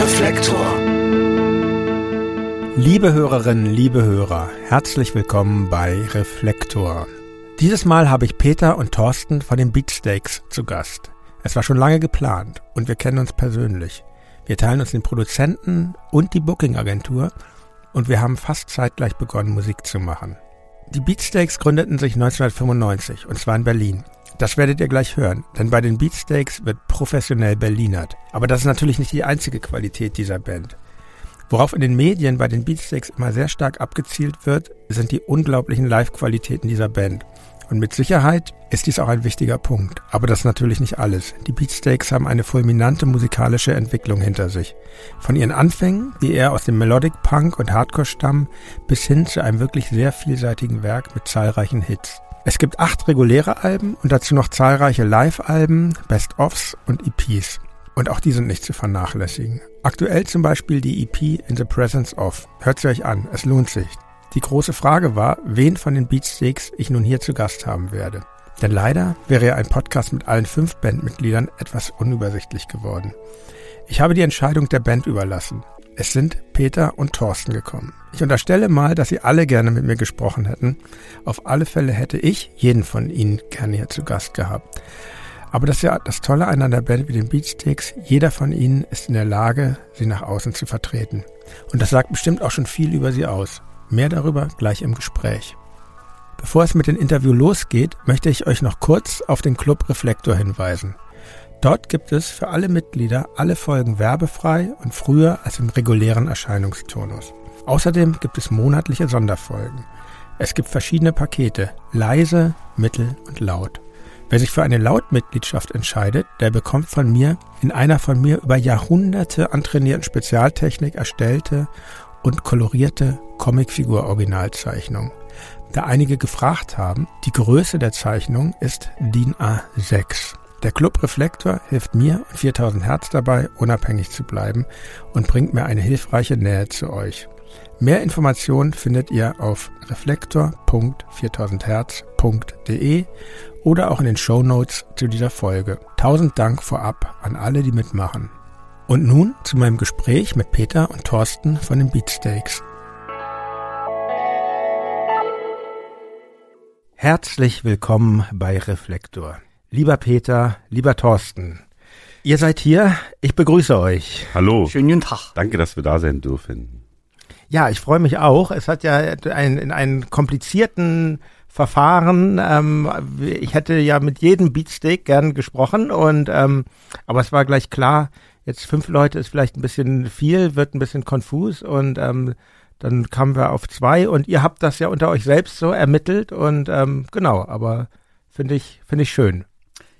Reflektor. Liebe Hörerinnen, liebe Hörer, herzlich willkommen bei Reflektor. Dieses Mal habe ich Peter und Thorsten von den Beatsteaks zu Gast. Es war schon lange geplant und wir kennen uns persönlich. Wir teilen uns den Produzenten und die Booking-Agentur und wir haben fast zeitgleich begonnen, Musik zu machen. Die Beatsteaks gründeten sich 1995 und zwar in Berlin. Das werdet ihr gleich hören, denn bei den Beatsteaks wird professionell Berlinert. Aber das ist natürlich nicht die einzige Qualität dieser Band. Worauf in den Medien bei den Beatsteaks immer sehr stark abgezielt wird, sind die unglaublichen Live-Qualitäten dieser Band. Und mit Sicherheit ist dies auch ein wichtiger Punkt. Aber das ist natürlich nicht alles. Die Beatsteaks haben eine fulminante musikalische Entwicklung hinter sich. Von ihren Anfängen, die eher aus dem Melodic Punk und Hardcore stammen, bis hin zu einem wirklich sehr vielseitigen Werk mit zahlreichen Hits. Es gibt acht reguläre Alben und dazu noch zahlreiche Live-Alben, Best-ofs und EPs. Und auch die sind nicht zu vernachlässigen. Aktuell zum Beispiel die EP In the Presence of. Hört sie euch an, es lohnt sich. Die große Frage war, wen von den Beatsteaks ich nun hier zu Gast haben werde. Denn leider wäre ja ein Podcast mit allen fünf Bandmitgliedern etwas unübersichtlich geworden. Ich habe die Entscheidung der Band überlassen. Es sind Peter und Thorsten gekommen. Ich unterstelle mal, dass sie alle gerne mit mir gesprochen hätten. Auf alle Fälle hätte ich jeden von ihnen gerne hier zu Gast gehabt. Aber das ist ja das Tolle an einer Band wie den Beatsteaks. Jeder von ihnen ist in der Lage, sie nach außen zu vertreten. Und das sagt bestimmt auch schon viel über sie aus. Mehr darüber gleich im Gespräch. Bevor es mit dem Interview losgeht, möchte ich euch noch kurz auf den Club Reflektor hinweisen. Dort gibt es für alle Mitglieder alle Folgen werbefrei und früher als im regulären Erscheinungsturnus. Außerdem gibt es monatliche Sonderfolgen. Es gibt verschiedene Pakete, leise, mittel und laut. Wer sich für eine Lautmitgliedschaft entscheidet, der bekommt von mir in einer von mir über Jahrhunderte antrainierten Spezialtechnik erstellte und kolorierte Comicfigur-Originalzeichnung. Da einige gefragt haben, die Größe der Zeichnung ist DIN A6. Der Club Reflektor hilft mir und 4000 Hertz dabei, unabhängig zu bleiben und bringt mir eine hilfreiche Nähe zu euch. Mehr Informationen findet ihr auf reflektor.4000herz.de oder auch in den Show Notes zu dieser Folge. Tausend Dank vorab an alle, die mitmachen. Und nun zu meinem Gespräch mit Peter und Thorsten von den Beatsteaks. Herzlich willkommen bei Reflektor. Lieber Peter, lieber Thorsten, ihr seid hier, ich begrüße euch. Hallo. Schönen guten Tag. Danke, dass wir da sein dürfen. Ja, ich freue mich auch. Es hat ja ein, in einen komplizierten Verfahren. Ähm, ich hätte ja mit jedem Beatsteak gern gesprochen und ähm, aber es war gleich klar, jetzt fünf Leute ist vielleicht ein bisschen viel, wird ein bisschen konfus und ähm, dann kamen wir auf zwei und ihr habt das ja unter euch selbst so ermittelt und ähm, genau, aber finde ich, finde ich schön.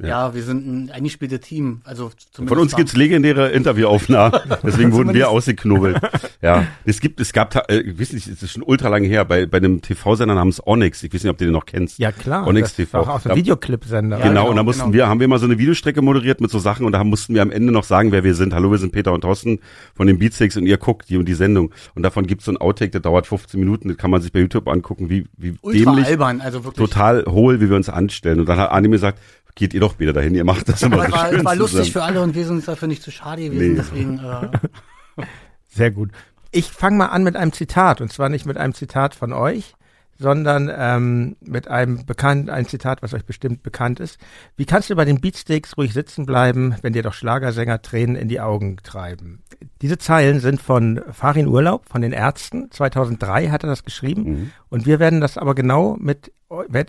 Ja. ja, wir sind ein eingespieltes Team. Also Von uns gibt's legendäre Interviewaufnahmen, deswegen wurden wir ausgeknobelt. Ja, es gibt, es gab, äh, ich weiß nicht, es ist schon ultra lange her, bei, bei einem TV-Sender namens Onyx, ich weiß nicht, ob du den noch kennst. Ja, klar. Onyx TV. War auch so ein Videoclip-Sender. Genau, ja, genau, und da mussten genau. wir, haben wir mal so eine Videostrecke moderiert mit so Sachen und da mussten wir am Ende noch sagen, wer wir sind. Hallo, wir sind Peter und Thorsten von den Beatsticks und ihr guckt die und die Sendung. Und davon gibt's so ein Outtake, der dauert 15 Minuten, das kann man sich bei YouTube angucken, wie, wie ultra dämlich, albern, also wirklich. total hohl, wie wir uns anstellen. Und dann hat Anime gesagt, geht ihr doch wieder dahin, ihr macht das immer war, so war, schön war lustig für alle und wir sind uns dafür nicht zu schade gewesen, nee. deswegen. Äh. Sehr gut. Ich fange mal an mit einem Zitat und zwar nicht mit einem Zitat von euch, sondern ähm, mit einem bekannt, ein Zitat, was euch bestimmt bekannt ist. Wie kannst du bei den Beatsteaks ruhig sitzen bleiben, wenn dir doch Schlagersänger Tränen in die Augen treiben? Diese Zeilen sind von Farin Urlaub, von den Ärzten. 2003 hat er das geschrieben. Mhm. Und wir werden das aber genau mit,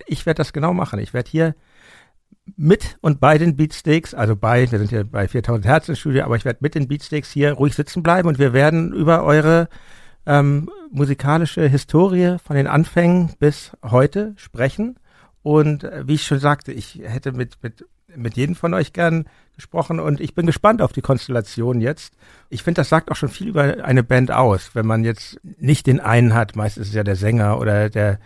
ich werde das genau machen. Ich werde hier mit und bei den Beatsteaks, also bei, wir sind hier bei 4000 Hertz im Studio, aber ich werde mit den Beatsteaks hier ruhig sitzen bleiben und wir werden über eure ähm, musikalische Historie von den Anfängen bis heute sprechen. Und äh, wie ich schon sagte, ich hätte mit, mit, mit jedem von euch gern gesprochen und ich bin gespannt auf die Konstellation jetzt. Ich finde, das sagt auch schon viel über eine Band aus, wenn man jetzt nicht den einen hat, meistens ist es ja der Sänger oder der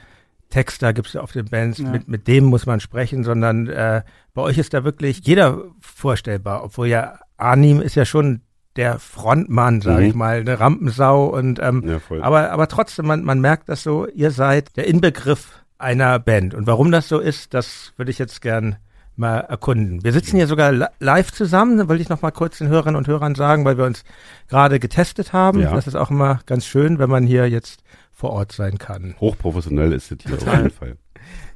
Texter gibt es auf den Bands, ja. mit, mit dem muss man sprechen, sondern äh, bei euch ist da wirklich jeder vorstellbar, obwohl ja Arnim ist ja schon der Frontmann, sage mhm. ich mal, eine Rampensau und ähm, ja, aber aber trotzdem man man merkt das so, ihr seid der Inbegriff einer Band und warum das so ist, das würde ich jetzt gern mal erkunden. Wir sitzen hier sogar li- live zusammen, da wollte ich noch mal kurz den Hörerinnen und Hörern sagen, weil wir uns gerade getestet haben. Ja. Das ist auch immer ganz schön, wenn man hier jetzt vor Ort sein kann. Hochprofessionell ist das hier auf jeden Fall.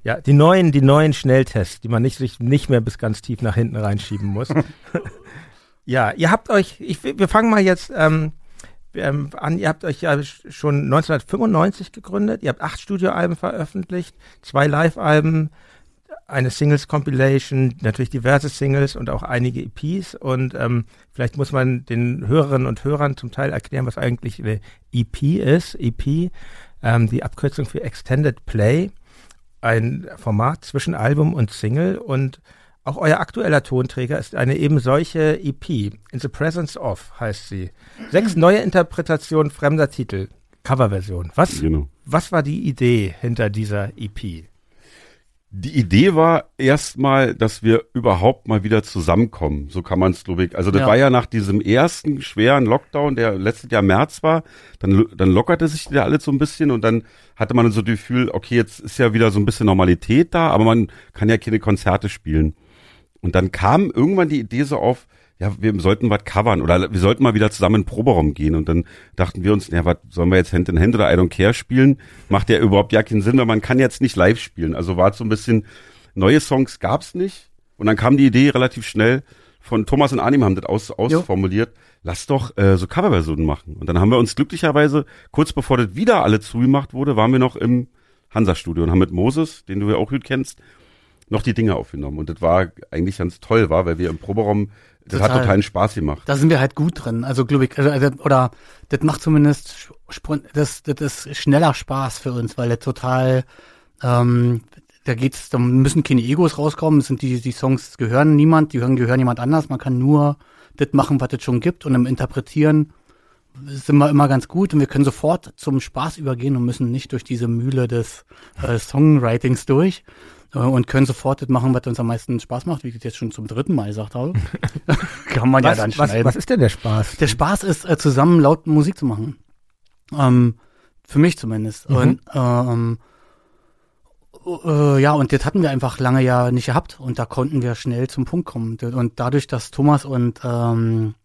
Ja, die neuen, die neuen Schnelltests, die man nicht, sich nicht mehr bis ganz tief nach hinten reinschieben muss. ja, ihr habt euch, ich, wir fangen mal jetzt ähm, ähm, an, ihr habt euch ja sch- schon 1995 gegründet, ihr habt acht Studioalben veröffentlicht, zwei Live-Alben, eine Singles-Compilation, natürlich diverse Singles und auch einige EPs und ähm, vielleicht muss man den Hörerinnen und Hörern zum Teil erklären, was eigentlich eine EP ist. EP, ähm, die Abkürzung für Extended Play ein Format zwischen Album und Single und auch euer aktueller Tonträger ist eine eben solche EP. In the Presence of heißt sie. Sechs neue Interpretationen fremder Titel. Coverversion. Was, Genau. was war die Idee hinter dieser EP? Die Idee war erstmal, dass wir überhaupt mal wieder zusammenkommen. So kann man es, glaube ich. Also das Ja. war ja nach diesem ersten schweren Lockdown, der letztes Jahr März war, dann, dann lockerte sich wieder alles so ein bisschen und dann hatte man so das Gefühl, okay, jetzt ist ja wieder so ein bisschen Normalität da, aber man kann ja keine Konzerte spielen. Und dann kam irgendwann die Idee so auf, ja, wir sollten was covern oder wir sollten mal wieder zusammen in den Proberaum gehen. Und dann dachten wir uns, ja, was sollen wir jetzt Hand in Hand oder I don't care spielen? Macht ja überhaupt ja keinen Sinn, weil man kann jetzt nicht live spielen. Also war es so ein bisschen, neue Songs gab's nicht. Und dann kam die Idee relativ schnell von Thomas und Anim haben das aus, ausformuliert, lass doch äh, so Coverversionen machen. Und dann haben wir uns glücklicherweise, kurz bevor das wieder alle zugemacht wurde, waren wir noch im Hansa-Studio und haben mit Moses, den du ja auch gut kennst, noch die Dinge aufgenommen. Und das war eigentlich ganz toll, war, weil wir im Proberaum, das hat Total. totalen Spaß gemacht. Da sind wir halt gut drin. Also, glaube ich, also, also, oder das macht zumindest, das, das ist schneller Spaß für uns, weil das total, ähm, da geht's, da müssen keine Egos rauskommen, es sind die, die Songs gehören niemand, die gehören jemand anders, man kann nur das machen, was es schon gibt und im Interpretieren sind wir immer ganz gut und wir können sofort zum Spaß übergehen und müssen nicht durch diese Mühle des äh, Songwritings durch äh, und können sofort das machen, was uns am meisten Spaß macht, wie ich das jetzt schon zum dritten Mal gesagt habe. kann man Was, ja dann was, schneiden. was ist denn der Spaß? Der Spaß ist, äh, zusammen laut Musik zu machen. Ähm, für mich zumindest. Mhm. Und ähm, äh, ja, und das hatten wir einfach lange ja nicht gehabt und da konnten wir schnell zum Punkt kommen. Und dadurch, dass Thomas und ähm,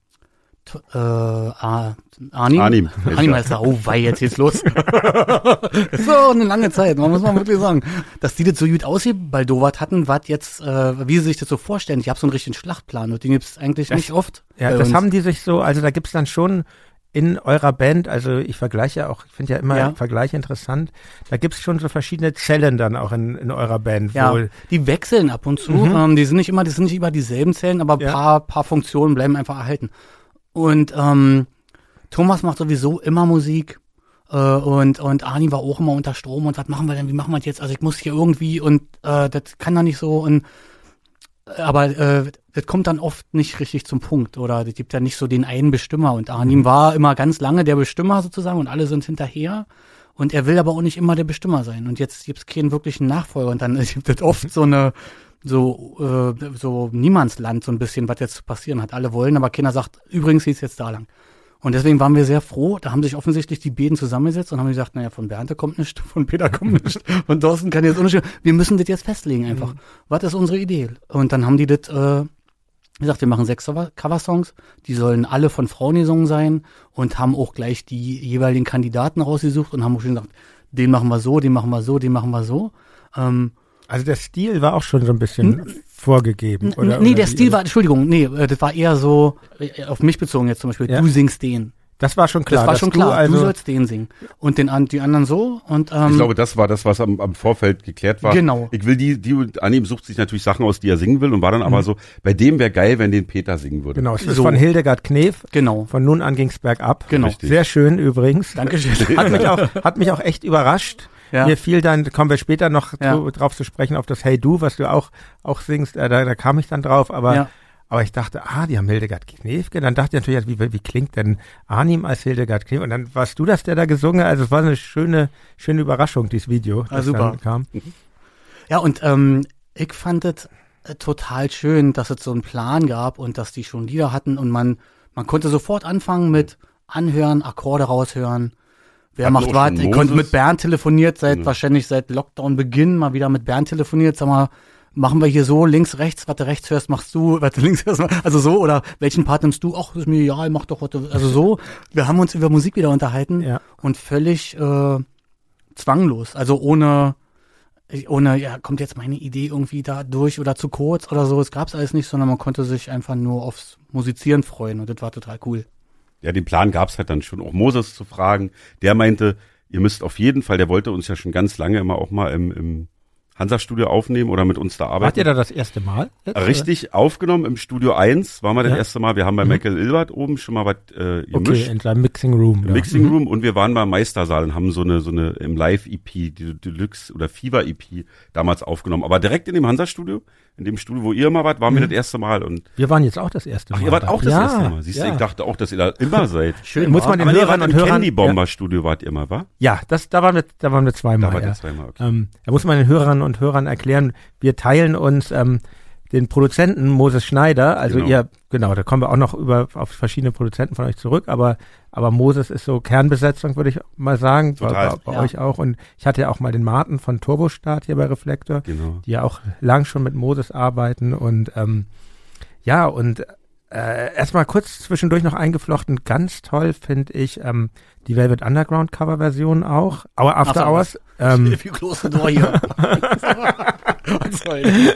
äh, A- Arnim, Arnim. Arnim heißt er, oh wei, jetzt geht's los. so eine lange Zeit, man muss man wirklich sagen. Dass die das so gut ausgebaldowert hatten, was jetzt, äh, wie sie sich das so vorstellen. Ich habe so einen richtigen Schlachtplan und den gibt's eigentlich Das- nicht oft. Ja, das uns. haben die sich so, also da gibt's dann schon in eurer Band, also ich vergleiche ja auch, ich finde ja immer Ja. Vergleiche interessant, da gibt's schon so verschiedene Zellen dann auch in, in eurer Band. Ja, wo, die wechseln ab und zu. Ähm, die sind nicht immer, die sind nicht immer dieselben Zellen, aber Ja. paar, paar Funktionen bleiben einfach erhalten. Und ähm, Thomas macht sowieso immer Musik. Äh, und, und Arni war auch immer unter Strom und was machen wir denn, wie machen wir das jetzt? Also ich muss hier irgendwie und äh, das kann doch nicht so und aber äh, das kommt dann oft nicht richtig zum Punkt oder es gibt ja nicht so den einen Bestimmer und Arnim war immer ganz lange der Bestimmer sozusagen und alle sind hinterher und er will aber auch nicht immer der Bestimmer sein und jetzt gibt es keinen wirklichen Nachfolger und dann gibt es oft so eine so äh, so Niemandsland so ein bisschen, was jetzt zu passieren hat. Alle wollen, aber keiner sagt, übrigens geht's jetzt da lang. Und deswegen waren wir sehr froh. Da haben sich offensichtlich die beiden zusammengesetzt und haben gesagt, naja, von Bernte kommt nichts, von Peter kommt nichts, von Thorsten kann jetzt unterschied. Wir müssen das jetzt festlegen einfach. Was ist unsere Idee? Und dann haben die das, äh, wie gesagt, wir machen sechs Cover- Coversongs. Die sollen alle von Frauen gesungen sein und haben auch gleich die jeweiligen Kandidaten rausgesucht und haben auch schon gesagt, den machen wir so, den machen wir so, den machen wir so. Ähm, also der Stil war auch schon so ein bisschen vorgegeben. Oder, nee, oder der Stil war, Entschuldigung, nee, äh, das war eher so, äh, auf mich bezogen jetzt zum Beispiel, Ja. du singst den. Das war schon klar. das war schon du klar, Also, du sollst den singen. Und den an, die anderen so und ähm, Ich glaube, das war das, was am, am Vorfeld geklärt war. Genau. Ich will die, die und Anim sucht sich natürlich Sachen aus, die er singen will und war dann aber so, bei dem wäre geil, wenn den Peter singen würde. genau, es ist So. von Hildegard Knef. genau. Von nun an ging's bergab. Genau. Richtig. Sehr schön übrigens. Dankeschön. Hat mich auch, hat mich auch echt überrascht. Ja. Mir fiel dann, kommen wir später noch Ja. dr- drauf zu sprechen, auf das Hey Du, was du auch, auch singst, äh, da, da kam ich dann drauf, aber, Ja. aber ich dachte, ah, die haben Hildegard Knefke, dann dachte ich natürlich, wie, wie klingt denn Arnim als Hildegard Knefke? Und dann warst du das, der da gesungen hat, also es war eine schöne, schöne Überraschung, dieses Video, Ah, das super. dann kam. Ja, und ähm, ich fand es äh, total schön, dass es so einen Plan gab und dass die schon Lieder hatten und man, man konnte sofort anfangen mit Anhören, Akkorde raushören. Wer Hatten macht was? konnte Moses. mit Bernd telefoniert, seit Ja. wahrscheinlich seit Lockdown-Beginn mal wieder mit Bernd telefoniert. Sag mal, machen wir hier so, links, rechts, was du rechts hörst, machst du, was du links hörst, also so, oder welchen Part nimmst du? Ach, ist mir egal, mach doch, was du, also so. Wir haben uns über Musik wieder unterhalten Ja. und völlig äh, zwanglos, also ohne, ohne, ja, kommt jetzt meine Idee irgendwie da durch oder zu kurz oder so, es gab's alles nicht, sondern man konnte sich einfach nur aufs Musizieren freuen und das war total cool. Ja, den Plan gab's halt dann schon, auch Moses zu fragen. Der meinte, ihr müsst auf jeden Fall, der wollte uns ja schon ganz lange immer auch mal im, im Hansa-Studio aufnehmen oder mit uns da arbeiten. Wart ihr da das erste Mal? jetzt, oder? Richtig aufgenommen im Studio 1 waren wir das Ja. erste Mal. Wir haben bei Mhm. Michael Ilbert oben schon mal was äh, Okay, gemischt. in seinem Mixing Room. im. Mixing Mhm. Room und wir waren beim Meistersaal und haben so eine so eine im Live EP die Deluxe oder Fever EP damals aufgenommen, aber direkt in dem Hansa Studio, in dem Studio, wo ihr immer wart, waren wir Mhm. das erste Mal und Wir waren jetzt auch das erste Mal. ach, ihr wart da. auch das ja, erste Mal. Siehst du, ja. ich dachte auch, dass ihr da immer seid. Schön, Muss wa? man den Aber Hörern und im Hörern Candy Bomber Studio wart ihr mal, war? Ja, das, da waren wir, da waren wir zweimal. Da wart ja. ihr zweimal, okay. Ähm, da muss man den Hörerinnen und Hörern erklären, wir teilen uns ähm, den Produzenten Moses Schneider, also Genau. ihr, genau, da kommen wir auch noch über auf verschiedene Produzenten von euch zurück, aber aber Moses ist so Kernbesetzung, würde ich mal sagen, bei, Total. bei, bei Ja. euch auch. Und ich hatte ja auch mal den Martin von Turbostart hier bei Reflektor, Genau. die ja auch lang schon mit Moses arbeiten und ähm, ja und äh, erstmal kurz zwischendurch noch eingeflochten, ganz toll finde ich ähm, die Velvet Underground Coverversion auch, Our After After Hours. Ähm, If you close the door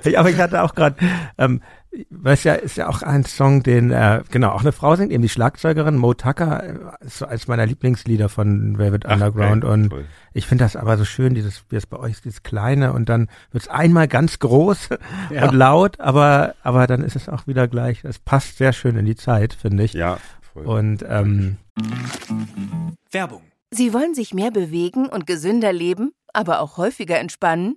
Ja, aber ich hatte auch gerade, ähm, was ja ist ja auch ein Song, den äh, genau auch eine Frau singt, eben die Schlagzeugerin Mo Tucker, äh, ist so als meiner Lieblingslieder von Velvet Ach, Underground und toll. ich finde das aber so schön, dieses wie es bei euch ist, dieses kleine und dann wird's einmal ganz groß Ja. und laut, aber aber dann ist es auch wieder gleich. Es passt sehr schön in die Zeit, finde ich. Ja, voll. Und ähm, Werbung. Sie wollen sich mehr bewegen und gesünder leben, aber auch häufiger entspannen?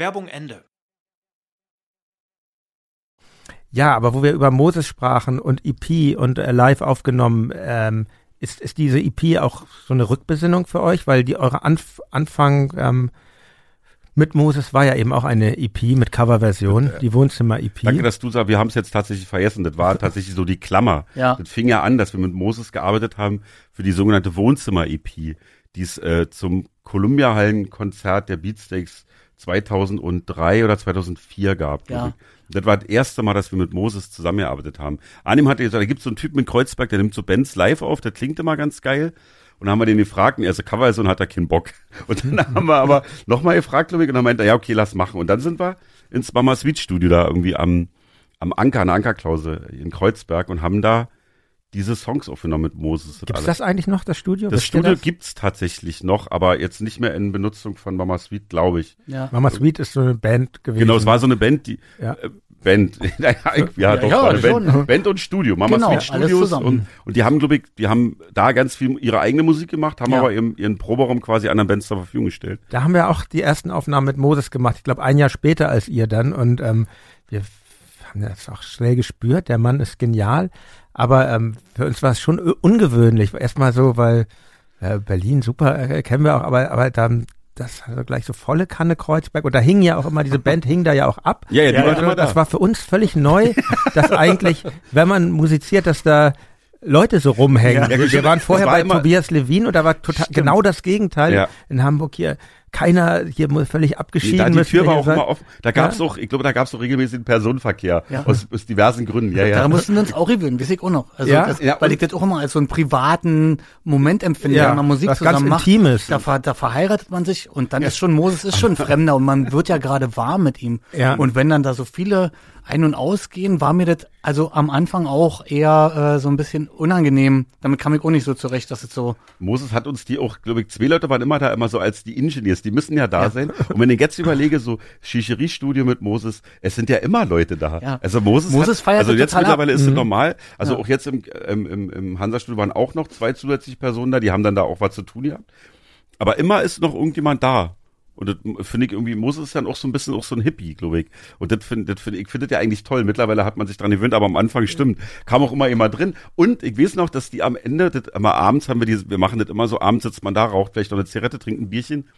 Werbung Ende. ja, aber wo wir über Moses sprachen und EP und äh, live aufgenommen, ähm, ist, ist diese EP auch so eine Rückbesinnung für euch, weil die eure Anf Anfang ähm, mit Moses war ja eben auch eine EP mit Coverversion, die Wohnzimmer-EP. Danke, dass du sagst, wir haben es jetzt tatsächlich vergessen. Das war tatsächlich so die Klammer. Ja. Das fing ja an, dass wir mit Moses gearbeitet haben für die sogenannte Wohnzimmer-EP, die es äh, zum Columbia-Hallen-Konzert der Beatsteaks 2003 oder 2004 gab. Ja. Und Das war das erste Mal, dass wir mit Moses zusammengearbeitet haben. Anim hat gesagt, da gibt es so einen Typen in Kreuzberg, der nimmt so Bands live auf, der klingt immer ganz geil. Und dann haben wir den gefragt, und er ist Coverversion, hat er keinen Bock. Und dann haben wir aber nochmal gefragt, glaube ich, und dann meinte er, ja, okay, lass machen. Und dann sind wir ins Mama Sweet Studio da irgendwie am, am Anker, an der Ankerklause in Kreuzberg und haben da diese Songs aufgenommen mit Moses. Gibt's alles. das eigentlich noch, das Studio? Das Studio das? gibt's tatsächlich noch, aber jetzt nicht mehr in Benutzung von Mama Sweet, glaube ich. Ja. Mama Sweet ist so eine Band gewesen. Genau, es war so eine Band, die Ja. äh, Band, ja, ja, doch, ja, eine schon. Band, Band und Studio, Mama Genau, Sweet alles Studios zusammen. und und die haben, glaube ich, die haben da ganz viel ihre eigene Musik gemacht, haben Ja. aber ihren, ihren Proberaum quasi anderen Bands zur Verfügung gestellt. Da haben wir auch die ersten Aufnahmen mit Moses gemacht. Ich glaube, ein Jahr später als ihr dann. Und ähm, wir haben das auch schnell gespürt. Der Mann ist genial. Aber ähm, für uns war es schon ungewöhnlich. Erstmal so, weil äh, Berlin, super, äh, kennen wir auch. Aber, aber dann das also gleich so volle Kanne Kreuzberg. Und da hing ja auch immer, diese Band hing da ja auch ab. Ja, ja, die waren also, immer da. das war für uns völlig neu, dass eigentlich, wenn man musiziert, dass da Leute so rumhängen. Ja, wir, wir stimmt. waren vorher war bei Tobias Levin und da war total Stimmt. genau das Gegenteil Ja. in Hamburg hier. Keiner hier völlig abgeschieden. Nee, da die Tür war auch immer offen. Da gab's auch, ich glaube, da gab's auch regelmäßigen Personenverkehr Ja. aus, aus diversen Gründen. Ja, ja. Daran mussten wir uns auch gewöhnen, weiß ich auch noch. Also Ja? das, Ja, weil ich das auch immer als so einen privaten Moment empfinde, Ja, wenn man Musik was zusammen macht. Intimes. Da, ver, da verheiratet man sich und dann ist schon, Moses ist schon Fremder und man wird ja gerade warm mit ihm. Ja. Und wenn dann da so viele ein- und ausgehen, war mir das also am Anfang auch eher äh, so ein bisschen unangenehm. Damit kam ich auch nicht so zurecht, dass es so, Moses hat uns die auch, glaube ich, zwei Leute waren immer da, immer so als die Ingenieurs, die müssen ja da sein. Und wenn ich jetzt überlege, so Schicherie-Studio mit Moses, es sind ja immer Leute da. Ja. Also Moses, Moses hat, feiert also jetzt mittlerweile ab. ist es Mhm. normal. Also Ja. auch jetzt im, im, im, Hansa-Studio waren auch noch zwei zusätzliche Personen da, die haben dann da auch was zu tun gehabt. Aber immer ist noch irgendjemand da. Und das finde ich irgendwie, Moses ist dann auch so ein bisschen auch so ein Hippie, glaube ich. Und das finde find, ich finde das ja eigentlich toll. Mittlerweile hat man sich dran gewöhnt, aber am Anfang stimmt. Kam auch immer immer drin. Und ich weiß noch, dass die am Ende, das immer abends haben wir die, wir machen das immer so, abends sitzt man da, raucht vielleicht noch eine Zigarette, trinkt ein Bierchen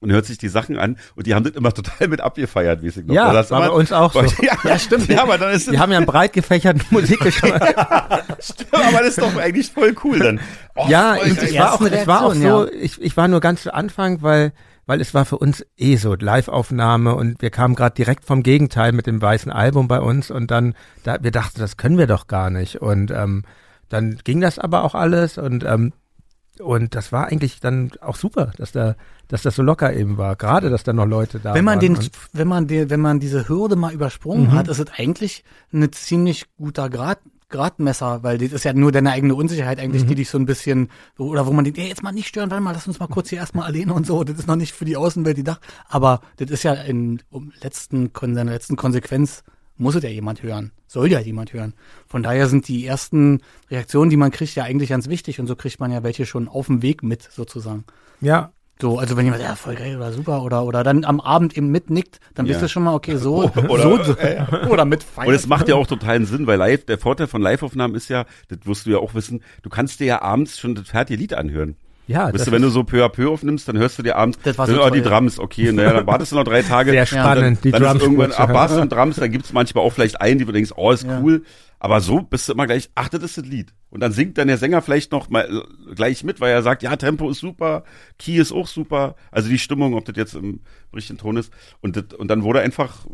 und hört sich die Sachen an und die haben das immer total mit abgefeiert, wie ich noch. Ja, Weil das war bei uns auch so. Ja, ja, stimmt. Ja, aber dann ist Die haben ja einen breit gefächerten Musikgeschmack. aber das ist doch eigentlich voll cool dann. Oh, ja, voll ich, es war auch, es war auch so, ich, ich war nur ganz zu Anfang, weil, weil es war für uns eh so Live-Aufnahme und wir kamen gerade direkt vom Gegenteil mit dem weißen Album bei uns und dann, da, wir dachten, das können wir doch gar nicht und ähm, dann ging das aber auch alles und ähm, und das war eigentlich dann auch super, dass da, dass das so locker eben war. Gerade, dass da noch Leute da Wenn man waren. den, wenn man den, wenn man diese Hürde mal übersprungen Mhm. hat, ist es eigentlich ein ziemlich guter Grad, Gradmesser, weil das ist ja nur deine eigene Unsicherheit eigentlich, Mhm. die dich so ein bisschen, oder wo man denkt, ey, jetzt mal nicht stören, warte mal, lass uns mal kurz hier erstmal alleine und so, das ist noch nicht für die Außenwelt die Dach, aber das ist ja in um letzten, Kon- seiner letzten Konsequenz muss es ja jemand hören, soll ja jemand hören. Von daher sind die ersten Reaktionen, die man kriegt, ja eigentlich ganz wichtig und so kriegt man ja welche schon auf dem Weg mit, sozusagen. ja, So, also wenn jemand, ja, voll geil oder super oder, oder dann am Abend eben mitnickt, dann Ja. wisst ihr schon mal, okay, so, Oder- so, so oder mit Und es macht ja auch totalen Sinn, weil live, der Vorteil von Live-Aufnahmen ist ja, das wirst du ja auch wissen, du kannst dir ja abends schon das fertige Lied anhören. ja, Weißt du, wenn du so peu à peu aufnimmst, dann hörst du dir abends, Das war dann, so oh, die. Drums, okay, naja, dann wartest du noch drei Tage. Sehr spannend, dann, die dann Drums ist irgendwann ah, Bass und Drums, dann gibt's manchmal auch vielleicht einen, die du denkst, oh, ist Ja. cool. Aber so bist du immer gleich, ach, das ist das Lied. Und dann singt dann der Sänger vielleicht noch mal äh, gleich mit, weil er sagt, ja, Tempo ist super, Key ist auch super. Also die Stimmung, ob das jetzt im richtigen Ton ist. Und, das, und dann wurde einfach,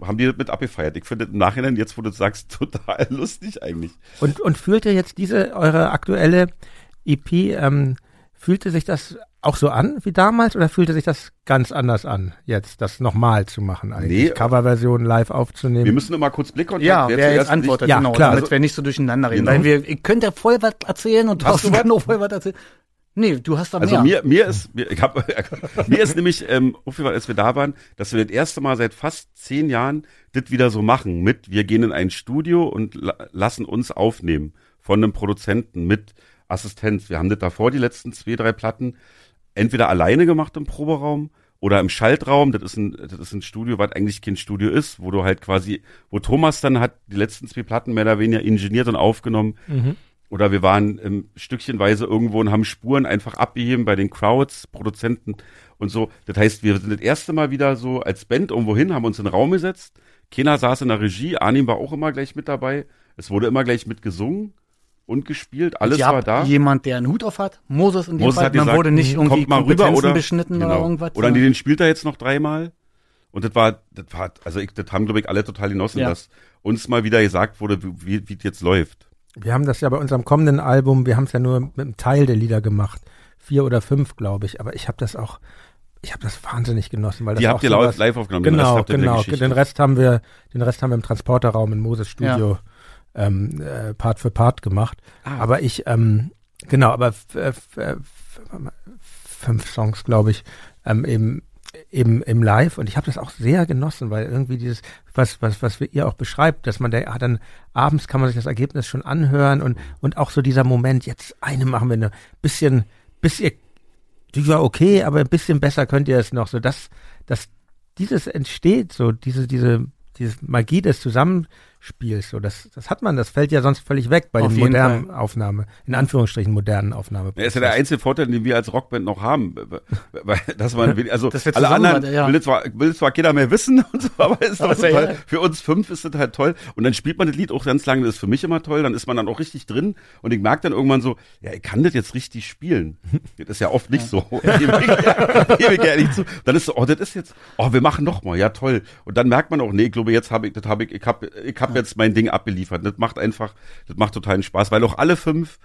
haben die das mit abgefeiert. Ich finde im Nachhinein, jetzt wo du das sagst, total lustig eigentlich. Und, und fühlte jetzt diese, eure aktuelle EP, ähm, fühlte sich das auch so an wie damals oder fühlte sich das ganz anders an, jetzt das nochmal zu machen eigentlich? Nee. Coverversion live aufzunehmen? Wir müssen immer kurz Blickkontakt. Ja, wer, jetzt zuerst antwortet, Ja, genau, klar. damit Also- wir nicht so durcheinander reden. Genau. Weil wir, ihr könnt ja voll was erzählen und Hast du Thorsten was? kann auch voll was erzählen. Nee, du hast da Also mehr. mir, mir ist, mir, ich hab, mir ist nämlich ähm, aufgefallen, als wir da waren, dass wir das erste Mal seit fast zehn Jahren das wieder so machen. Mit, wir gehen in ein Studio und la lassen uns aufnehmen von einem Produzenten mit Assistenz. Wir haben das davor die letzten zwei, drei Platten entweder alleine gemacht im Proberaum oder im Schaltraum. Das ist ein, das ist ein Studio, was eigentlich kein Studio ist, wo du halt quasi, wo Thomas dann hat die letzten zwei Platten mehr oder weniger ingeniert und aufgenommen. Oder wir waren ähm, stückchenweise irgendwo und haben Spuren einfach abgeheben bei den Crowds, Produzenten und so. Das heißt, wir sind das erste Mal wieder so als Band irgendwo hin, haben uns in den Raum gesetzt. Keiner saß in der Regie, Arnim war auch immer gleich mit dabei. Es wurde immer gleich mit gesungen und gespielt. Alles Ihr war da. jemand, der einen Hut auf hat. Moses in dem Moses Fall. hat Man gesagt, wurde nicht irgendwie mal rüber Kompetenzen oder beschnitten genau. oder irgendwas. Oder den spielt er jetzt noch dreimal. Und das war, das war, also ich, das haben glaube ich alle total genossen, Ja. dass uns mal wieder gesagt wurde, wie, wie es jetzt läuft. Wir haben das ja bei unserem kommenden Album, wir haben es ja nur mit einem Teil der Lieder gemacht. Vier oder fünf, glaube ich. Aber ich habe das auch, ich habe das wahnsinnig genossen, weil das Die auch habt ihr sowas- live aufgenommen. den Rest Genau, habt ihr genau. Den Rest haben wir, den Rest haben wir im Transporterraum in Moses Studio ähm, äh, Part für Part gemacht. Ah. Aber ich, ähm, genau, aber äh, äh, fünf Songs, glaube ich, ähm, eben eben im Live und ich habe das auch sehr genossen, weil irgendwie dieses, was, was, was ihr auch beschreibt, dass man da ah, dann abends kann man sich das Ergebnis schon anhören und, und auch so dieser Moment, jetzt eine machen wir eine bisschen, bis ihr, die war okay, aber ein bisschen besser könnt ihr es noch, so dass, dass dieses entsteht, so diese, diese, diese Magie des Zusammenspiels, so das, das hat man, das fällt ja sonst völlig weg bei Auf den modernen Aufnahme, in Anführungsstrichen modernen Aufnahme. Ja, ist ja der einzige Vorteil, den wir als Rockband noch haben, weil, dass man, also wir alle anderen ja. will zwar, will zwar keiner mehr wissen und so, aber ist doch Aber so ist ja. Für uns fünf ist das halt toll und dann spielt man das Lied auch ganz lange, das ist für mich immer toll, dann ist man dann auch richtig drin und ich merke dann irgendwann so, ja, ich kann das jetzt richtig spielen. Das ist ja oft nicht so. Dann ist so, oh, das ist jetzt, oh, wir machen noch mal, ja toll. Und dann merkt man auch, nee, ich glaube, jetzt habe ich, das habe ich, ich habe, ich habe jetzt mein Ding abgeliefert. Das macht einfach, das macht totalen Spaß, weil auch alle fünf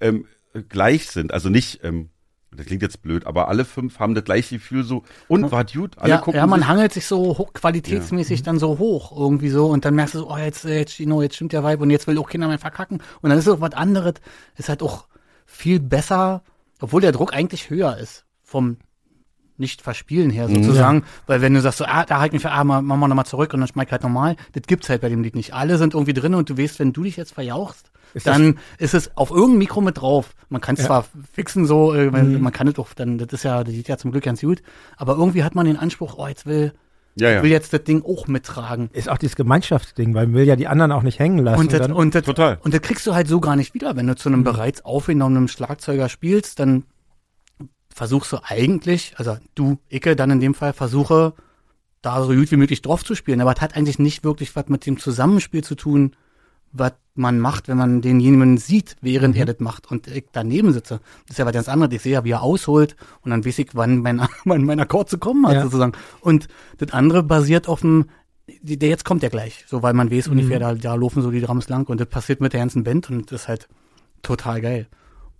ähm, gleich sind. Also nicht, ähm, das klingt jetzt blöd, aber alle fünf haben das gleiche Gefühl so, und war gut, alle ja, gucken ja, man sich, hangelt sich so hoch, qualitätsmäßig dann so hoch irgendwie so und dann merkst du so, oh, jetzt, jetzt, Gino, jetzt stimmt der Vibe und jetzt will auch keiner mehr verkacken und dann ist so was anderes, ist halt auch viel besser, obwohl der Druck eigentlich höher ist vom nicht verspielen her sozusagen, weil wenn du sagst so, ah, da halt mich für, ah, ma- machen wir nochmal zurück und dann schmeckt halt normal, das gibt's halt bei dem Lied nicht. Alle sind irgendwie drin und du weißt, wenn du dich jetzt verjauchst, Ist dann ist es auf irgendeinem Mikro mit drauf. Man kann es Ja. zwar fixen so, äh, Mhm. man kann es doch, dann, das ist ja, das sieht ja zum Glück ganz gut, aber irgendwie hat man den Anspruch, oh, jetzt will, Ja, ja. will jetzt das Ding auch mittragen. Ist auch dieses Gemeinschaftsding, weil man will ja die anderen auch nicht hängen lassen. Und das, und, das, Total. und das kriegst du halt so gar nicht wieder. Wenn du zu einem bereits aufgenommenen Schlagzeuger spielst, dann versuchst du eigentlich, also du, Icke, dann in dem Fall versuche, da so gut wie möglich drauf zu spielen. Aber es hat eigentlich nicht wirklich was mit dem Zusammenspiel zu tun, was man macht, wenn man denjenigen sieht, während er das macht und ich daneben sitze. Das ist ja was ganz anderes. Ich sehe ja, wie er ausholt und dann weiß ich, wann mein, wann mein Akkord zu kommen hat, Ja. sozusagen. Und das andere basiert auf dem, der jetzt kommt ja gleich, so weil man weiß ungefähr, da, da laufen so die Drums lang und das passiert mit der ganzen Band und das ist halt total geil.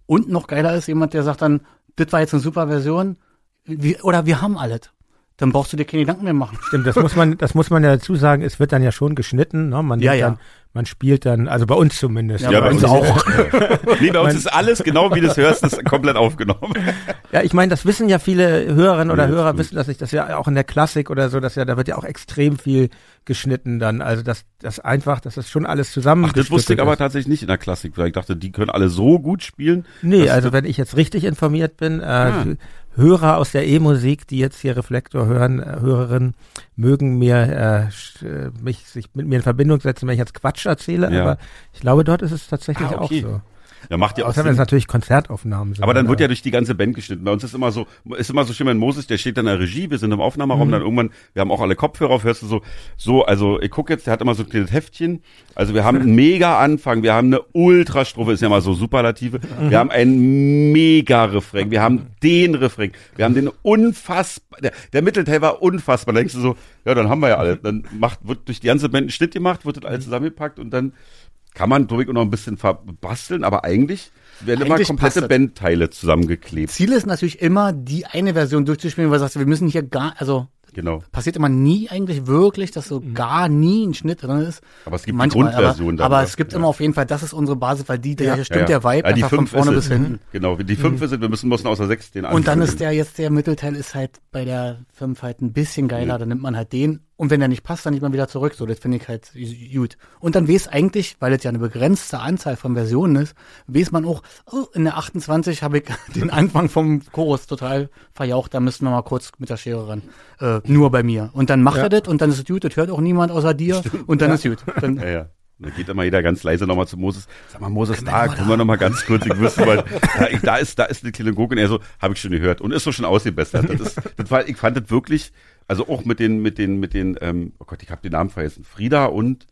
Und noch geiler ist jemand, der sagt dann, das war jetzt eine super Version, wie, oder wir haben alles. Dann brauchst du dir keine Gedanken mehr machen. Stimmt, das muss man, das muss man ja dazu sagen, es wird dann ja schon geschnitten, ne? Man Ja, ja. Dann, man spielt dann, also bei uns zumindest. Ja, bei uns auch. nee, bei uns ist alles, genau wie du es hörst, ist komplett aufgenommen. Ja, ich meine, das wissen ja viele Hörerinnen oder Ja, Hörer stimmt. wissen das nicht, das ist ja auch in der Klassik oder so, dass ja, da wird ja auch extrem viel geschnitten dann. Also das, das einfach, das ist schon alles zusammen. Ach, das wusste ich aber tatsächlich nicht in der Klassik, weil ich dachte, die können alle so gut spielen. Nee, Das- also wenn ich jetzt richtig informiert bin, äh, Ah. Hörer aus der E-Musik, die jetzt hier Reflektor hören, äh, Hörerinnen, mögen mir äh, äh, mich sich mit mir in Verbindung setzen, wenn ich jetzt Quatsch erzähle, Ja. aber ich glaube, dort ist es tatsächlich Ah, okay. auch so. Ja, macht ja auch Außer wenn es natürlich Konzertaufnahmen sind. Aber dann wird ja durch die ganze Band geschnitten. Bei uns ist immer so, ist immer so schön, wenn Moses, der steht dann in der Regie, wir sind im Aufnahmeraum, dann irgendwann, wir haben auch alle Kopfhörer auf, hörst du so, so, also ich guck jetzt, der hat immer so ein kleines Heftchen. Also wir haben einen mega Anfang, wir haben eine Ultrastrophe, ist ja mal so Superlative. Wir haben einen mega Refrain, wir haben den Refrain, wir haben den unfassbar, der, der Mittelteil war unfassbar. Da denkst du so, ja, dann haben wir ja alle. Dann macht, wird durch die ganze Band ein Schnitt gemacht, wird das alles zusammengepackt und dann kann man durch noch ein bisschen verbasteln, aber eigentlich werden immer komplette. Bandteile zusammengeklebt. Ziel ist natürlich immer, die eine Version durchzuspielen, weil du sagst, wir müssen hier gar, also Genau. passiert immer nie eigentlich wirklich, dass so gar nie ein Schnitt drin ist. Aber es gibt die Manchmal, Grundversion aber, aber es gibt Ja. immer auf jeden Fall, das ist unsere Basis, weil die, der Ja. stimmt der Vibe Ja, die einfach von fünf vorne bis hinten. Genau, die fünf sind, wir müssen, müssen außer sechs den Und dann ist der jetzt, der Mittelteil ist halt bei der 5 halt ein bisschen geiler, dann nimmt man halt den. Und wenn der nicht passt, dann nimmt man wieder zurück. So, das finde ich halt gut. Und dann weiß eigentlich, weil es ja eine begrenzte Anzahl von Versionen ist, weiß man auch, oh, in der 28 habe ich den Anfang vom Chorus total verjaucht, da müssen wir mal kurz mit der Schere ran. Äh, nur bei mir. Und dann macht Ja. er das und dann ist es gut, das hört auch niemand außer dir und dann ist gut. Dann, Ja, ja. Da geht immer jeder ganz leise nochmal zu Moses. Sag mal, Moses, da, können wir nochmal ganz kurz, ich wüsste mal, da, ich, da ist, da ist eine kleine Gurke und er so, habe ich schon gehört und ist so schon ausgebessert. Das ist, das war, ich fand das wirklich, also auch mit den, mit den, mit den, ähm, oh Gott, ich habe den Namen vergessen, Frieda und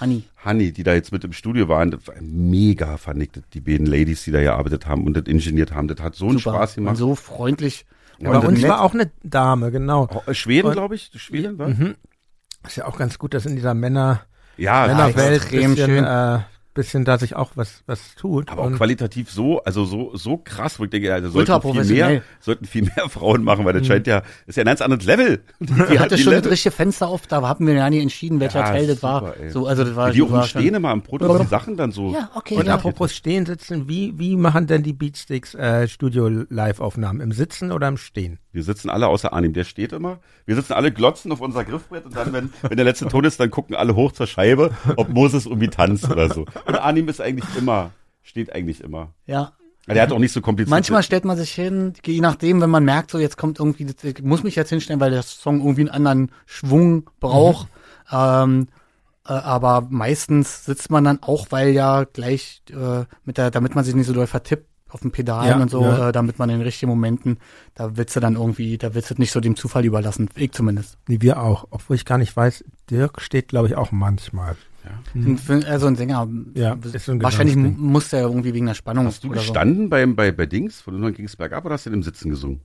Honey. Honey, die da jetzt mit im Studio waren, das war mega vernickt, die beiden Ladies, die da gearbeitet haben und das ingeniert haben. Das hat so einen Super. Spaß Und gemacht. so freundlich. Ja, Bei und uns nett. war auch eine Dame, genau. Oh, Schweden, Und- glaube ich. Schweden, war? Mhm. Ist ja auch ganz gut, dass in dieser Männer, Ja, Männerwelt extrem bisschen, schön. äh, bisschen da sich auch was, was tut. Aber auch qualitativ so, also so, so krass, wo ich denke, also sollten viel mehr, sollten viel mehr Frauen machen, weil das scheint ja, ist ja ein ganz anderes Level. Die hatte schon das Level- richtige Fenster auf, da haben wir ja nie entschieden, welcher Ja, Teil das super, war. ey. So, also das war, die auch im Stehen immer am Proto, die Sachen dann so. Ja, okay. Und ja. apropos stehen, sitzen, wie, wie machen denn die Beatsticks äh, Studio-Live-Aufnahmen? Im Sitzen oder im Stehen? Wir sitzen alle außer Arnim, der steht immer. Wir sitzen alle glotzen auf unser Griffbrett und dann, wenn, wenn der letzte Ton ist, dann gucken alle hoch zur Scheibe, ob Moses irgendwie tanzt oder so. Und Arnim ist eigentlich immer, steht eigentlich immer. ja. Der hat auch nicht so kompliziert. Manchmal stellt man sich hin, je nachdem, wenn man merkt, so jetzt kommt irgendwie, ich muss mich jetzt hinstellen, weil der Song irgendwie einen anderen Schwung braucht. Ähm, äh, aber meistens sitzt man dann auch, weil ja gleich äh, mit der, damit man sich nicht so doll vertippt auf den Pedalen Ja, und so, ja. äh, damit man in den richtigen Momenten, da willst du dann irgendwie, da willst du nicht so dem Zufall überlassen, ich zumindest. Nee, wir auch. Obwohl ich gar nicht weiß, Dirk steht, glaube ich, auch manchmal. Und für- Also ein Sänger, Ja, ist so ein wahrscheinlich muss der irgendwie wegen der Spannung Hast du oder so. gestanden beim, bei, bei Dings? Von unten ging es bergab oder hast du im Sitzen gesungen?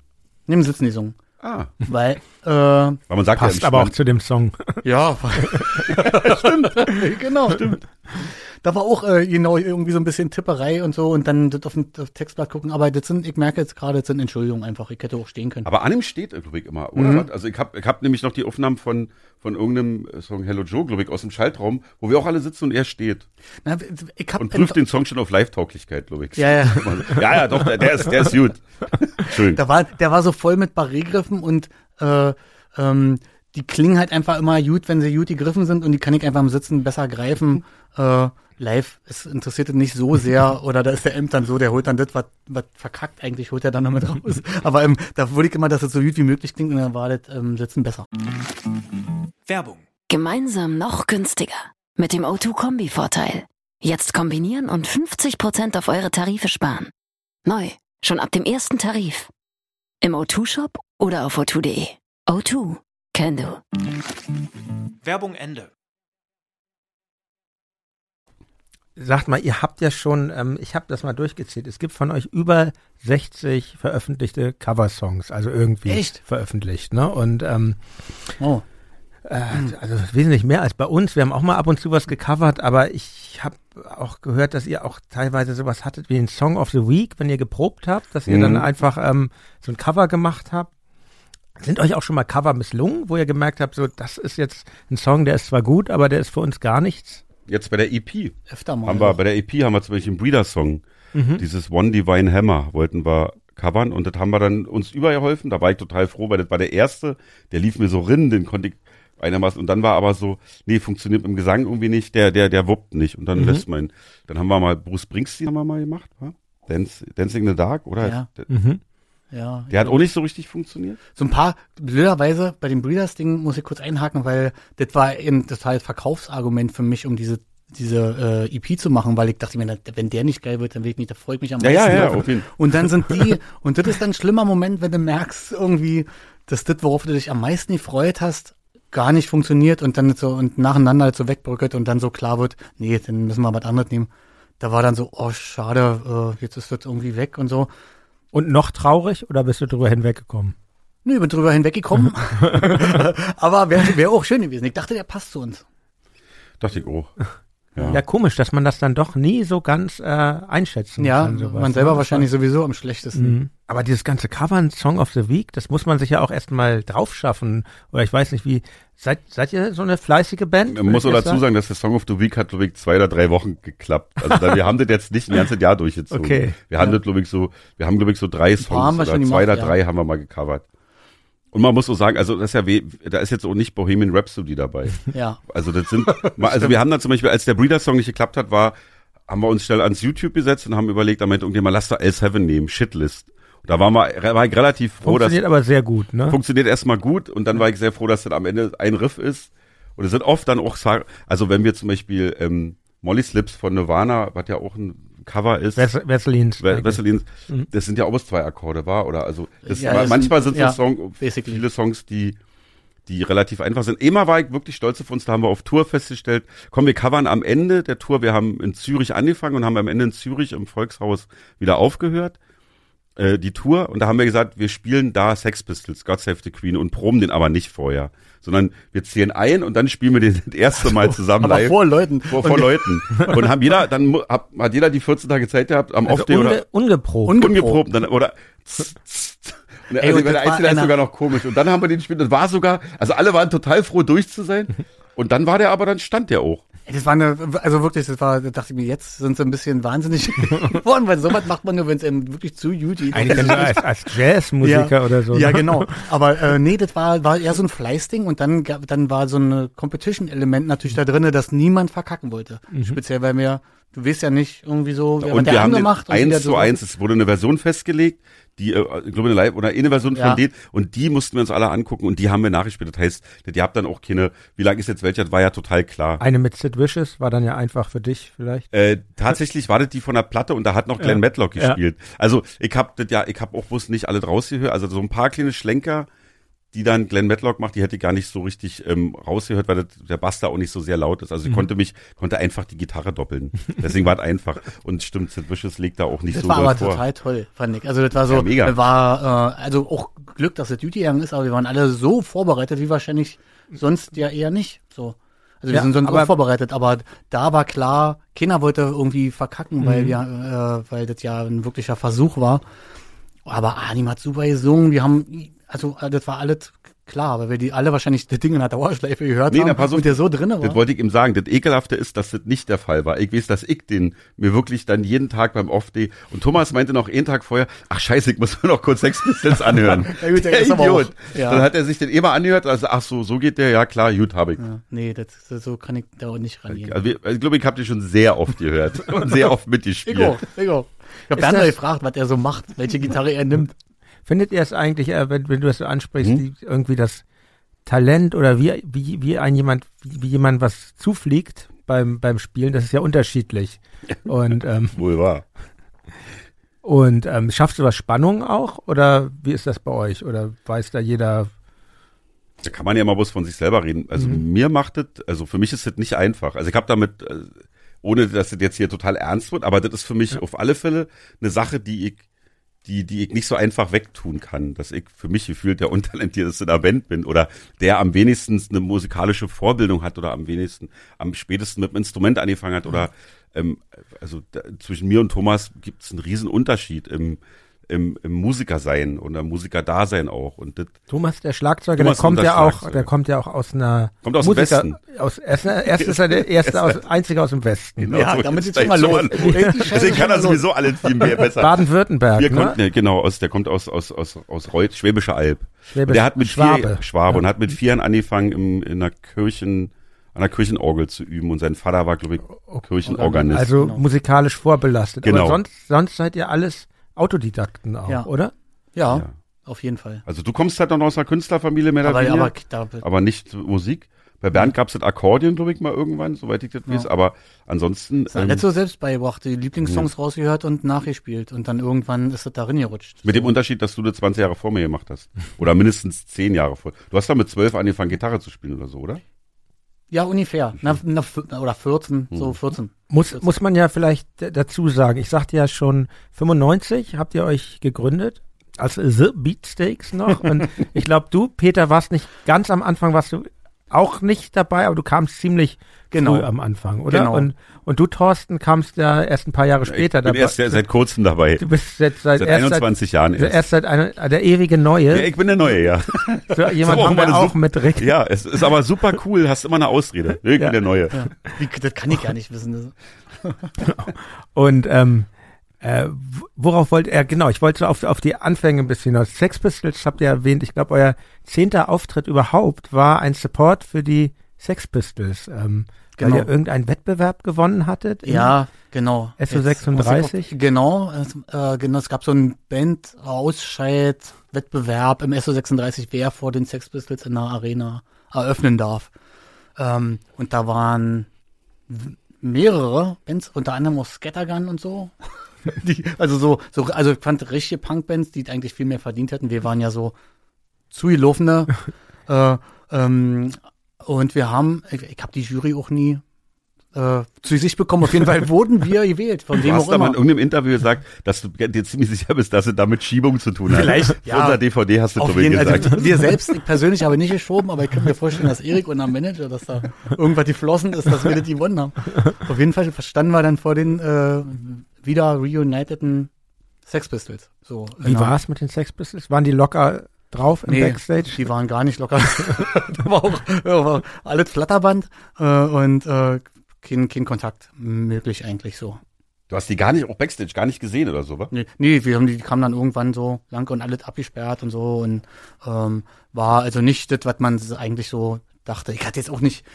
Nimm Sitzen die Song. Ah, Weil, äh, weil man sagt Passt ja, im aber auch zu dem Song. Ja, stimmt. genau. Stimmt. Da war auch äh, genau irgendwie so ein bisschen Tipperei und so und dann das auf dem Textblatt gucken. Aber das sind, ich merke jetzt gerade, das sind Entschuldigungen einfach. Ich hätte auch stehen können. Aber an ihm steht, glaube ich, immer, oder? was? Also ich habe ich hab nämlich noch die Aufnahmen von, von irgendeinem Song Hello Joe, glaube ich, aus dem Schaltraum, wo wir auch alle sitzen und er steht. Na, ich hab Und prüft den Song schon auf Live-Tauglichkeit, glaube ich. Ja, ja. ja, ja, doch, der, der ist, der ist gut. Entschuldigung. Da war, der war so voll mit Barré-Griffen und äh, ähm, die klingen halt einfach immer gut, wenn sie gut gegriffen sind und die kann ich einfach im Sitzen besser greifen. Äh, live, es interessiert ihn nicht so sehr, oder da ist der Amt dann so, der holt dann das, was, was verkackt eigentlich, holt er dann noch mit raus. Aber ähm, da wollte ich immer, dass es so gut wie möglich klingt und dann war das ähm, Sitzen besser. Werbung. Gemeinsam noch günstiger. Mit dem O2-Kombi-Vorteil. Jetzt kombinieren und 50% auf eure Tarife sparen. Neu. Schon ab dem ersten Tarif. Im O2-Shop oder auf o2.de. O2. Can do. Werbung Ende. Sagt mal, ihr habt ja schon, ähm, ich habe das mal durchgezählt, es gibt von euch über 60 veröffentlichte Coversongs, also irgendwie Echt? veröffentlicht, ne? Und ähm, Oh. äh, also wesentlich mehr als bei uns. Wir haben auch mal ab und zu was gecovert, aber ich habe auch gehört, dass ihr auch teilweise sowas hattet wie den Song of the Week, wenn ihr geprobt habt, dass ihr Mhm. dann einfach ähm, so ein Cover gemacht habt. Sind euch auch schon mal Cover misslungen, wo ihr gemerkt habt, so das ist jetzt ein Song, der ist zwar gut, aber der ist für uns gar nichts? Jetzt bei der EP Öfter mal. haben wir, bei der EP haben wir zum Beispiel einen Breeder-Song. Mhm. Dieses One Divine Hammer wollten wir covern und das haben wir dann uns übergeholfen. Da war ich total froh, weil das war der erste, der lief mir so rin, den konnte ich einigermaßen und dann war aber so, nee, funktioniert mit dem Gesang irgendwie nicht, der, der, der wuppt nicht und dann Mhm. lässt man ihn. Dann haben wir mal Bruce Springsteen haben wir mal gemacht, wa? Dance, Dancing in the Dark, oder? Ja. Mhm. Ja. der hat auch nicht so richtig funktioniert. So ein paar, blöderweise, bei dem Breeders-Ding muss ich kurz einhaken, weil das war ein total Verkaufsargument für mich, um diese diese äh, EP zu machen, weil ich dachte mir, wenn der nicht geil wird, dann will ich nicht, da freue ich mich am Ja, meisten. ja, ja, auf jeden Und dann sind die, und das ist dann ein schlimmer Moment, wenn du merkst irgendwie, dass das, worauf du dich am meisten gefreut hast, gar nicht funktioniert und dann so und nacheinander halt so wegbrückelt und dann so klar wird, nee, dann müssen wir was anderes nehmen. Da war dann so, oh schade, äh, jetzt ist das irgendwie weg und so. Und noch traurig oder bist du drüber hinweggekommen? Nö, ich bin drüber hinweggekommen. Aber wäre wär auch schön gewesen. Ich dachte, der passt zu uns. Dachte ich auch. Ja. Ja, komisch, dass man das dann doch nie so ganz äh, einschätzen Ja, kann. sowas, man selber ne? wahrscheinlich sowieso am schlechtesten. Mhm. Aber dieses ganze Covern Song of the Week, das muss man sich ja auch erstmal drauf schaffen. Oder ich weiß nicht wie. Seid, seid ihr so eine fleißige Band? Man muss auch dazu sagen, dass der Song of the Week hat, glaube ich, zwei oder drei Wochen geklappt. Also da, wir haben das jetzt nicht ein ganzes Jahr durchgezogen. Okay. Wir haben das, glaube ich, so, wir haben, glaube ich, so drei Songs oder zwei gemacht, oder ja. drei haben wir mal gecovert. Und man muss so sagen, also das ist ja, weh, da ist jetzt auch nicht Bohemian Rhapsody dabei. Ja. Also das sind, mal, also wir haben dann zum Beispiel, als der Breeder-Song nicht geklappt hat, war, haben wir uns schnell ans YouTube gesetzt und haben überlegt, da meinte irgendjemand, lass doch L7 nehmen, Shitlist. Und da waren wir, war ich relativ froh, dass, Funktioniert aber sehr gut, ne? funktioniert erstmal gut und dann war ich sehr froh, dass dann am Ende ein Riff ist. Und es sind oft dann auch, also wenn wir zum Beispiel ähm, Molly Slips von Nirvana, was ja auch ein Cover ist, Wes Wesselins. We- Wesselins, das sind ja auch bloß zwei Akkorde, war oder also das, Ja, das manchmal sind- sind so ja, Song, basically. viele Songs, die die relativ einfach sind. Immer war ich wirklich stolz auf uns, da haben wir auf Tour festgestellt, komm, wir covern am Ende der Tour, wir haben in Zürich angefangen und haben am Ende in Zürich im Volkshaus wieder aufgehört, äh, die Tour, und da haben wir gesagt, wir spielen da Sex Pistols, God Save the Queen und proben den aber nicht vorher, sondern wir zählen ein und dann spielen wir den das erste Mal zusammen Aber live. vor Leuten. vor, vor Und- Leuten. Und haben jeder, dann mu- hat, jeder die 14 Tage Zeit gehabt, am also Off-Day oder unge ungeprobt. Unge- ungeprobt, dann, oder Ey, also der Einzelne ist sogar noch komisch. Und dann haben wir den gespielt, das war sogar, also alle waren total froh durch zu sein. Und dann war der aber, dann stand der auch. Das war eine, also wirklich, das war, da dachte ich mir, jetzt sind sie ein bisschen wahnsinnig geworden, weil sowas macht man nur, wenn es einem wirklich zu gut geht. Eigentlich als, als Jazzmusiker ja, oder so. Ja, ne? genau. Aber äh, nee, das war, war eher so ein Fleißding und dann, gab- dann war so ein Competition-Element natürlich da drinne, dass niemand verkacken wollte. Speziell, weil wir, du weißt ja nicht irgendwie so, wer und hat der wir haben den angemacht und eins zu so- eins, es wurde eine Version festgelegt, die, äh, eine Live oder eine Version Ja. von denen, und die mussten wir uns alle angucken und die haben wir nachgespielt. Das heißt, ihr habt dann auch keine, wie lang ist jetzt welcher, das war ja total klar. Eine mit Sid Vicious war dann ja einfach für dich vielleicht. Äh, tatsächlich war das die von der Platte und da hat noch Glenn Ja. Matlock Ja. gespielt. Also ich hab das ja, ich hab auch bloß nicht alle draus gehört. Also so ein paar kleine Schlenker, die dann Glenn Matlock macht, die hätte ich gar nicht so richtig ähm, rausgehört, weil das, der Bass da auch nicht so sehr laut ist. Also Mhm. ich konnte mich, konnte einfach die Gitarre doppeln. Deswegen war es einfach. Und stimmt, Sid Vicious legt da auch nicht Das so war doll aber vor. total toll, fand ich. Also das war so, Ja, mega. das war äh, also auch Glück, dass es Duty gegangen ist, aber wir waren alle so vorbereitet, wie wahrscheinlich sonst ja eher nicht. So. Also wir Ja, sind sonst aber- vorbereitet, aber da war klar, keiner wollte irgendwie verkacken, weil Mhm. wir, äh, weil das ja ein wirklicher Versuch war. Aber Anim hat super gesungen, wir haben, also äh, das war alles Klar, weil wir die alle wahrscheinlich das Ding in der Dauerschleife gehört Nee, haben na, pass auf, und der so drin war. Das wollte ich ihm sagen. Das Ekelhafte ist, dass das nicht der Fall war. Ich weiß, dass ich den mir wirklich dann jeden Tag beim Off-Day und Thomas meinte noch einen Tag vorher, ach scheiße, ich muss mir noch kurz Sex Pistols anhören. Ja, gut, der der ist aber Idiot. auch- ja. Dann hat er sich den immer angehört, also ach so, so geht der, ja klar, gut, habe ich. ja, nee, das, so kann ich da auch nicht rangehen. Also, also ich glaube, ich habe die schon sehr oft gehört und sehr oft Ich mitgespielt. auch, ich auch. Ich habe Bernd gefragt, was er so macht, welche Gitarre er nimmt. Findet ihr es eigentlich, äh, wenn, wenn du das so ansprichst, Hm? die, irgendwie das Talent oder wie, wie, wie ein jemand, wie, wie jemand was zufliegt beim, beim Spielen, das ist ja unterschiedlich. Und, ähm, Wohl wahr. und ähm, schaffst du was Spannung auch? Oder wie ist das bei euch? Oder weiß da jeder, Da kann man ja mal bloß von sich selber reden. Also Mhm. mir macht das, also für mich ist das nicht einfach. Also ich habe damit, äh, ohne dass das jetzt hier total ernst wird, aber das ist für mich auf alle Fälle eine Sache, die ich, die, die ich nicht so einfach wegtun kann. Dass ich für mich gefühlt der untalentierteste in der Band bin oder der am wenigsten eine musikalische Vorbildung hat oder am wenigsten, am spätesten mit dem Instrument angefangen hat oder ähm, also da, zwischen mir und Thomas gibt es einen riesen Unterschied im, im, im Musikersein oder Musikerdasein auch. Und das Thomas, der Schlagzeuger, Thomas der kommt ja auch, der kommt ja auch aus einer Kommt aus dem Westen. Aus, erst, erst ist er der erste aus, einzige aus dem Westen. Genau, Ja, so damit geht's schon mal los. Deswegen ist kann er sowieso alle viel mehr besser. Baden-Württemberg, Wir ne? konnten, ne, genau, aus, der kommt aus, aus, aus, aus Reut, Schwäbische Alb. Schwäbisch- der hat mit Schwabe. vier, Schwabe Ja. und hat mit vier Jahren angefangen, im, in einer Kirchen, an der Kirchenorgel zu üben. Und sein Vater war, glaube ich, Kirchenorganist. Also Genau. musikalisch vorbelastet. Genau. Aber sonst, sonst seid ihr alles Autodidakten auch, Ja. oder? Ja, Ja. auf jeden Fall. also du kommst halt noch aus einer Künstlerfamilie mehr oder Aber, weniger, aber da, aber nicht Musik. Bei Bernd gab's das Akkordeon, glaube ich, mal irgendwann, soweit ich das weiß. Aber ansonsten, er ähm, nicht so selbst beigebracht, die Lieblingssongs rausgehört und nachgespielt und dann irgendwann ist es darin gerutscht. mit dem Unterschied, dass du das 20 Jahre vor mir gemacht hast. Oder mindestens 10 Jahre vor. Du hast doch mit 12 angefangen, Gitarre zu spielen oder so, oder? Ja, ungefähr. Na, na, f- oder 14, Hm. so 14. Muss, muss man ja vielleicht dazu sagen. Ich sagte ja schon, 95 habt ihr euch gegründet. Als The Beatsteaks noch. Und ich glaube, du, Peter, warst nicht ganz am Anfang, warst du auch nicht dabei, aber du kamst ziemlich Genau. früh am Anfang, oder? Genau. Und, und du, Thorsten, kamst ja erst ein paar Jahre später ich bin dabei. erst seit, seit kurzem dabei. du bist jetzt seit, Seit erst 21 Jahren seit, erst. erst seit einer, der ewige Neue. Ja, ich bin der Neue, ja. so, jemand haben wir auch mit Rick. Ja, es ist aber super cool, hast immer eine Ausrede. Ich Ja. bin der Neue. Ja. Wie, das kann ich gar nicht wissen. Und ähm, äh, worauf wollt er, genau, ich wollte so auf, auf die Anfänge ein bisschen hinaus. Sex Pistols habt ihr erwähnt, ich glaube, euer zehnter Auftritt überhaupt war ein Support für die Sex Pistols, ähm, Genau. weil ihr irgendeinen Wettbewerb gewonnen hattet. Ja, genau. SO Jetzt 36? muss ich- Genau, es, äh, genau, es gab so einen Band-Ausscheid-Wettbewerb im SO36, wer vor den Sex Pistols in der Arena eröffnen darf. Ähm, und da waren mehrere Bands, unter anderem auch Scattergun und so. die, also so, so, also ich fand richtige Punkbands, die eigentlich viel mehr verdient hätten. Wir waren ja so zugelaufene. äh, ähm, und wir haben, ich, ich habe die Jury auch nie äh, zu sich bekommen. Auf jeden Fall wurden wir gewählt, von Du hast auch aber in immer. irgendeinem Interview gesagt, dass du dir ziemlich sicher bist, dass es damit Schiebung zu tun hat. Vielleicht, ja. unser DVD hast du Auf zu jeden gesagt. also wir selbst, ich persönlich habe nicht geschoben, aber ich kann mir vorstellen, dass Erik und der Manager, dass da irgendwas geflossen ist, dass wir das gewonnen haben. Auf jeden Fall standen wir dann vor den äh, wieder reuniteden Sex Pistols. So, Wie genau. war's mit den Sex Pistols? Waren die locker drauf im Nee, Backstage? die waren gar nicht locker. da war auch da war alles Flatterband äh, und äh, kein, kein Kontakt möglich eigentlich so. Du hast die gar nicht, auch Backstage, gar nicht gesehen oder so, wa? Nee, nee, wir haben die, die kamen dann irgendwann so lang und alles abgesperrt und so und ähm, war also nicht das, was man eigentlich so dachte. Ich hatte jetzt auch nicht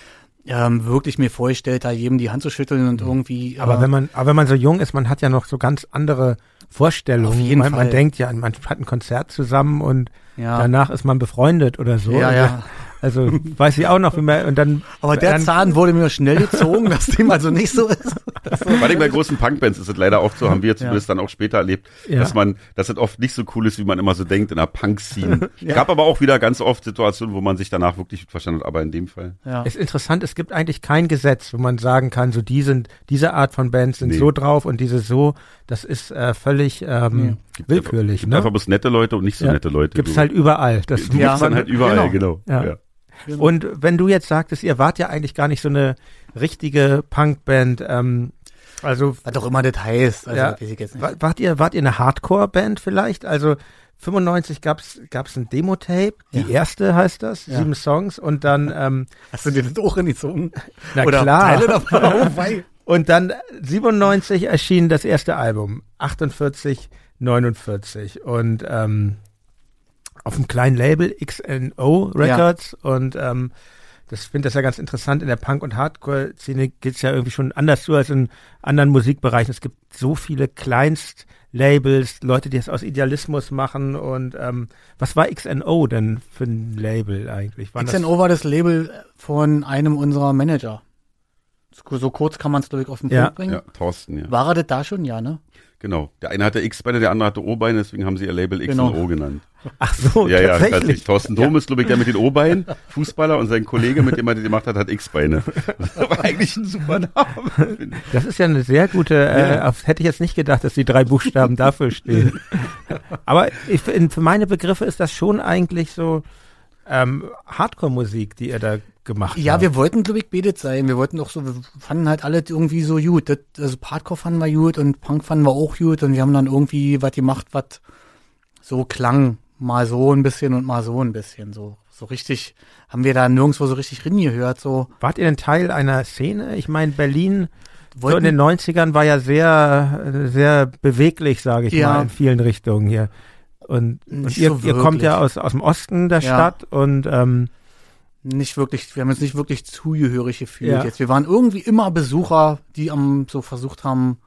ähm, wirklich mir vorgestellt, da jedem die Hand zu schütteln und irgendwie. Mhm. Aber äh, wenn man, aber wenn man so jung ist, man hat ja noch so ganz andere Vorstellungen. Auf jeden man, man Fall. denkt ja, man hat ein Konzert zusammen und ja, danach ist man befreundet oder so. ja, ja. Also weiß ich auch noch, wie man und dann. Aber der dann, Zahn wurde mir schnell gezogen, dass dem also nicht so ist. Vor allem bei großen Punkbands ist es leider oft so, haben wir zumindest dann auch später erlebt, Ja. dass man, dass es oft nicht so cool ist, wie man immer so denkt in einer Punk-Scene. Gab aber auch wieder ganz oft Situationen, wo man sich danach wirklich gut verstanden hat, aber in dem Fall. Ja. Ist interessant, es gibt eigentlich kein Gesetz, wo man sagen kann, so die sind, diese Art von Bands sind Nee. so drauf und diese so, das ist äh, völlig ähm, Gibt willkürlich. Gibt ne? einfach bloß nette Leute und nicht so Ja. nette Leute. Gibt's Du- halt überall. Das die Ja. gibt's dann halt überall, genau. Ja. Ja. Und wenn du jetzt sagtest, ihr wart ja eigentlich gar nicht so eine richtige Punkband, ähm, also Was auch immer das heißt. Also, Ja. das wart ihr, wart ihr eine Hardcore-Band vielleicht? Also 95 gab's gab's ein Demo-Tape, die Ja. erste heißt das, Ja. sieben Songs und dann ähm, Hast du dir das auch hingezogen? Na Oder klar. Teile davon? Oh, und dann 97 erschien das erste Album, 48, 49 und ähm, auf einem kleinen Label XNO Records und ähm, das finde das ja ganz interessant. In der Punk- und Hardcore-Szene geht's ja irgendwie schon anders zu als in anderen Musikbereichen. Es gibt so viele Kleinst-Labels, Leute, die es aus Idealismus machen. Und ähm, was war XNO denn für ein Label eigentlich? Waren das- XNO war das Label von einem unserer Manager. So, so kurz kann man es, glaube ich, auf den Ja. Punkt bringen. Ja, Thorsten, ja. War er das da schon? Ja, ne? Genau. Der eine hatte X-Beine, der andere hatte O-Beine, deswegen haben sie ihr Label X Genau. und O genannt. Ach so, ja, ja, tatsächlich. tatsächlich. Thorsten Dom ist, glaube ich, der mit den O-Beinen, Fußballer, und sein Kollege, mit dem er das gemacht hat, hat X-Beine. Das war eigentlich ein super Name. Das ist ja eine sehr gute, äh, Ja. auf, hätte ich jetzt nicht gedacht, dass die drei Buchstaben dafür stehen. Aber ich, für meine Begriffe ist das schon eigentlich so ähm, Hardcore-Musik, die ihr da gemacht Ja, habt. wir wollten, glaube ich, betet sein. Wir wollten auch so, wir fanden halt alle irgendwie so gut. Das, also Hardcore fanden wir gut und Punk fanden wir auch gut und wir haben dann irgendwie was gemacht, was so klang. Mal so ein bisschen und mal so ein bisschen. So, so richtig, haben wir da nirgendwo so richtig gehört. So, Wart ihr denn Teil einer Szene? Ich meine, Berlin so in den 90ern war ja sehr, sehr beweglich, sage ich Ja. mal, in vielen Richtungen hier. Und, und ihr, so ihr kommt ja aus, aus dem Osten der Ja. Stadt und ähm, nicht wirklich, wir haben uns nicht wirklich zugehörig gefühlt Ja. jetzt. Wir waren irgendwie immer Besucher, die am so versucht haben,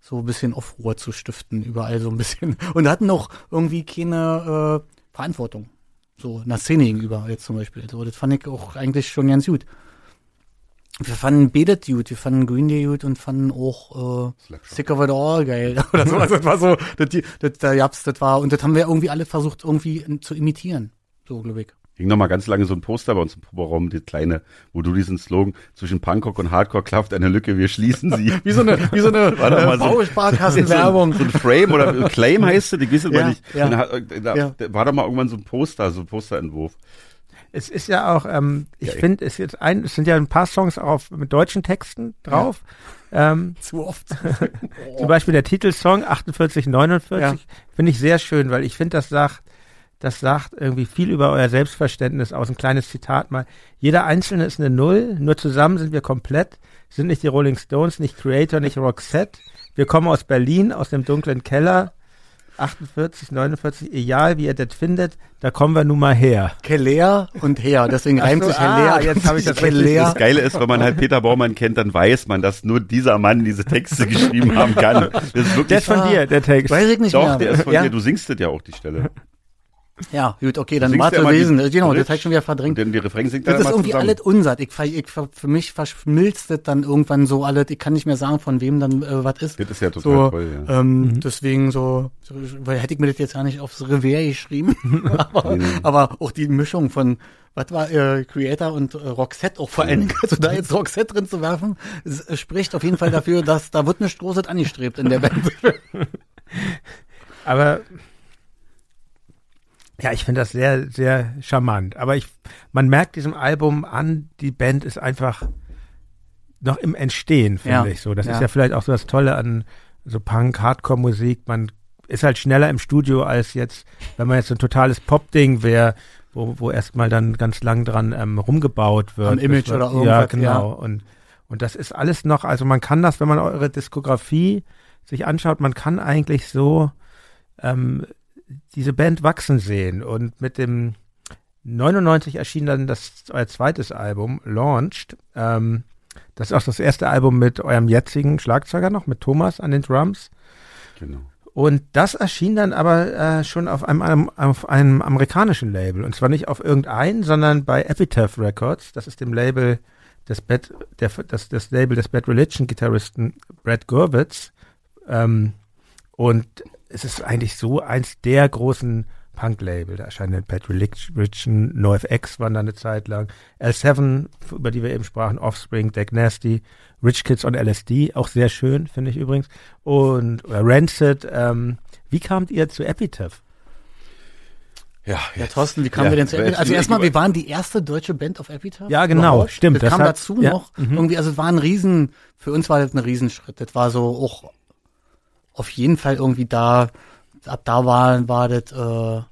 so ein bisschen Aufruhr zu stiften, überall so ein bisschen. Und hatten auch irgendwie keine äh, Verantwortung. So einer Szene gegenüber jetzt zum Beispiel. So, das fand ich auch eigentlich schon ganz gut. Wir fanden Betet gut, wir fanden Green Day gut und fanden auch äh, Slapshot. Sick of It All geil. Oder so. Also das war so, das, die- das, da gab's, das war, und das haben wir irgendwie alle versucht, irgendwie zu imitieren. So, glaube ich. Hing noch mal ganz lange so ein Poster bei uns im Proberaum, die kleine, wo du diesen Slogan zwischen Punkrock und Hardcore klafft eine Lücke, wir schließen sie. Wie so eine, wie so eine äh, Bausparkassenwerbung. So ein, so ein Frame oder Claim heißt du, die gehst du Ja, mal nicht. ja. Da, da, Ja. war doch mal irgendwann so ein Poster, so ein Posterentwurf. es ist ja auch, ähm, ich Ja, finde, es jetzt ein, es sind ja ein paar Songs auf mit deutschen Texten drauf. Ähm, Zu oft. Zum Beispiel der Titelsong 4849 Ja. finde ich sehr schön, weil ich finde, das sagt, das sagt irgendwie viel über euer Selbstverständnis aus. Ein kleines Zitat mal. Jeder Einzelne ist eine Null, nur zusammen sind wir komplett. Sind nicht die Rolling Stones, nicht Creator, nicht Roxette. Wir kommen aus Berlin, aus dem dunklen Keller. 48, 49, egal wie ihr das findet, da kommen wir nun mal her. Keller und Her. Deswegen Ach reimt so, sich ah, Keller. jetzt hab ich das richtig- Keller. Das Geile ist, wenn man halt Peter Baumann kennt, dann weiß man, dass nur dieser Mann diese Texte geschrieben haben kann. Das ist Der wirklich ist von Ah. dir, der Text. Weiß ich nicht Doch, mehr. der ist von ja? dir. Du singst das ja auch, die Stelle. Ja, gut, okay, dann ja immer lesen. die Genau, das habe ich schon wieder Und verdrängt. dann die Refrain singt Das ist irgendwie zusammen. alles unsatt. Ich, ich, für mich verschmilzt das dann irgendwann so alles. Ich kann nicht mehr sagen, von wem dann äh, was ist. Das ist ja total So, toll, ja. ähm, deswegen so, so, weil hätte ich mir das jetzt gar nicht aufs Revier geschrieben. aber, aber auch die Mischung von, was war äh, Creator und äh, Roxette auch vor allen Dingen, also da jetzt Roxette drin zu werfen, es, es spricht auf jeden Fall dafür, dass da wird nicht Großes angestrebt in der Band. Aber ja, ich finde das sehr, sehr charmant. Aber ich, man merkt diesem Album an, die Band ist einfach noch im Entstehen, finde Ja, ich so. Das ja. ist ja vielleicht auch so das Tolle an so Punk, Hardcore-Musik. Man ist halt schneller im Studio als jetzt, wenn man jetzt so ein totales Pop-Ding wäre, wo, wo erstmal dann ganz lang dran ähm, rumgebaut wird. Am Image war- oder Ja, irgendwas, genau. ja. Und, und das ist alles noch, also man kann das, wenn man eure Diskografie sich anschaut, man kann eigentlich so ähm, diese Band wachsen sehen. Und mit dem 99 erschien dann das euer zweites Album, Launched. Ähm, das ist auch das erste Album mit eurem jetzigen Schlagzeuger noch, mit Thomas an den Drums. Genau. Und das erschien dann aber äh, schon auf einem, einem, auf einem amerikanischen Label. Und zwar nicht auf irgendein, sondern bei Epitaph Records. Das ist dem Label des Bad, der, das, das Label des Bad Religion Gitarristen Brad Gurwitz. Ähm, und es ist eigentlich so eins der großen Punk-Label. Da erscheinen Bad Religion, NoFX waren da eine Zeit lang, L7, über die wir eben sprachen, Offspring, Deck Nasty, Rich Kids on LSD, auch sehr schön, finde ich übrigens. Und oder Rancid. Ähm, wie kamt ihr zu Epitaph? Ja, Ja, Thorsten, wie kamen Ja, wir denn zu Epitaph? Also erstmal, wir waren die erste deutsche Band auf Epitaph. Ja, genau, Überhaupt. stimmt, Das, das kam hat- dazu ja, noch. mhm. Irgendwie, also es war ein Riesen, für uns war das ein Riesenschritt. Das war so auch auf jeden Fall irgendwie da ab da war, war das, äh,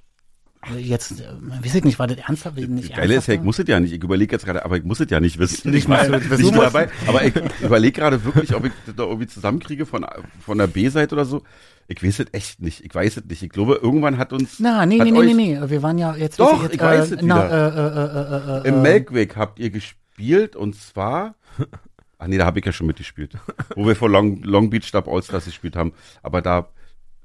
jetzt, äh, weiß ich nicht, war das ernsthaft? Nicht Das Geile ist ja, ich muss es ja nicht, ich überlege jetzt gerade, aber ich muss es ja nicht wissen. Nicht mal- nicht du nicht dabei, aber ich überlege gerade wirklich, ob ich das da irgendwie zusammenkriege von, von der B-Seite oder so. Ich weiß es echt nicht, ich weiß es nicht. Ich glaube, irgendwann hat uns Na, nee, nee, nee, nee, nee, wir waren ja jetzt. Doch, jetzt, ich weiß es na, wieder. äh, äh, äh, äh, äh, im äh, Melkweg habt ihr gespielt und zwar, ach nee, da habe ich ja schon mitgespielt, wo wir vor Long, Long Beach Stab Allstars gespielt haben, aber da,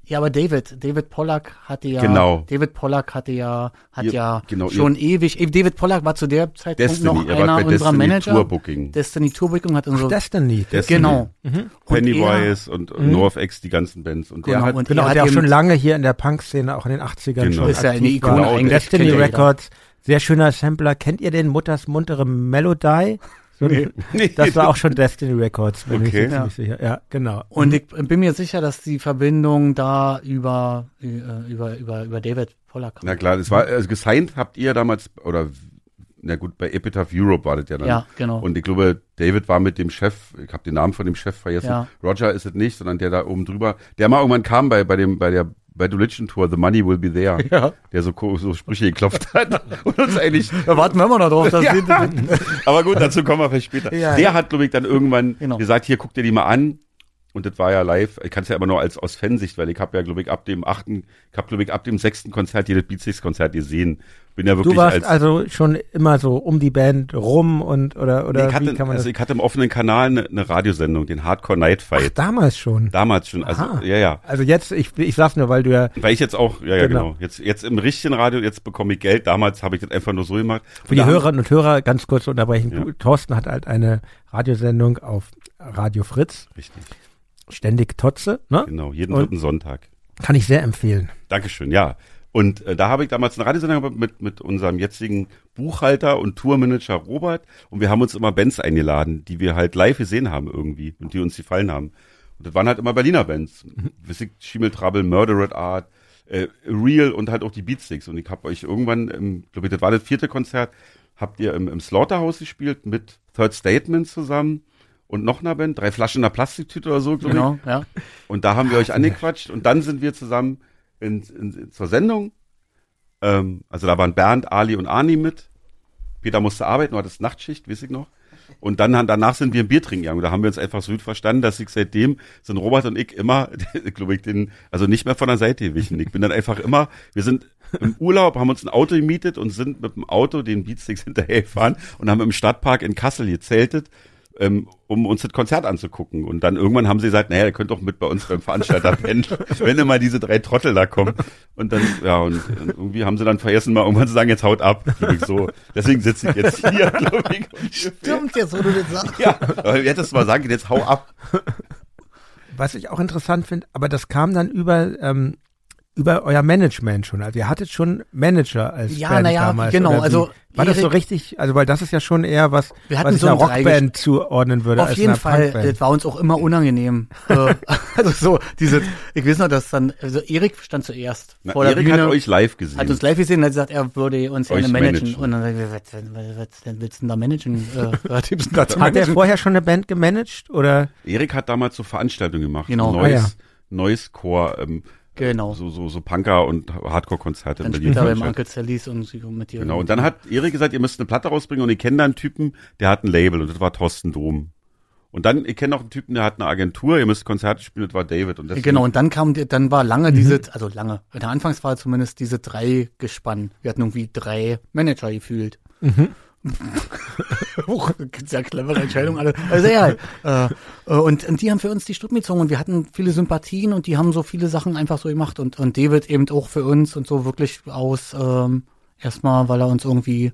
Ja, aber David, David Pollack hatte ja, Genau. David Pollack hatte ja, hat Ihr- ja genau, schon ewig, eh, David Pollack war zu der Destiny, noch ihr einer bei unserer Destiny Manager. Tour Booking. Destiny Tourbooking hat unsere, Destiny. Destiny. genau. Und Pennywise und NoFX, die ganzen Bands und der Genau, hat, und Genau, er hat der auch schon lange hier in der Punk-Szene, auch in den 80ern Genau. schon Ist ja eine Ikone eigentlich, Destiny. Records, sehr schöner Sampler. Kennt ihr den Mutters muntere Melodie? So Nee. Das war auch schon Destiny Records, bin ich Okay. mir ziemlich sicher. Ja, genau. Und ich bin mir sicher, dass die Verbindung da über, äh, über, über, über David Pollack kam. Na klar, das war, also gesigned habt ihr damals, oder, na gut, bei Epitaph Europe war das ja dann. Ja, genau. Und ich glaube, David war mit dem Chef, ich habe den Namen von dem Chef vergessen, Ja. Roger ist es nicht, sondern der da oben drüber, der mal irgendwann kam bei, bei dem, bei der, bei Religion Tour, The Money Will Be There, Ja. der so, so Sprüche geklopft hat und uns eigentlich, Da warten wir immer noch drauf, dass Ja. wir, aber gut, dazu kommen wir vielleicht später. Ja, der hat, glaube ich, dann irgendwann Genau. gesagt, hier, guck dir die mal an. Und das war ja live. Ich kann es ja immer nur als aus Fansicht, weil ich habe ja, glaube ich, ab dem achten, ich habe, glaube ich, ab dem sechsten Konzert jedes Beatsticks-Konzert gesehen. Bin ja wirklich Du warst als also schon immer so um die Band rum und oder oder Nee, ich, wie hatte, kann man also das? ich hatte im offenen Kanal eine, eine Radiosendung, den Hardcore Night Ach, Fight. damals schon. Damals schon, also Aha. ja, ja. Also jetzt, ich, ich sag's nur, weil du ja Weil ich jetzt auch, ja, ja, Genau. genau. Jetzt, jetzt im richtigen Radio, jetzt bekomme ich Geld. Damals habe ich das einfach nur so gemacht. für die Hörerinnen und Hörer ganz kurz zu unterbrechen. Ja. Thorsten hat halt eine Radiosendung auf Radio Fritz, Richtig, ständig Totze, ne? genau. Jeden Und- dritten Sonntag. Kann ich sehr empfehlen. Dankeschön, ja. Und äh, da habe ich damals eine Radiosendung mit, mit unserem jetzigen Buchhalter und Tourmanager Robert. Und wir haben uns immer Bands eingeladen, die wir halt live gesehen haben irgendwie und die uns gefallen haben. Und das waren halt immer Berliner Bands. Wissig, Schimmeltrabbel, Murdered Art, äh, Real und halt auch die Beatsticks. Und ich habe euch irgendwann, ähm, glaube ich, das war das vierte Konzert, habt ihr im, im Slaughterhouse gespielt mit Third Statement zusammen und noch einer Band, drei Flaschen in einer Plastiktüte oder so, glaube ich. genau, ja. Und da haben wir euch angequatscht und dann sind wir zusammen in, in, zur Sendung. Ähm, also da waren Bernd, Ali und Arni mit. Peter musste arbeiten, war das Nachtschicht, weiß ich noch. Und dann danach sind wir ein Bier trinken gegangen. Da haben wir uns einfach so gut verstanden, dass ich seitdem sind Robert und ich immer, glaube ich, den, also nicht mehr von der Seite gewichen. Ich bin dann einfach immer, wir sind im Urlaub, haben uns ein Auto gemietet und sind mit dem Auto den Beatsticks hinterhergefahren und haben im Stadtpark in Kassel gezeltet, ähm, um uns das Konzert anzugucken. Und dann irgendwann haben sie gesagt, naja, ihr könnt doch mit bei uns beim Veranstalter pennen, wenn immer diese drei Trottel da kommen. Und dann, ja, und, und irgendwie haben sie dann vergessen, mal irgendwann zu sagen, jetzt haut ab. so, deswegen sitze ich jetzt hier, glaube ich. Stimmt jetzt, wo du das sagst. Ja, aber du hättest mal sagen, können, jetzt hau ab. Was ich auch interessant finde, aber das kam dann über, ähm, über euer Management schon. Also ihr hattet schon Manager als Ja, Band na ja, damals. genau, wie? also war das so richtig, also weil das ist ja schon eher was, Wir hatten was ich so einer ein Rockband zuordnen würde Auf als jeden einer Fall, Punkband. das war uns auch immer unangenehm. also so, diese, ich weiß noch, dass dann, also Erik stand zuerst Na, vor der Erik Bühne. hat euch live gesehen. hat uns live gesehen und hat gesagt, er würde uns gerne managen. managen. Und dann sagen wir, was, was, was, willst du denn da managen? Äh, was denn da Hat managen? vorher schon eine Band gemanagt oder? Erik hat damals so Veranstaltungen gemacht. Genau. Neues, Ah, ja. Neues Core, ähm, Genau. so, so, so Punker und Hardcore-Konzerte. In er beim veranstaltet. Uncle Sallys und mit dir. Genau, und dann hat Erik gesagt, ihr müsst eine Platte rausbringen und ich kenne da einen Typen, der hat ein Label und das war Thorsten Dom. Und dann, ich kenne noch einen Typen, der hat eine Agentur, ihr müsst Konzerte spielen, das war David. Und deswegen, Genau, und dann kam, dann war lange diese, also lange, in der Anfangsphase zumindest diese drei gespannt. Wir hatten irgendwie drei Manager gefühlt. Huch, sehr clevere Entscheidung alle. Also ja, äh, äh, und, und die haben für uns die Strippen gezogen und wir hatten viele Sympathien und die haben so viele Sachen einfach so gemacht und, und David eben auch für uns und so wirklich aus, ähm, erstmal, weil er uns irgendwie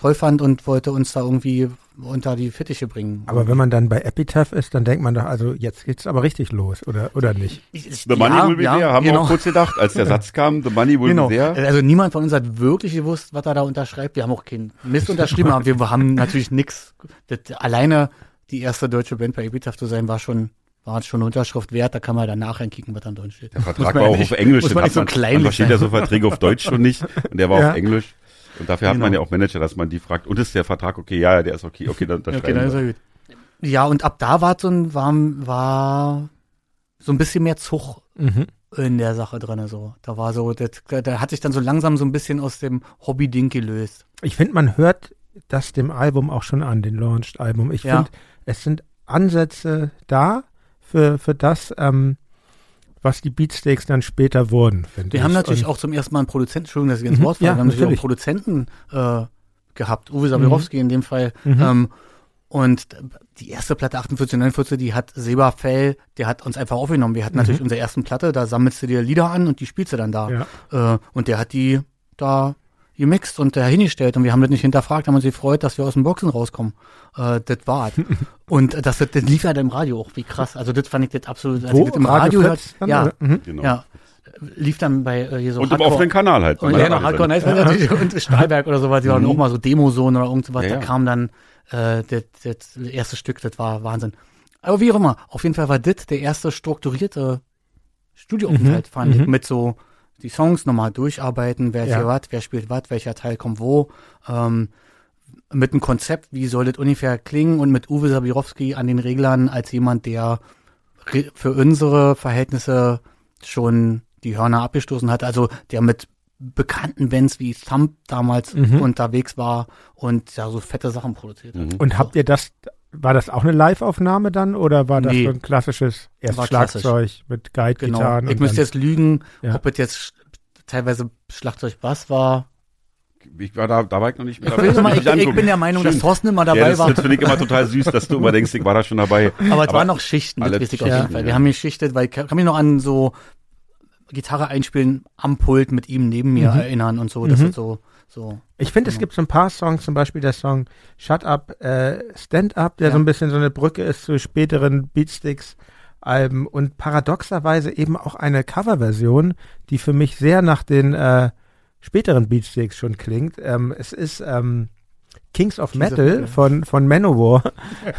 toll fand und wollte uns da irgendwie unter die Fittiche bringen. Aber wenn man dann bei Epitaph ist, dann denkt man doch, also jetzt geht's aber richtig los, oder, oder nicht? The Money Will Be There, haben wir auch kurz gedacht, als der Satz kam, The Money Will Genau. Be There. Also niemand von uns hat wirklich gewusst, was er da unterschreibt. Wir haben auch keinen Mist unterschrieben, aber wir haben natürlich nix. Das, alleine die erste deutsche Band bei Epitaph zu sein, war schon, war schon eine Unterschrift wert. Da kann man danach reinkicken, was dann drin steht. Der Vertrag war auch auf Englisch. Muss man nicht so man kleinlich versteht ja so Verträge auf Deutsch schon nicht. Und der war Ja. auf Englisch. Und dafür hat man ja Genau. auch Manager, dass man die fragt, und ist der Vertrag okay? Ja, ja, der ist okay. Okay, dann Okay, dann ist wir. er gut. Ja, und ab da war so ein, war, war so ein bisschen mehr Zug. Mhm. in der Sache drinne so. Da war so, das, da hat sich dann so langsam so ein bisschen aus dem Hobby-Ding gelöst. Ich finde, man hört das dem Album auch schon an, den Launched-Album. Ich Ja. finde, es sind Ansätze da für, für das, ähm, was die Beatsteaks dann später wurden. Wir haben natürlich Und- auch zum ersten Mal einen Produzenten, Entschuldigung, dass ich ins Mhm, Wort falle, ja, wir haben natürlich auch einen. Produzenten äh, gehabt, Uwe Sabirowski in dem Fall. Mhm. Ähm, und die erste Platte 48, 49, die hat Seba Fell, der hat uns einfach aufgenommen. Wir hatten natürlich unsere ersten Platte, da sammelst du dir Lieder an und die spielst du dann da. Mhm. Ja. Äh, und der hat die da gemixt und da hingestellt und wir haben das nicht hinterfragt, haben uns gefreut, dass wir aus den Boxen rauskommen. Äh, das war es. und das, das, das lief ja dann im Radio auch, wie krass. Also das fand ich das absolut, als Wo? ich das im Radio Radio hört, ja, oder? Mhm. Genau. ja, lief dann bei äh, hier so Und im Hardcore- offenen Kanal halt. und Man ja, alles Hardcore. Nice natürlich und Stahlberg oder sowas, die waren Mhm. auch mal so Demozone oder irgend sowas. Ja, Da ja. kam dann äh, das, das erste Stück, das war Wahnsinn. Aber wie auch immer, auf jeden Fall war das der erste strukturierte Studioaufenthalt, Mhm, fand ich, mhm. mit so die Songs nochmal durcharbeiten, wer Ja. hier was, wer spielt was, welcher Teil kommt wo, ähm, mit einem Konzept, wie soll das ungefähr klingen und mit Uwe Sabirowski an den Reglern als jemand, der für unsere Verhältnisse schon die Hörner abgestoßen hat, also der mit bekannten Bands wie Thump damals Mhm. unterwegs war und ja so fette Sachen produziert hat. Mhm. Und habt ihr das, war das auch eine Live-Aufnahme dann oder war das Nee. so ein klassisches erst War klassisch. Schlagzeug mit Genau. Guide-Gitarren? Ich und müsste dann- jetzt lügen, Ja. ob es jetzt teilweise Schlagzeug Bass war. Ich war da, da war ich noch nicht mehr Ich, will immer, Muss ich, ich bin der Meinung, dass Schön. Thorsten immer ja, dabei das, war. das finde ich immer total süß, dass du immer denkst, ich war da schon dabei. Aber es waren noch Schichten, das weiß ich auf jeden Fall. ja. Wir haben geschichtet, weil ich kann kann mich noch an so Gitarre einspielen am Pult mit ihm neben mir Mhm. erinnern und so. Das Mhm. ist so, so. Ich finde, es Genau. gibt so ein paar Songs, zum Beispiel der Song Shut Up, äh, Stand Up, der Ja. so ein bisschen so eine Brücke ist zu späteren Beatsticks-Alben und paradoxerweise eben auch eine Coverversion, die für mich sehr nach den äh, späteren Beatsticks schon klingt. Ähm, es ist ähm, Kings of Kings of Metal Metal. von, von Manowar.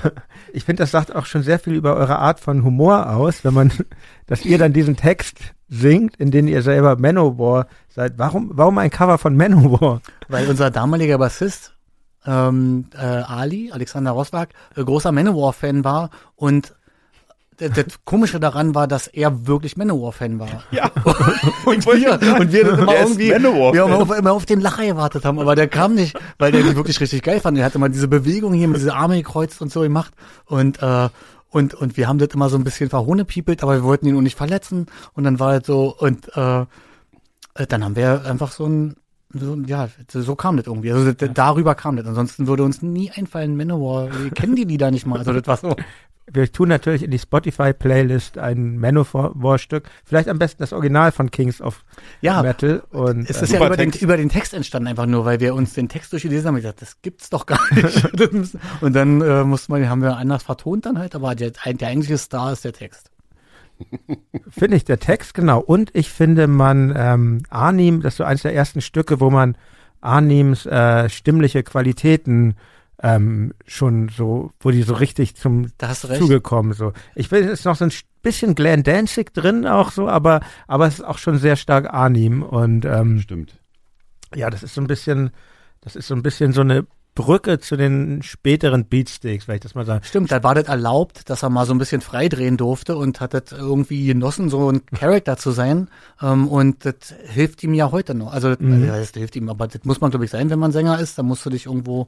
ich finde, das sagt auch schon sehr viel über eure Art von Humor aus, wenn man, dass ihr dann diesen Text singt, in den ihr selber Manowar seid. Warum, warum ein Cover von Manowar? Weil unser damaliger Bassist, ähm, äh, Ali, Alexander Rosberg, äh, großer Manowar-Fan war und das, das Komische daran war, dass er wirklich Manowar-Fan war. Ja. Und wir, und wir dann immer irgendwie, wir haben auf, immer auf den Lacher gewartet haben, aber der kam nicht, weil der die wirklich richtig geil fand. Er hat immer diese Bewegung hier mit diese Arme gekreuzt und so gemacht und, äh, und, und wir haben das immer so ein bisschen verhohnepiepelt, aber wir wollten ihn auch nicht verletzen und dann war es so und, äh, äh, dann haben wir einfach so ein, so, ja, so kam das irgendwie. Also das, darüber kam das. Ansonsten würde uns nie einfallen, Manowar, wir kennen die Lieder nicht mal. Also das war so. Wir tun natürlich in die Spotify-Playlist ein Manowar-Stück. Vielleicht am besten das Original von Kings of Ja, Metal. Und, Es äh, ist ja Super über den, Text. über den Text entstanden, einfach nur, weil wir uns den Text durchgelesen haben und gesagt, das gibt's doch gar nicht. Und dann äh, musste man, haben wir anders vertont dann halt, aber der, der eigentliche Star ist der Text. finde ich der Text, genau. Und ich finde man ähm, Arnim, das ist so eines der ersten Stücke, wo man Arnims äh, stimmliche Qualitäten ähm, schon so, wo die so richtig zum recht. zugekommen so. Ich finde, es ist noch so ein bisschen Glenn Danzig drin auch so, aber aber es ist auch schon sehr stark Arnim und ähm, Stimmt. ja, das ist so ein bisschen, das ist so ein bisschen so eine Brücke zu den späteren Beatsticks, wenn ich das mal sagen. Stimmt, da war das erlaubt, dass er mal so ein bisschen freidrehen durfte und hat das irgendwie genossen, so ein Charakter zu sein. Ähm, und das hilft ihm ja heute noch. Also, Mhm. ja, das hilft ihm, aber das muss man, glaube ich, sein, wenn man Sänger ist. Da musst du dich irgendwo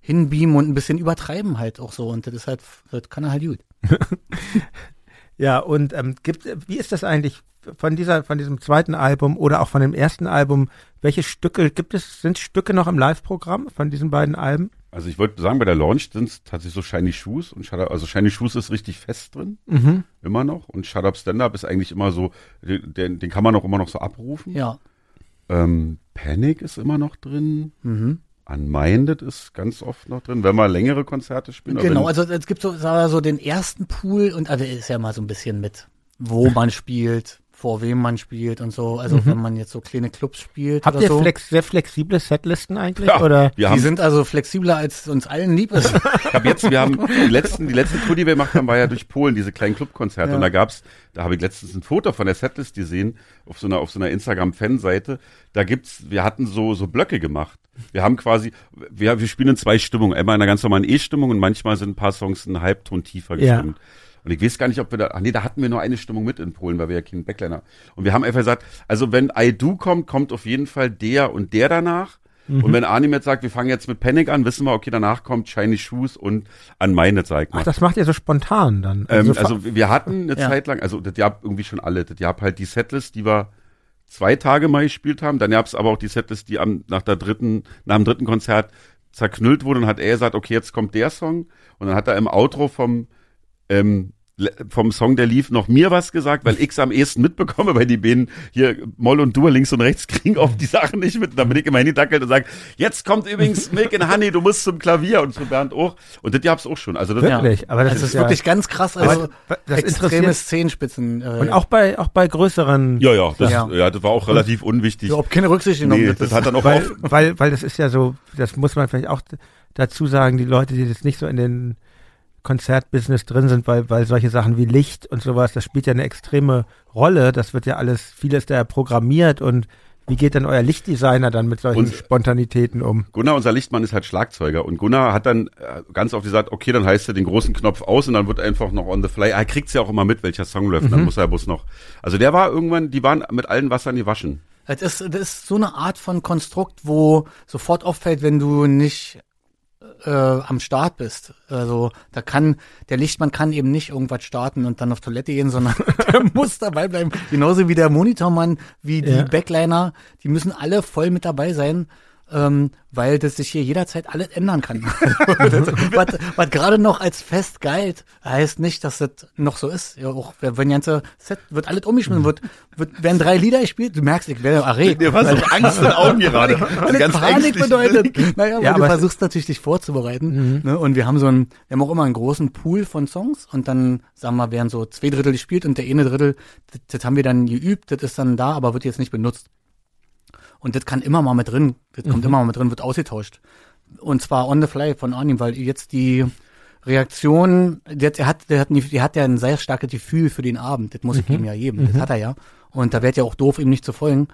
hinbeamen und ein bisschen übertreiben halt auch so. Und das ist halt, das kann er halt gut. Ja, und ähm, gibt, wie ist das eigentlich von dieser, von diesem zweiten Album oder auch von dem ersten Album? Welche Stücke gibt es? Sind Stücke noch im Live-Programm von diesen beiden Alben? Also ich wollte sagen, bei der Launch sind es tatsächlich so Shiny Shoes und Shut Up, also Shiny Shoes ist richtig fest drin, Mhm. immer noch. Und Shut Up Stand Up ist eigentlich immer so, den, den den kann man auch immer noch so abrufen. Ja. Ähm, Panic ist immer noch drin. Mhm. Unminded ist ganz oft noch drin, wenn wir längere Konzerte spielen. aber Genau, also es gibt so, sagen wir so den ersten Pool und also ist ja mal so ein bisschen mit, wo man spielt, vor wem man spielt und so. Also wenn man jetzt so kleine Clubs spielt Mhm. Habt oder ihr so. flex, sehr flexible Setlisten eigentlich? ja, Oder? wir die haben, sind also flexibler, als uns allen lieb ist. ich hab jetzt, wir haben die letzten, die letzte Tour, die wir gemacht haben, war ja durch Polen, diese kleinen Clubkonzerte. Ja. Und da gab's, da habe ich letztens ein Foto von der Setlist gesehen, auf so einer, auf so einer Instagram-Fanseite. Da gibt's, wir hatten so, so Blöcke gemacht. Wir haben quasi, wir, wir spielen in zwei Stimmungen. Einmal in einer ganz normalen E-Stimmung und manchmal sind ein paar Songs einen Halbton tiefer Ja. gestimmt. Und ich weiß gar nicht, ob wir da, ach nee, da hatten wir nur eine Stimmung mit in Polen, weil wir ja keinen Backliner. Und wir haben einfach gesagt, also wenn I Do kommt, kommt auf jeden Fall der und der danach. Mhm. Und wenn Arnim jetzt sagt, wir fangen jetzt mit Panic an, wissen wir, okay, danach kommt Shiny Shoes und an meine, ich mal. Ach, das macht ihr so spontan dann. Ähm, fa- also wir hatten eine Ja. Zeit lang, also das Jahr irgendwie schon alle, das Jahr halt die Setlist, die wir zwei Tage mal gespielt haben. Dann gab's aber auch die Setlist, die am, nach der dritten, nach dem dritten Konzert zerknüllt wurde und hat er gesagt, okay, jetzt kommt der Song. Und dann hat er im Outro vom, ähm, vom Song, der lief, noch mir was gesagt, weil ich's am ehesten mitbekomme, weil die Bänen hier Moll und Dur links und rechts kriegen oft die Sachen nicht mit. Und dann bin ich immer hingedackelt und sag, jetzt kommt übrigens Milk and Honey, du musst zum Klavier und zu Bernd auch. Und das gab's auch schon. Also das Wirklich, aber das Das ist ist ja- wirklich ganz krass. Also Aber das extreme Zehenspitzen. Äh, Und auch bei, auch bei größeren, Ja, ja, das, Ja. ja. das war auch relativ unwichtig. überhaupt keine Rücksicht genommen. Nee, Das das hat dann auch weil, auf, weil, weil das ist ja so, das muss man vielleicht auch dazu sagen, die Leute, die jetzt nicht so in den Konzertbusiness drin sind, weil, weil solche Sachen wie Licht und sowas, das spielt ja eine extreme Rolle. Das wird ja alles, vieles da programmiert und wie geht denn euer Lichtdesigner dann mit solchen Und- Spontanitäten um? Gunnar, unser Lichtmann, ist halt Schlagzeuger. Und Gunnar hat dann äh, ganz oft gesagt, okay, dann heißt er den großen Knopf aus und dann wird einfach noch on the fly. Er kriegt's ja auch immer mit, welcher Song läuft. Dann muss er bloß noch. Also der war irgendwann, die waren mit allen Wassern gewaschen. Das ist, das ist so eine Art von Konstrukt, wo sofort auffällt, wenn du nicht äh, am Start bist. Also da kann der Lichtmann kann eben nicht irgendwas starten und dann auf Toilette gehen, sondern der muss dabei bleiben. Genauso wie der Monitormann, wie die Ja. Backliner, die müssen alle voll mit dabei sein. Ähm, weil das sich hier jederzeit alles ändern kann. was, was gerade noch als fest galt, heißt nicht, dass das noch so ist. Ja, auch wenn ganze Set wird alles umgeschmissen, wird, wird werden drei Lieder gespielt, du merkst, ich werde erregt. Der war so Weil- Angst in den Augen gerade. weil Ganz Panik bedeutet. Naja, weil Ja, du versuchst natürlich dich vorzubereiten. Ne? Und wir haben so einen, wir haben auch immer einen großen Pool von Songs und dann, sagen wir, werden so zwei Drittel gespielt und der eine Drittel, das, das haben wir dann geübt, das ist dann da, aber wird jetzt nicht benutzt. Und das kann immer mal mit drin, das kommt immer mal mit drin, wird ausgetauscht. Und zwar on the fly von Arnim, weil jetzt die Reaktion, der, der hat, der hat, der hat ja ein sehr starkes Gefühl für den Abend. Das muss ich ihm ja geben. Das hat er ja. Und da wird ja auch doof, ihm nicht zu folgen.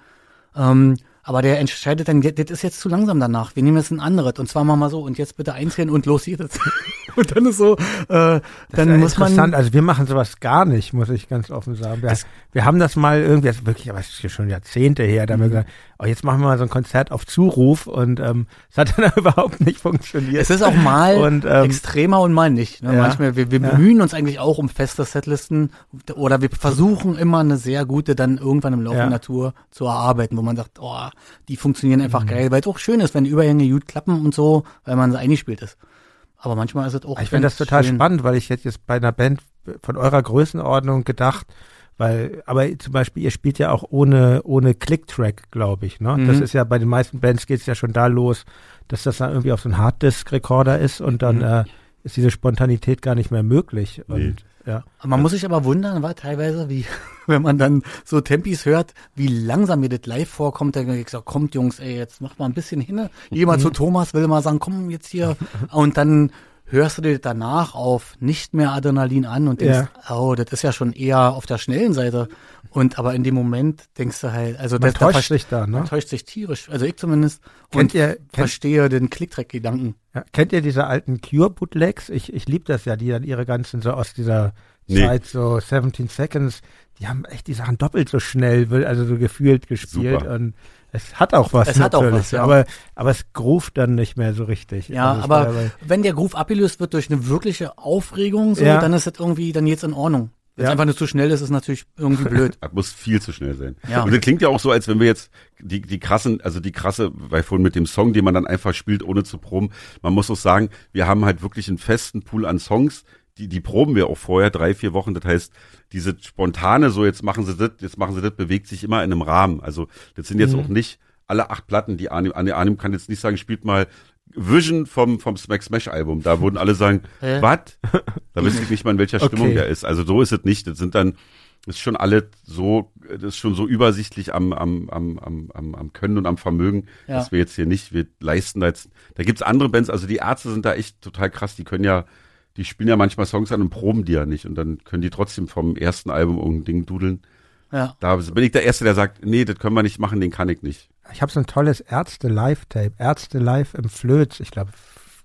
Ähm, aber der entscheidet dann, das ist jetzt zu langsam danach. Wir nehmen jetzt ein anderes. Und zwar machen wir so, und jetzt bitte einzählen und los geht es. und dann ist so, äh, dann Ja, muss man. interessant, also wir machen sowas gar nicht, muss ich ganz offen sagen. Wir, wir haben das mal irgendwie, das ist wirklich, aber es ist schon Jahrzehnte her, da haben Mhm. wir gesagt, oh, jetzt machen wir mal so ein Konzert auf Zuruf und ähm, es hat dann überhaupt nicht funktioniert. Es ist auch mal Und, ähm, extremer und mal nicht. Ne? ja, Manchmal, wir, wir ja. bemühen uns eigentlich auch um feste Setlisten oder wir versuchen immer eine sehr gute dann irgendwann im Laufe Ja. der Natur zu erarbeiten, wo man sagt, oh, die funktionieren einfach Mhm. geil, weil es auch schön ist, wenn Übergänge gut klappen und so, weil man so eingespielt ist. Aber manchmal ist es auch. Ich finde das total schön. spannend, weil ich hätte jetzt bei einer Band von eurer Größenordnung gedacht, weil, aber zum Beispiel, ihr spielt ja auch ohne, ohne Click-Track, glaube ich, ne? Das Mhm. ist ja bei den meisten Bands geht es ja schon da los, dass das dann irgendwie auf so ein Harddisk-Recorder ist und dann Mhm. äh, ist diese Spontanität gar nicht mehr möglich. Und ja. Man muss sich aber wundern, war teilweise, wie, wenn man dann so Tempis hört, wie langsam mir das live vorkommt. Da hab ich gesagt, kommt Jungs, ey, jetzt macht mal ein bisschen hin. Jemand zu Thomas will mal sagen, komm jetzt hier. Und dann hörst du dir danach auf nicht mehr Adrenalin an und denkst, oh, das ist ja schon eher auf der schnellen Seite. Und aber in dem Moment denkst du halt, also Man das, da täuscht ver- sich da, ne? man täuscht sich tierisch. Also ich zumindest. Kennt und ihr- kennt- verstehe den Klicktrack-Gedanken. Ja, kennt ihr diese alten Cure-Bootlegs? Ich, ich liebe das ja, die dann ihre ganzen so aus dieser Nee. Zeit, so 17 Seconds, die haben echt die Sachen doppelt so schnell, will- also so gefühlt gespielt Super. und es hat auch was. Es hat auch natürlich, was, ja. Aber, aber es groovt dann nicht mehr so richtig. Ja, Also aber wenn der Groove abgelöst wird durch eine wirkliche Aufregung, so, Ja. dann ist das irgendwie dann jetzt in Ordnung. Wenn es Ja. einfach nur zu schnell ist, ist es natürlich irgendwie blöd. Das muss viel zu schnell sein. Ja. Und das klingt ja auch so, als wenn wir jetzt die, die krassen, also die krasse, weil vorhin mit dem Song, den man dann einfach spielt, ohne zu proben. Man muss auch sagen, wir haben halt wirklich einen festen Pool an Songs, die, die proben wir auch vorher, drei, vier Wochen. Das heißt, diese spontane, so jetzt machen sie das, jetzt machen sie das, bewegt sich immer in einem Rahmen. Also das sind jetzt Mhm. auch nicht alle acht Platten, die Arnim, Arnim kann jetzt nicht sagen, spielt mal Vision vom, vom Smack Smash Album. Da wurden alle sagen, was? Da wüsste ich nicht mal, in welcher Stimmung Okay. der ist. Also so ist es nicht. Das sind dann, ist schon alle so, das ist schon so übersichtlich am, am, am, am, am, am Können und am Vermögen, Ja. dass wir jetzt hier nicht, wir leisten da jetzt, da gibt's andere Bands, also die Ärzte sind da echt total krass, die können ja, die spielen ja manchmal Songs an und proben die ja nicht und dann können die trotzdem vom ersten Album irgendein Ding dudeln. Ja. Da bin ich der Erste, der sagt, nee, das können wir nicht machen, den kann ich nicht. ich habe so ein tolles Ärzte-Live-Tape, Ärzte live im Flöz, ich glaube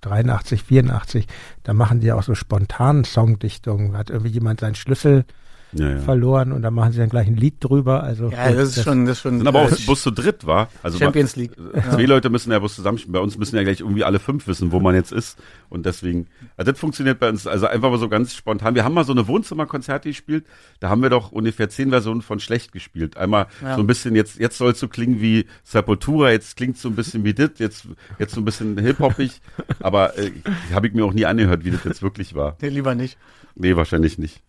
83, 84, da machen die ja auch so spontanen Songdichtungen. Da hat irgendwie jemand seinen Schlüssel Ja, ja. verloren und dann machen sie dann gleich ein Lied drüber. Also Ja, gut, das ist schon, das ist schon Sind aber auch äh, bloß zu dritt, war. Also Champions League. Äh, Zwei Leute müssen ja bloß zusammenspielen. Bei uns müssen ja gleich irgendwie alle fünf wissen, wo man jetzt ist. Und deswegen, also das funktioniert bei uns, also einfach mal so ganz spontan. Wir haben mal so eine Wohnzimmerkonzerte gespielt. Da haben wir doch ungefähr zehn Versionen von Schlecht gespielt. Einmal Ja. so ein bisschen, jetzt, jetzt soll es so klingen wie Sepultura, jetzt klingt so ein bisschen wie dit, jetzt, jetzt so ein bisschen hip-hoppig. Aber äh, habe ich mir auch nie angehört, wie das jetzt wirklich war. Nee, lieber nicht. Nee, wahrscheinlich nicht.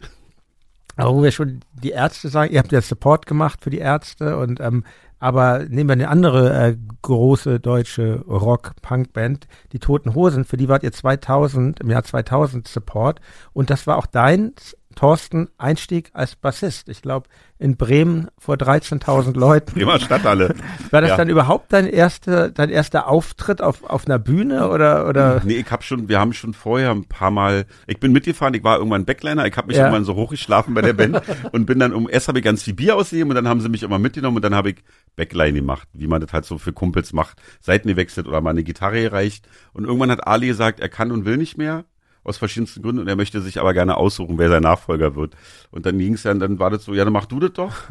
Aber wo wir schon die Ärzte sagen, ihr habt ja Support gemacht für die Ärzte und ähm, aber nehmen wir eine andere äh, große deutsche Rock-Punk-Band, die Toten Hosen, für die wart ihr 2000, im Jahr 2000 Support und das war auch dein, Thorsten, Einstieg als Bassist. Ich glaube, in Bremen vor 13.000 Leuten. Immer Stadthalle. War das Ja. dann überhaupt dein erster, dein erster Auftritt auf, auf einer Bühne oder, oder? Nee, ich hab schon, wir haben schon vorher ein paar Mal, ich bin mitgefahren, ich war irgendwann Backliner, ich habe mich Ja. irgendwann so hochgeschlafen bei der Band und bin dann um, erst habe ich ganz viel Bier ausgegeben und dann haben sie mich immer mitgenommen und dann habe ich Backline gemacht, wie man das halt so für Kumpels macht, Seiten gewechselt oder mal eine Gitarre gereicht und irgendwann hat Ali gesagt, er kann und will nicht mehr, aus verschiedensten Gründen und er möchte sich aber gerne aussuchen, wer sein Nachfolger wird. Und dann ging's ja, dann war das so, ja, dann mach du das doch.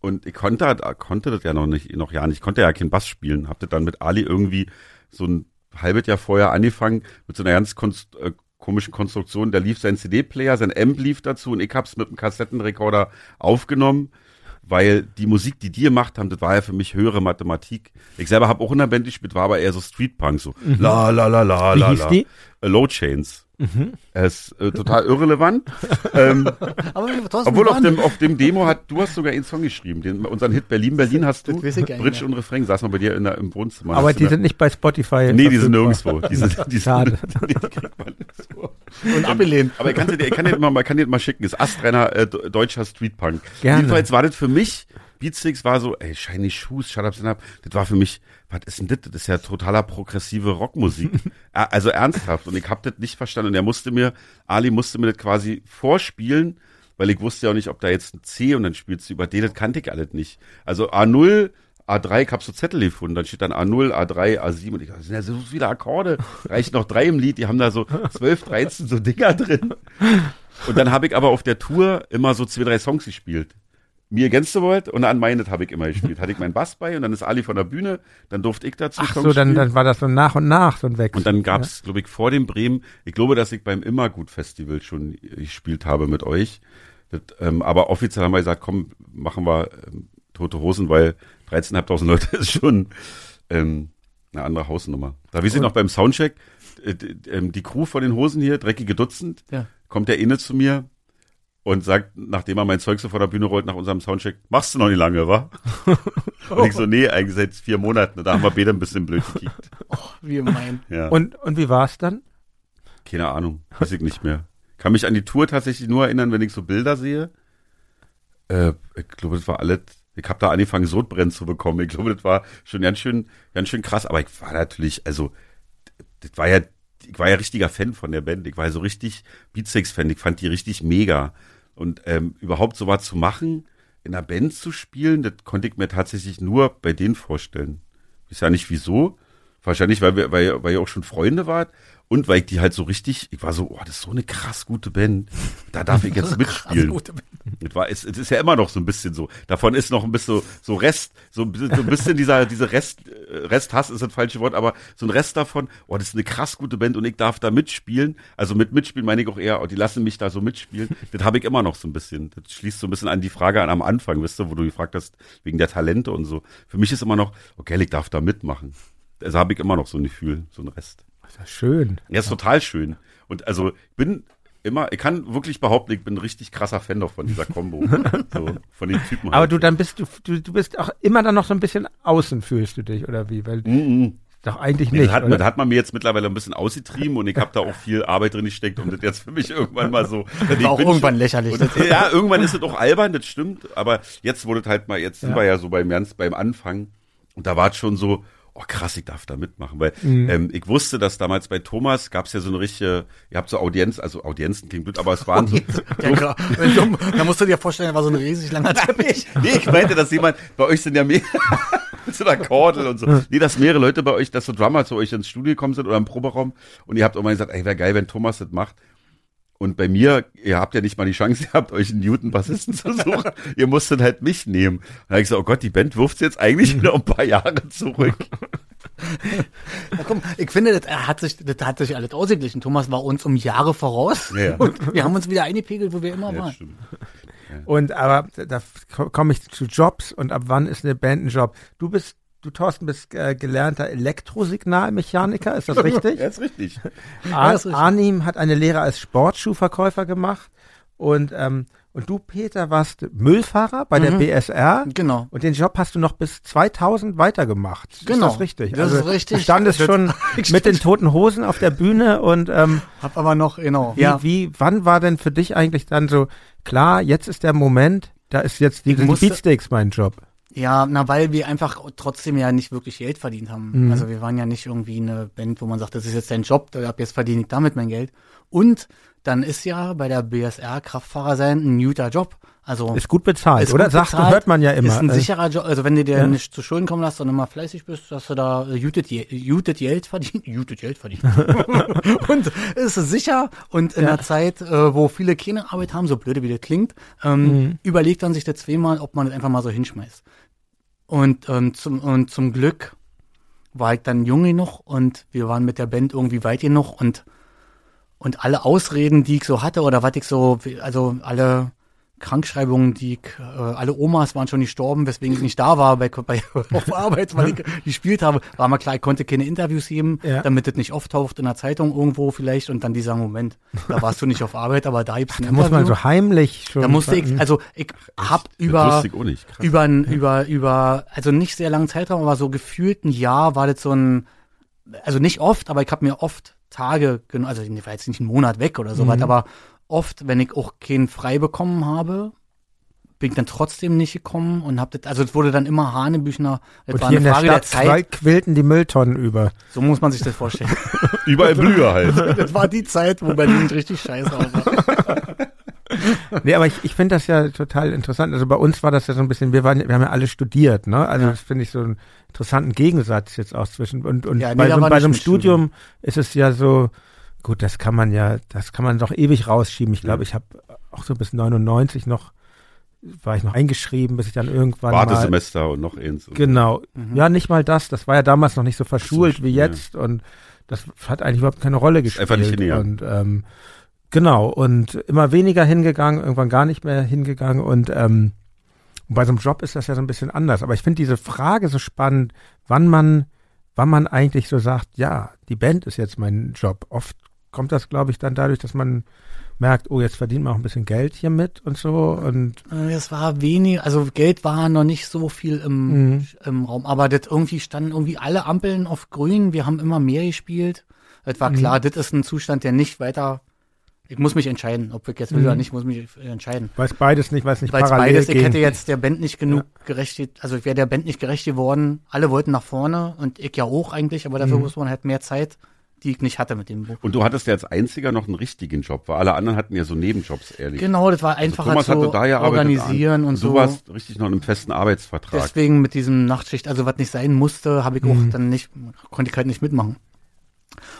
Und ich konnte, halt- konnte das ja noch nicht, noch ja nicht, ich konnte ja keinen Bass spielen. Hab das dann mit Ali irgendwie so ein halbes Jahr vorher angefangen, mit so einer ganz konst, äh, komischen Konstruktion. Da lief sein CD-Player, sein Amp lief dazu und ich hab's mit einem Kassettenrekorder aufgenommen, weil die Musik, die die gemacht haben, das war ja für mich höhere Mathematik. Ich selber habe auch in der Band gespielt, war aber eher so Streetpunk, so la la la la Wie la hieß la. die? Äh, Low Chains. Er ist äh, total irrelevant. ähm, Aber obwohl auf dem, auf dem Demo hat, du hast sogar einen Song geschrieben, den, unseren Hit Berlin, Berlin hast du. Bridge und Refrain saß mal bei dir in der, im Wohnzimmer. Aber die sind nicht bei Spotify. Nee, die sind nirgendwo. Die sind, die Schade. sind, die kriegt man. Und abgelehnt. Aber ich kann dir, ich kann dir mal, kann dir mal schicken. Ist astreiner äh, deutscher Streetpunk. Gerne. Jedenfalls war das für mich, Beatsticks war so, ey, Shiny Shoes, Shut Up, Stand Up. Das war für mich, was ist denn das? Das ist ja totaler progressive Rockmusik. Also ernsthaft. Und ich hab das nicht verstanden. Und er musste mir, Ali musste mir das quasi vorspielen, weil ich wusste ja auch nicht, ob da jetzt ein C und dann spielst du über D, das kannte ich alles nicht. Also A0, A3, ich hab so Zettel gefunden, dann steht dann A0, A3, A7 und ich dachte, das sind ja so viele Akkorde, reichen noch drei im Lied, die haben da so 12, 13 so Dinger drin. Und dann habe ich aber auf der Tour immer so zwei, drei Songs gespielt. Mir Against the World und an Meinet habe ich immer gespielt. Hatte ich meinen Bass bei und dann ist Ali von der Bühne, dann durfte ich dazu Ach Songs so, dann, spielen. dann war das so nach und nach so ein Wechsel. Und dann gab's, glaube ich, vor dem Bremen, ich glaube, dass ich beim Immergut-Festival schon gespielt habe mit euch. Das, ähm, aber offiziell haben wir gesagt, komm, machen wir ähm, Tote Hosen, weil 13.500 Leute ist schon ähm, eine andere Hausnummer. Da wir sind noch beim Soundcheck, äh, ähm, die Crew von den Hosen hier, dreckige Dutzend, Ja. kommt der inne zu mir und sagt, nachdem er mein Zeug so vor der Bühne rollt nach unserem Soundcheck, machst du noch nicht lange, wa? und ich so, nee, eigentlich seit vier Monaten. Da haben wir beide ein bisschen blöd gekickt. Wie mein. Ja. Und, und wie war es dann? Keine Ahnung, weiß ich nicht mehr. Kann mich an die Tour tatsächlich nur erinnern, wenn ich so Bilder sehe. Äh, ich glaube, das war alles. Ich habe da angefangen, Sodbrennen zu bekommen. Ich glaube, das war schon ganz schön, ganz schön krass. Aber ich war natürlich, also, das war ja, ich war ja richtiger Fan von der Band. Ich war ja so richtig Beatsex-Fan. Ich fand die richtig mega. Und ähm, überhaupt so was zu machen, in einer Band zu spielen, das konnte ich mir tatsächlich nur bei denen vorstellen. Ich weiß ja nicht wieso. Wahrscheinlich, weil wir, weil, weil ihr auch schon Freunde wart und weil ich die halt so richtig, ich war so, oh, das ist so eine krass gute Band. Da darf ich jetzt mitspielen. Es war, es, es ist ja immer noch so ein bisschen so. Davon ist noch ein bisschen so, so Rest, so, ein bisschen- so ein bisschen dieser, diese Rest, äh, Resthass ist das falsche Wort, aber so ein Rest davon, oh, das ist eine krass gute Band und ich darf da mitspielen. Also mit mitspielen meine ich auch eher, oh, die lassen mich da so mitspielen. Das habe ich immer noch so ein bisschen. Das schließt so ein bisschen an die Frage an am Anfang, wisst ihr, wo du gefragt hast, wegen der Talente und so. Für mich ist immer noch, okay, ich darf da mitmachen. Also habe ich immer noch so ein Gefühl, so ein Rest. Das ist ja schön. Ja, ist total schön. Und also ich bin immer, ich kann wirklich behaupten, ich bin ein richtig krasser Fan doch von dieser Combo. so, von den Typen. Aber halt. du dann bist du, du, du bist auch immer dann noch so ein bisschen außen fühlst du dich, oder wie? Weil Mhm. doch eigentlich Nee, nicht. das, hat, das hat man mir jetzt mittlerweile ein bisschen ausgetrieben und ich habe da auch viel Arbeit drin gesteckt, um das jetzt für mich irgendwann mal so. Das war auch irgendwann lächerlich. Und, ja, irgendwann ist es auch albern, das stimmt. Aber jetzt wurde halt mal, jetzt sind Ja. wir ja so beim ganz beim Anfang. Und da war es schon so, oh krass, ich darf da mitmachen. Weil Mhm. ähm, ich wusste, dass damals bei Thomas gab es ja so eine richtige, ihr habt so Audienz, also Audienzen klingt blöd, aber es waren so. Ja, klar. Da musst du dir vorstellen, da war so ein riesig langer Teppich. nee, ich meinte, dass jemand, bei euch sind ja mehr. mit so einer Kordel und so. Nee, dass mehrere Leute bei euch, dass so Drummer zu euch ins Studio gekommen sind oder im Proberaum und ihr habt mal gesagt, ey, wäre geil, wenn Thomas das macht. Und bei mir, ihr habt ja nicht mal die Chance gehabt, euch einen Newton-Bassisten zu suchen. ihr musstet halt mich nehmen. Da hab ich gesagt, oh Gott, die Band wirft jetzt eigentlich wieder ein paar Jahre zurück. Na komm, ich finde, das hat sich, das hat sich alles ausgeglichen. Thomas war uns um Jahre voraus. Ja. Und wir haben uns wieder eingepegelt, wo wir immer Ja, waren. stimmt. Und aber da komme ich zu Jobs und ab wann ist eine Band ein Job? Du bist, du Thorsten, bist äh, gelernter Elektrosignalmechaniker, ist das richtig? Ja, ist richtig. Ar ist richtig. Arnim hat eine Lehre als Sportschuhverkäufer gemacht und ähm, und du Peter warst Müllfahrer bei der Mhm. BSR Genau. und den Job hast du noch bis 2000 weitergemacht. Genau. Ist das richtig? Das ist richtig. Du standest schon mit den toten Hosen auf der Bühne und ähm, Hab aber noch, genau. wie, wie, wann war denn für dich eigentlich dann so klar, jetzt ist der Moment, da ist jetzt die, die Beatsteaks mein Job. Ja, na, weil wir einfach trotzdem ja nicht wirklich Geld verdient haben. Mhm. Also wir waren ja nicht irgendwie eine Band, wo man sagt, das ist jetzt dein Job, ab jetzt verdiene ich damit mein Geld. Und dann ist ja bei der BSR Kraftfahrer sein ein guter Job. Also Ist gut bezahlt, Ist oder? gut Sagt, bezahlt, hört man ja immer. Ist ein Äh, sicherer Job. Also wenn du dir Ja. nicht zu Schulden kommen lässt, sondern immer fleißig bist, dass du da äh, jutet, jutet Geld verdient, jutet Geld verdient. und es ist sicher und in Ja. einer Zeit, äh, wo viele keine Arbeit haben, so blöde wie das klingt, ähm, Mhm. überlegt man sich das zweimal, ob man das einfach mal so hinschmeißt. Und, ähm, zum, und zum Glück war ich dann jung genug und wir waren mit der Band irgendwie weit genug und, und alle Ausreden, die ich so hatte oder was ich so, also alle Krankschreibungen, die äh, alle Omas waren schon gestorben, weswegen ich nicht da war bei, bei auf Arbeit, weil ich gespielt habe, war mal klar, ich konnte keine Interviews geben, Ja. damit das nicht auftaucht in der Zeitung irgendwo vielleicht und dann dieser Moment, da warst du nicht auf Arbeit, aber da gibt's ein da muss man so heimlich schon. Da musste ich, also ich hab Das über nicht. Krass. über ein, über über also nicht sehr langen Zeitraum, aber so gefühlt ein Jahr war das so ein also nicht oft, aber ich habe mir oft Tage genommen, also ich war jetzt nicht einen Monat weg oder sowas, Mhm. aber oft, wenn ich auch keinen frei bekommen habe, bin ich dann trotzdem nicht gekommen und hab das, also es wurde dann immer Hanebüchner, das und war hier eine in der Frage der Stadt Zeit, zwei quillten die Mülltonnen über. so muss man sich das vorstellen. Überall Blühe halt. das war die Zeit, wo Berlin richtig scheiße aussah. Nee, aber ich, ich finde das ja total interessant. Also bei uns war das ja so ein bisschen, wir waren, wir haben ja alle studiert, ne? Also Ja. das finde ich so einen interessanten Gegensatz jetzt auch zwischen und, und Ja, nee, bei, so, bei so einem Studium ist es ja so, gut, das kann man ja, das kann man doch ewig rausschieben. Ich glaube, ich habe auch so bis 99 noch, war ich noch eingeschrieben, bis ich dann irgendwann mal, Wartesemester und noch eins. Genau. Mhm. Ja, nicht mal das. Das war ja damals noch nicht so verschult So, wie ja. jetzt und das hat eigentlich überhaupt keine Rolle gespielt. einfach nicht hingegangen. Und ähm, genau und immer weniger hingegangen, irgendwann gar nicht mehr hingegangen und ähm, und bei so einem Job ist das ja so ein bisschen anders. Aber ich finde diese Frage so spannend, wann man, wann man eigentlich so sagt, ja, die Band ist jetzt mein Job. Oft kommt das, glaube ich, dann dadurch, dass man merkt, oh, jetzt verdient man auch ein bisschen Geld hier mit und so und Äh, Es war wenig, also Geld war noch nicht so viel im, Mhm. im Raum, aber das irgendwie standen irgendwie alle Ampeln auf grün, wir haben immer mehr gespielt. Es war Mhm. klar, das ist ein Zustand, der nicht weiter, ich muss mich entscheiden, ob ich jetzt will Mhm. oder nicht, muss mich entscheiden. weiß beides nicht, weiß nicht Weil parallel beides, ich gehen. hätte jetzt der Band nicht genug gerecht, ge- also ich wäre der Band nicht gerecht geworden. Alle wollten nach vorne und ich ja auch eigentlich, aber dafür Mhm. muss man halt mehr Zeit, die ich nicht hatte mit dem Buch. Und du hattest ja als einziger noch einen richtigen Job, weil alle anderen hatten ja so Nebenjobs, ehrlich. Genau, das war einfacher Thomas zu hatte da ja organisieren und Du so. warst richtig noch in einem festen Arbeitsvertrag. Deswegen mit diesem Nachtschicht, also was nicht sein musste, habe ich auch Mhm. dann nicht, konnte ich halt nicht mitmachen.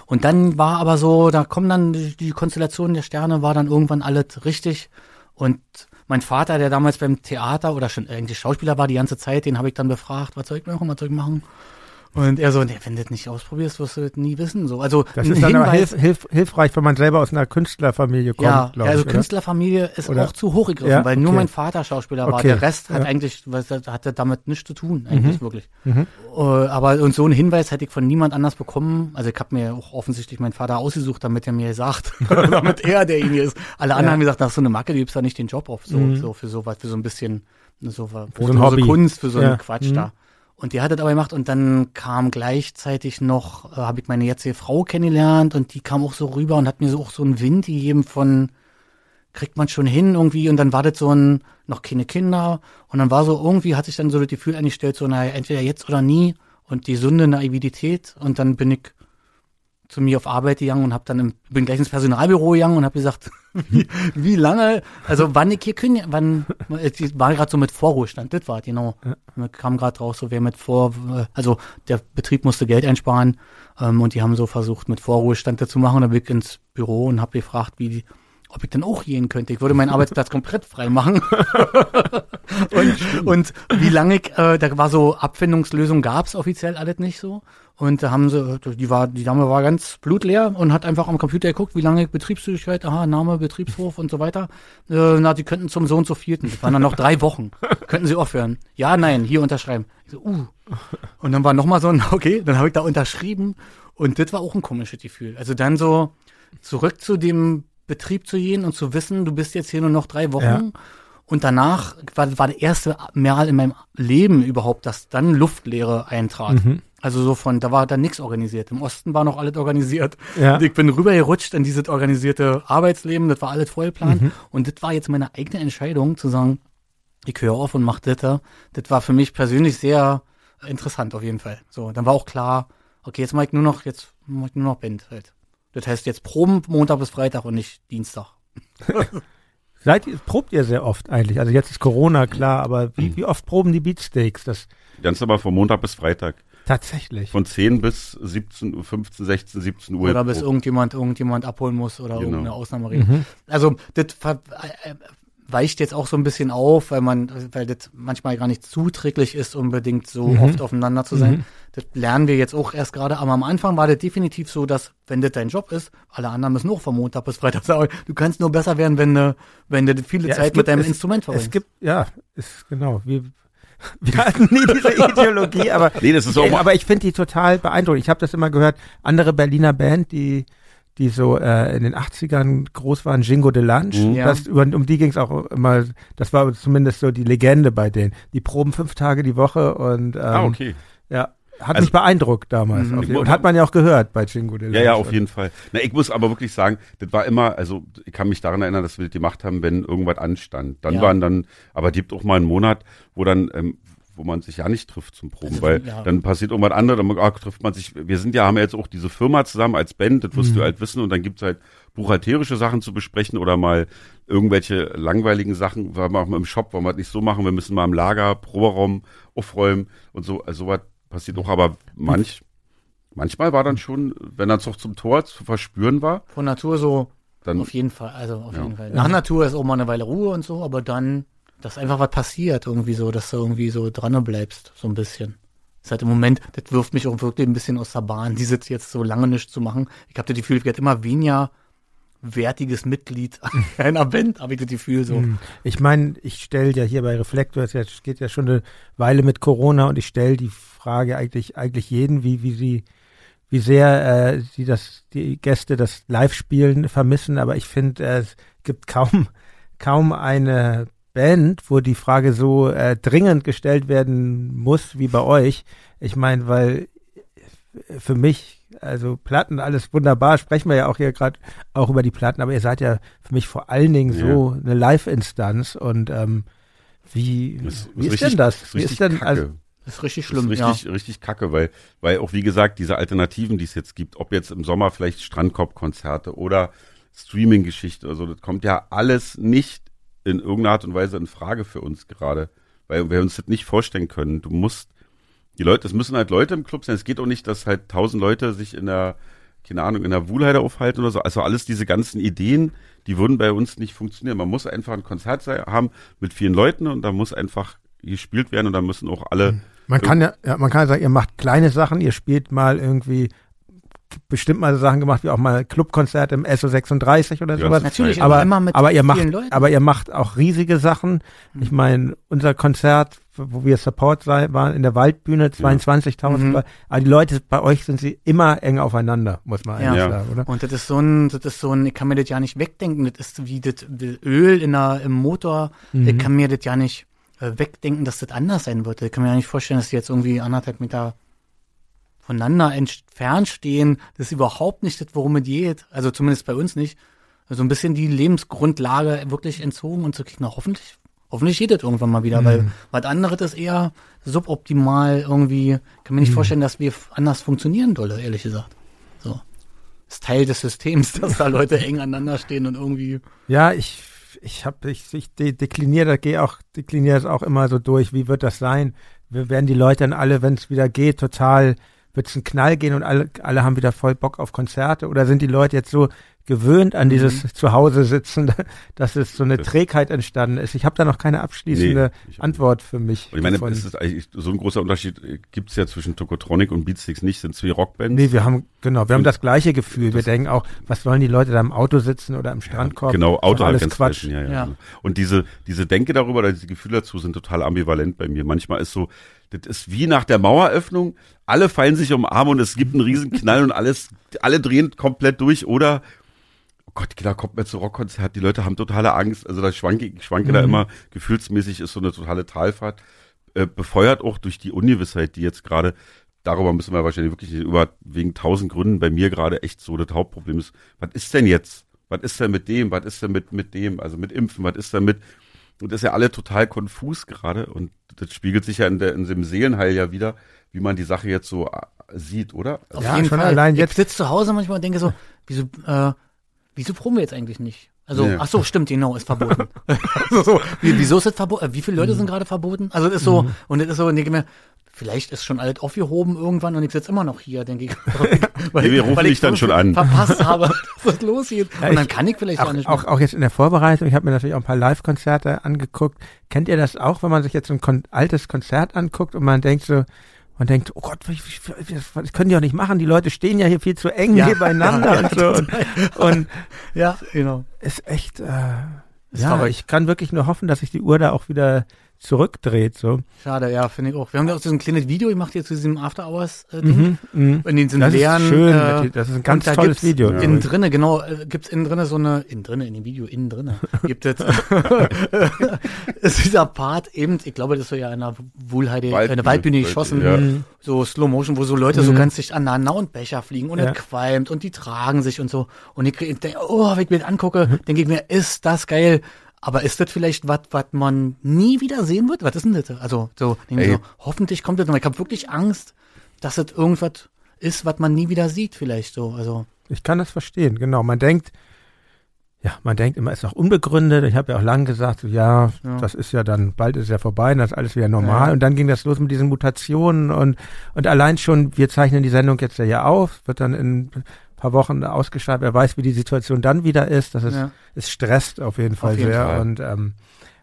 Und dann war aber so, da kommen dann die, die Konstellationen der Sterne, war dann irgendwann alles richtig. Und mein Vater, der damals beim Theater oder schon eigentlich Schauspieler war die ganze Zeit, den habe ich dann befragt, was soll ich machen, was soll ich machen? Und er so, nee, wenn du das nicht ausprobierst, wirst du das nie wissen. So, also Das ist dann aber Hinweis- hilf, hilf, hilfreich, wenn man selber aus einer Künstlerfamilie kommt, ja, glaube also ich. Künstlerfamilie ist Oder? auch zu hoch gegriffen, Ja, weil nur okay. mein Vater Schauspieler war. Okay, Der Rest hat ja. eigentlich, was, hatte damit nichts zu tun, eigentlich wirklich. Mhm. Äh, aber und so einen Hinweis hätte ich von niemand anders bekommen. Also ich habe mir auch offensichtlich meinen Vater ausgesucht, damit er mir sagt, damit er derjenige ist. Alle anderen Ja. haben gesagt, nach so eine Macke, du gibst da nicht den Job auf, so, Mhm. so für so was, für so ein bisschen, so, so ein Hobby. Kunst, für so Ja. einen Quatsch Mhm. da. Und die hat das aber gemacht und dann kam gleichzeitig noch, äh, habe ich meine jetzige Frau kennengelernt und die kam auch so rüber und hat mir so auch so einen Wind gegeben von, kriegt man schon hin irgendwie? Und dann war das so ein, noch keine Kinder. Und dann war so irgendwie, hat sich dann so das Gefühl eingestellt, so naja, entweder jetzt oder nie. Und die Sünde Naivität. Und dann bin ich zu mir auf Arbeit gegangen und hab dann im, bin gleich ins Personalbüro gegangen und habe gesagt, wie, wie lange, also wann ich hier kündige, wann, ich war gerade so mit Vorruhestand, das war genau. Ja. Kam gerade raus, so wer mit Vor, also der Betrieb musste Geld einsparen ähm, und die haben so versucht, mit Vorruhestand das zu machen. Dann bin ich ins Büro und habe gefragt, wie die, ob ich denn auch gehen könnte. Ich würde meinen Arbeitsplatz komplett frei machen. und, und wie lange ich, äh, da war so Abfindungslösung gab's offiziell alles nicht so. Und da haben sie, die war, die Dame war ganz blutleer und hat einfach am Computer geguckt, wie lange Betriebszügigkeit, aha, Name, Betriebshof und so weiter. Äh, na, die könnten zum so und so vierten. Das waren dann noch drei Wochen. könnten sie aufhören? Ja, nein, hier unterschreiben. So, uh. Und dann war nochmal so ein, okay, dann habe ich da unterschrieben und das war auch ein komisches Gefühl. Also dann so zurück zu dem Betrieb zu gehen und zu wissen, du bist jetzt hier nur noch drei Wochen. Ja. Und danach war, war der erste Mal in meinem Leben überhaupt, dass dann Luftleere eintrat. Mhm. Also so von, da war dann nichts organisiert. Im Osten war noch alles organisiert. Ja. Ich bin rübergerutscht in dieses organisierte Arbeitsleben, das war alles vollplan. Mhm. Und das war jetzt meine eigene Entscheidung, zu sagen, ich höre auf und mach das. Das war für mich persönlich sehr interessant auf jeden Fall. So, dann war auch klar, okay, jetzt mach ich nur noch, jetzt mach ich nur noch Band halt. Das heißt jetzt Proben Montag bis Freitag und nicht Dienstag. Seid ihr, probt ihr sehr oft eigentlich? Also jetzt ist Corona klar, aber wie, wie oft proben die Beatsteaks? Das Ganz aber von Montag bis Freitag. Tatsächlich. Von 10 bis 17, 15, 16, 17 Uhr. Oder bis irgendjemand irgendjemand abholen muss oder genau. irgendeine Ausnahme Mhm. Also das äh, weicht jetzt auch so ein bisschen auf, weil man, weil das manchmal gar nicht zuträglich ist, unbedingt so mhm. oft aufeinander zu sein. Mhm. Das lernen wir jetzt auch erst gerade. Aber am Anfang war das definitiv so, dass, wenn das dein Job ist, alle anderen müssen auch von Montag bis Freitag sagen, du kannst nur besser werden, wenn du, wenn du viele ja, Zeit gibt, mit deinem es, Instrument verbringst. Es gibt, ja, ist genau. Wir, wir hatten nie diese Ideologie, aber, nee, das ist auch aber ich finde die total beeindruckend. Ich habe das immer gehört, andere Berliner Band, die die so äh, in den 80ern groß waren, Jingo de Lunch. Mhm. Das, über, um die ging es auch immer, das war zumindest so die Legende bei denen. Die proben fünf Tage die Woche und ähm, ah, okay. ja, hat also, mich beeindruckt damals. Mhm. Und hat man ja auch gehört bei Jingo de Lunch. Ja, ja, auf jeden Fall. Na, ich muss aber wirklich sagen, das war immer, also ich kann mich daran erinnern, dass wir das gemacht haben, wenn irgendwas anstand. Dann ja. waren dann, aber gibt auch mal einen Monat, wo dann, ähm, wo man sich ja nicht trifft zum Proben, also, weil ja. dann passiert irgendwas anderes, dann ah, trifft man sich, wir sind ja, haben ja jetzt auch diese Firma zusammen als Band, das wirst mhm. du halt wissen und dann gibt's halt buchhalterische Sachen zu besprechen oder mal irgendwelche langweiligen Sachen, weil wir auch mal im Shop, wollen wir das nicht so machen, wir müssen mal im Lager, Proberaum aufräumen und so, also sowas passiert auch, aber manch, manchmal war dann schon, wenn dann doch zum Tor zu verspüren war. Von Natur so, dann, auf jeden Fall, also auf ja. jeden Fall. Nach Natur ist auch mal eine Weile Ruhe und so, aber dann dass einfach was passiert, irgendwie so, dass du irgendwie so dran bleibst, so ein bisschen. Ist halt im Moment, das wirft mich auch wirklich ein bisschen aus der Bahn, diese jetzt so lange nicht zu machen. Ich habe das Gefühl, ich werde immer weniger wertiges Mitglied einer Band, habe ich das Gefühl so. Hm. Ich meine, ich stelle ja hier bei Reflektor, es geht ja schon eine Weile mit Corona und ich stelle die Frage eigentlich, eigentlich jeden, wie, wie sie, wie sehr äh, sie das, die Gäste das Live-Spielen vermissen, aber ich finde, äh, es gibt kaum, kaum eine Band, wo die Frage so äh, dringend gestellt werden muss wie bei euch. Ich meine, weil für mich, also Platten, alles wunderbar, sprechen wir ja auch hier gerade auch über die Platten, aber ihr seid ja für mich vor allen Dingen ja. so eine Live-Instanz und ähm, wie, das, wie ist, richtig, denn das? Wie ist denn, also, das ist richtig schlimm, das ist richtig, ja. richtig kacke, weil, weil auch wie gesagt, diese Alternativen, die es jetzt gibt, ob jetzt im Sommer vielleicht Strandkorb-Konzerte oder Streaming-Geschichte, also das kommt ja alles nicht in irgendeiner Art und Weise in Frage für uns gerade, weil wir uns das nicht vorstellen können. Du musst, die Leute, es müssen halt Leute im Club sein. Es geht auch nicht, dass halt tausend Leute sich in der, keine Ahnung, in der Wuhlheide aufhalten oder so. Also alles diese ganzen Ideen, die würden bei uns nicht funktionieren. Man muss einfach ein Konzert haben mit vielen Leuten und da muss einfach gespielt werden und da müssen auch alle. Man kann ja, ja, man kann ja sagen, ihr macht kleine Sachen, ihr spielt mal irgendwie bestimmt mal so Sachen gemacht, wie auch mal Clubkonzert im SO36 oder ja, sowas. Natürlich, aber, immer mit aber ihr macht, Leuten. aber ihr macht auch riesige Sachen. Mhm. Ich meine, unser Konzert, wo wir Support sei, waren in der Waldbühne, 22.000. Mhm. Aber die Leute, bei euch sind sie immer eng aufeinander, muss man ja. eigentlich sagen, oder? Und das ist so ein, das ist so ein, ich kann mir das ja nicht wegdenken. Das ist wie das, Öl in der, im Motor. Mhm. Ich kann mir das ja nicht äh, wegdenken, dass das anders sein wird. Ich kann mir ja nicht vorstellen, dass die jetzt irgendwie anderthalb Meter voneinander entfernt stehen, das ist überhaupt nicht das, worum es geht. Also zumindest bei uns nicht. Also ein bisschen die Lebensgrundlage wirklich entzogen und zu kriegen, na, hoffentlich, hoffentlich geht das irgendwann mal wieder, mhm. weil was anderes ist eher suboptimal irgendwie. Kann mir nicht mhm. vorstellen, dass wir anders funktionieren dolle, ehrlich gesagt. So. ist Teil des Systems, dass da Leute eng aneinander stehen und irgendwie. Ja, ich, ich habe, ich, ich de dekliniere, gehe auch, dekliniere es auch immer so durch. Wie wird das sein? Wir werden die Leute dann alle, wenn es wieder geht, total, wird es einen Knall gehen und alle, alle haben wieder voll Bock auf Konzerte? Oder sind die Leute jetzt so gewöhnt an dieses Mhm. Zuhause sitzen, dass es so eine Trägheit entstanden ist? Ich habe da noch keine abschließende Nee, Antwort für mich. Und ich meine, es ist eigentlich so ein großer Unterschied äh, gibt's ja zwischen Tokotronic und Beatsticks nicht, sind zwei Rockbands. Nee, wir haben, genau, wir haben Und das gleiche Gefühl. Wir denken auch, was sollen die Leute da im Auto sitzen oder im Strandkorb? Genau, Ist doch Auto alles ganz Quatsch. Ja, ja. Ja. genau. Und diese, diese Denke darüber oder diese Gefühle dazu sind total ambivalent bei mir. Manchmal ist so, das ist wie nach der Maueröffnung, alle fallen sich um den Arm und es gibt einen riesen Knall und alles, alle drehen komplett durch oder oh Gott, da kommt mir zu Rockkonzert, die Leute haben totale Angst, also da schwanke ich schwanke Mhm. da immer, gefühlsmäßig ist so eine totale Talfahrt, äh, befeuert auch durch die Ungewissheit, die jetzt gerade, darüber müssen wir wahrscheinlich wirklich über, wegen tausend Gründen bei mir gerade echt so das Hauptproblem ist, was ist denn jetzt? Was ist denn mit dem? Was ist denn mit, mit dem? Also mit Impfen, was ist denn mit, und das ist ja alle total konfus gerade und das spiegelt sich ja in, der, in dem Seelenheil ja wieder, wie man die Sache jetzt so äh, sieht, oder? Auf Ja, jeden schon Fall. allein ich jetzt- sitze zu Hause manchmal und denke so, wieso, äh, wieso proben wir jetzt eigentlich nicht? Also, Ja. ach so, stimmt, genau, ist verboten. also so, wie, wieso ist es verboten? Äh, wie viele Leute sind gerade verboten? Also, das ist so, und das ist so, und denke mir, vielleicht ist schon alles aufgehoben irgendwann und ich sitze immer noch hier, denke ich. weil, Nee, wir rufen dich dann schon an. Verpasst habe, dass es losgeht. Ja, und dann ich- kann ich vielleicht Auch, auch nicht auch, mehr. auch jetzt in der Vorbereitung, ich habe mir natürlich auch ein paar Live-Konzerte angeguckt. Kennt ihr das auch, wenn man sich jetzt so ein kon altes Konzert anguckt und man denkt so, man denkt, oh Gott, das können die auch nicht machen, die Leute stehen ja hier viel zu eng Ja. nebeneinander Ja, und so. Und, und Ja, genau. ist echt, äh, Ist ja, verrückt. ich kann wirklich nur hoffen, dass sich die Uhr da auch wieder zurückdreht. So. Schade, ja, finde ich auch. Wir haben ja auch so ein kleines Video gemacht hier zu diesem After Hours äh, Ding. Mhm. In diesen Das ist leeren, schön, äh, das ist ein ganz tolles gibt's Video. Innen drinne, genau, äh, gibt's innen drinne so eine, innen drinne, in dem Video, innen drinne, gibt es, ist dieser Part eben, ich glaube, das ist so ja in einer Wohlheide, Waldbühne, eine Waldbühne Wald- geschossen, ja. so Slow Motion, wo so Leute so ganz dicht aneinander und Becher fliegen und Ja. es qualmt und die tragen sich und so. Und ich, ich denke, oh, wenn ich mir das angucke, denke ich mir, ist das geil. Aber ist das vielleicht was, was man nie wieder sehen wird? Was ist denn das? Also, so, denke ich Ey. so, hoffentlich kommt das noch. Ich habe wirklich Angst, dass das irgendwas ist, was man nie wieder sieht, vielleicht so. Also, Ich kann das verstehen, genau. Man denkt, ja, man denkt immer, ist doch unbegründet. Ich habe ja auch lange gesagt, so, ja, Ja. das ist ja dann, bald ist ja vorbei, dann ist alles wieder normal. Ja. Und dann ging das los mit diesen Mutationen und, und allein schon, wir zeichnen die Sendung jetzt ja hier auf, wird dann in paar Wochen ausgeschaltet. Wer weiß, wie die Situation dann wieder ist. Das ist, Ja. es stresst auf jeden Fall jeden sehr. Fall. Und ähm,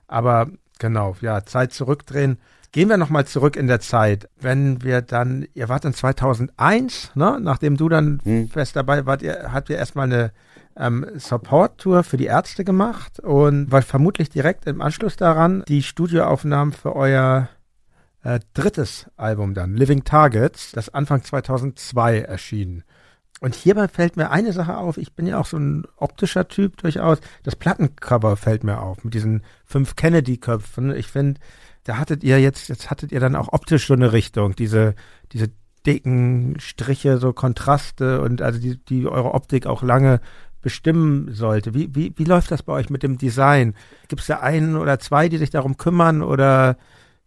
aber genau, ja, Zeit zurückdrehen. Gehen wir nochmal zurück in der Zeit. Wenn wir dann, ihr wart dann 2001, ne, nachdem du dann Hm. fest dabei wart, ihr, habt ihr erstmal eine ähm, Support-Tour für die Ärzte gemacht und war vermutlich direkt im Anschluss daran die Studioaufnahmen für euer äh, drittes Album dann, Living Targets, das Anfang 2002 erschien. Und hierbei fällt mir eine Sache auf, ich bin ja auch so ein optischer Typ durchaus, das Plattencover fällt mir auf, mit diesen fünf Kennedy-Köpfen. Ich finde, da hattet ihr jetzt, jetzt hattet ihr dann auch optisch so eine Richtung, diese, diese dicken Striche, so Kontraste und also die, die eure Optik auch lange bestimmen sollte. Wie, wie, wie läuft das bei euch mit dem Design? Gibt es da einen oder zwei, die sich darum kümmern oder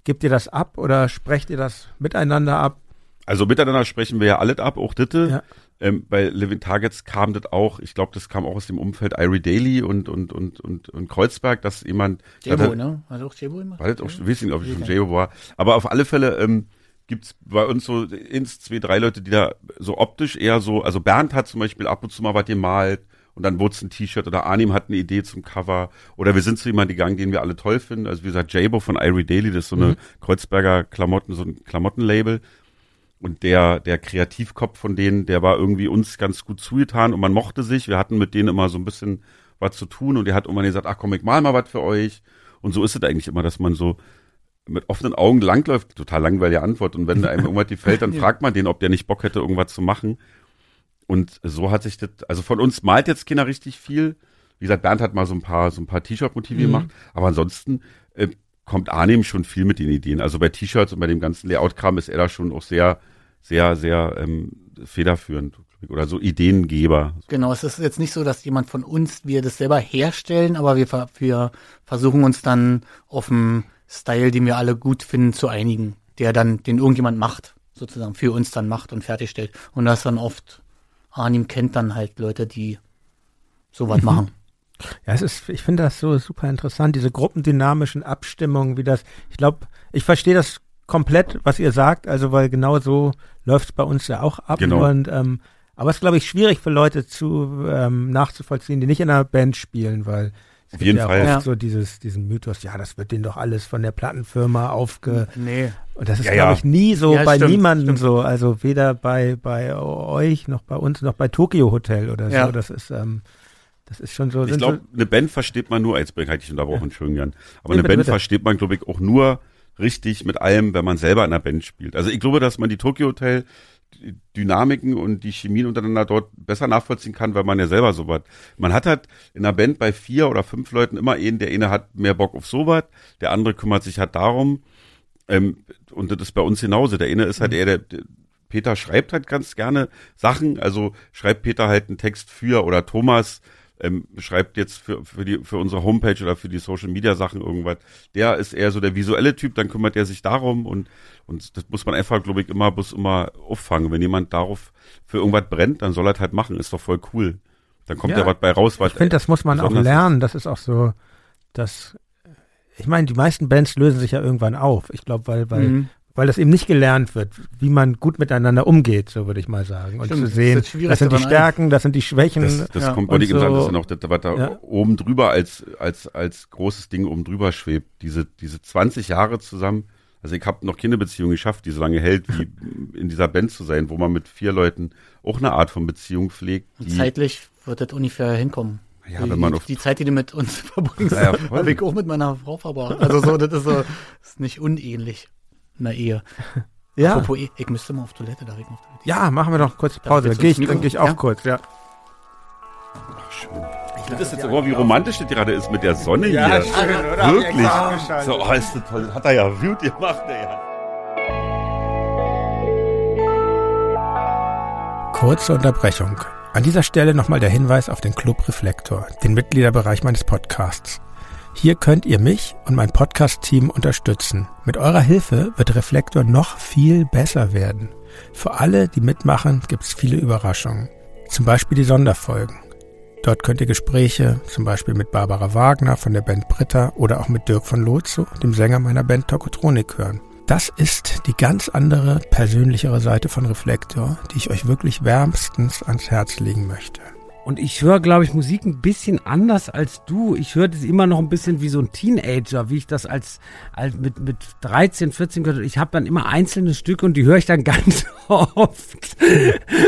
gebt ihr das ab oder sprecht ihr das miteinander ab? Also miteinander sprechen wir ja alles ab, auch Ditte. Ja. Ähm, bei Living Targets kam das auch, ich glaube, das kam auch aus dem Umfeld Irie Daily und, und, und, und, und Kreuzberg, dass jemand. J-Bo, dass- ne? Hat auch J-Bo gemacht? War das auch, ich weiß nicht, ob ich schon Ja. J-Bo war. Aber auf alle Fälle ähm, gibt's bei uns so ins zwei, drei Leute, die da so optisch eher so, also Bernd hat zum Beispiel ab und zu mal was gemalt und dann wurde es ein T-Shirt oder Arnim hat eine Idee zum Cover oder wir sind zu jemandem gegangen, den wir alle toll finden. Also wie gesagt, J-Bo von Irie Daily, das ist so eine Kreuzberger Klamotten, so ein Klamottenlabel. Und der, der Kreativkopf von denen, der war irgendwie uns ganz gut zugetan und man mochte sich. Wir hatten mit denen immer so ein bisschen was zu tun und der hat irgendwann gesagt, ach komm, ich mal mal was für euch. Und so ist es eigentlich immer, dass man so mit offenen Augen langläuft. Total langweilige Antwort. Und wenn einem irgendwas gefällt, dann fragt man den, ob der nicht Bock hätte, irgendwas zu machen. Und so hat sich das, also von uns malt jetzt keiner richtig viel. Wie gesagt, Bernd hat mal so ein paar, so ein paar T-Shirt-Motive gemacht. Aber ansonsten äh, kommt Arnim schon viel mit den Ideen. Also bei T-Shirts und bei dem ganzen Layout-Kram ist er da schon auch sehr, sehr, sehr ähm, federführend oder so Ideengeber. Genau, es ist jetzt nicht so, dass jemand von uns, wir das selber herstellen, aber wir, wir versuchen uns dann auf einen Style, den wir alle gut finden, zu einigen, der dann, den irgendjemand macht, sozusagen für uns dann macht und fertigstellt. Und das dann oft Arnim kennt dann halt Leute, die sowas machen. Ja, es ist, ich finde das so super interessant, diese gruppendynamischen Abstimmungen, wie das, ich glaube, ich verstehe das komplett, was ihr sagt, also weil genau so läuft es bei uns ja auch ab. Genau. Und ähm, aber es ist, glaube ich, schwierig für Leute zu ähm, nachzuvollziehen, die nicht in einer Band spielen, weil es Auf gibt jeden ja Fall. oft Ja. so dieses, diesen Mythos, ja, das wird denen doch alles von der Plattenfirma aufge. Nee. Und das ist, Ja, glaube ich, nie so Ja, bei stimmt, niemandem stimmt. so. Also weder bei, bei euch, noch bei uns, noch bei Tokyo Hotel oder so. Ja. Das ist, ähm, das ist schon so. Ich glaube, so eine Band versteht man nur, als hatte ich unterbrochen, Entschuldigung, Jan. Aber Nee, eine bitte, Band bitte. versteht man, glaube ich, auch nur richtig mit allem, wenn man selber in einer Band spielt. Also ich glaube, dass man die Tokyo Hotel Dynamiken und die Chemien untereinander dort besser nachvollziehen kann, weil man ja selber sowas. Man hat halt in einer Band bei vier oder fünf Leuten immer einen, der eine hat mehr Bock auf sowas, der andere kümmert sich halt darum. Ähm, und das ist bei uns genauso. Der eine ist halt eher der, der Peter schreibt halt ganz gerne Sachen, also schreibt Peter halt einen Text für oder Thomas ähm, schreibt jetzt für, für, die, für unsere Homepage oder für die Social Media Sachen irgendwas. Der ist eher so der visuelle Typ, dann kümmert er sich darum und, und das muss man einfach, glaube ich, immer, muss immer auffangen. Wenn jemand darauf für irgendwas brennt, dann soll er halt machen, ist doch voll cool. Dann kommt Ja, ja was bei raus, was Ich finde, das muss man auch lernen. Das ist auch so, dass ich meine, die meisten Bands lösen sich ja irgendwann auf. Ich glaube, weil, weil, Mhm. Weil das eben nicht gelernt wird, wie man gut miteinander umgeht, so würde ich mal sagen. Und Stimmt, zu das ist sehen, das das, sind die Stärken, das sind die Schwächen. Das, das Ja. kommt, Und wollte ich eben sagen, das so- ist ja noch das, was da Ja. oben drüber als, als, als großes Ding oben drüber schwebt. Diese, diese 20 Jahre zusammen. Also ich habe noch keine Beziehung geschafft, die so lange hält, wie in dieser Band zu sein, wo man mit vier Leuten auch eine Art von Beziehung pflegt. Und zeitlich wird das ungefähr hinkommen. Ja, die, wenn man die, auf- die Zeit, die du mit uns verbringst, Ja, habe ich auch mit meiner Frau verbracht. Also so, das ist so, das ist nicht unähnlich in der Ehe. ja. Apropos Ehe, ich müsste mal auf Toilette, ich mal auf Toilette? ja, machen wir doch kurz Pause. Dann gehe ich, dann ich auch Ja? kurz, ja. das ist jetzt aber, wie romantisch das gerade ist mit der Sonne hier. oder? Wirklich. So, oh, ist das toll. Das hat er ja gut gemacht, der Jan. Kurze Unterbrechung. An dieser Stelle nochmal der Hinweis auf den Club Reflektor, den Mitgliederbereich meines Podcasts. Hier könnt ihr mich und mein Podcast-Team unterstützen. Mit eurer Hilfe wird Reflektor noch viel besser werden. Für alle, die mitmachen, gibt es viele Überraschungen. Zum Beispiel die Sonderfolgen. Dort könnt ihr Gespräche, zum Beispiel mit Barbara Wagner von der Band Britta oder auch mit Dirk von Lozo, dem Sänger meiner Band Tokotronik hören. Das ist die ganz andere, persönlichere Seite von Reflektor, die ich euch wirklich wärmstens ans Herz legen möchte. Und ich höre, glaube ich, Musik ein bisschen anders als du. Ich höre das immer noch ein bisschen wie so ein Teenager, wie ich das als, als mit, mit 13, 14 gehört habe. Ich habe dann immer einzelne Stücke und die höre ich dann ganz oft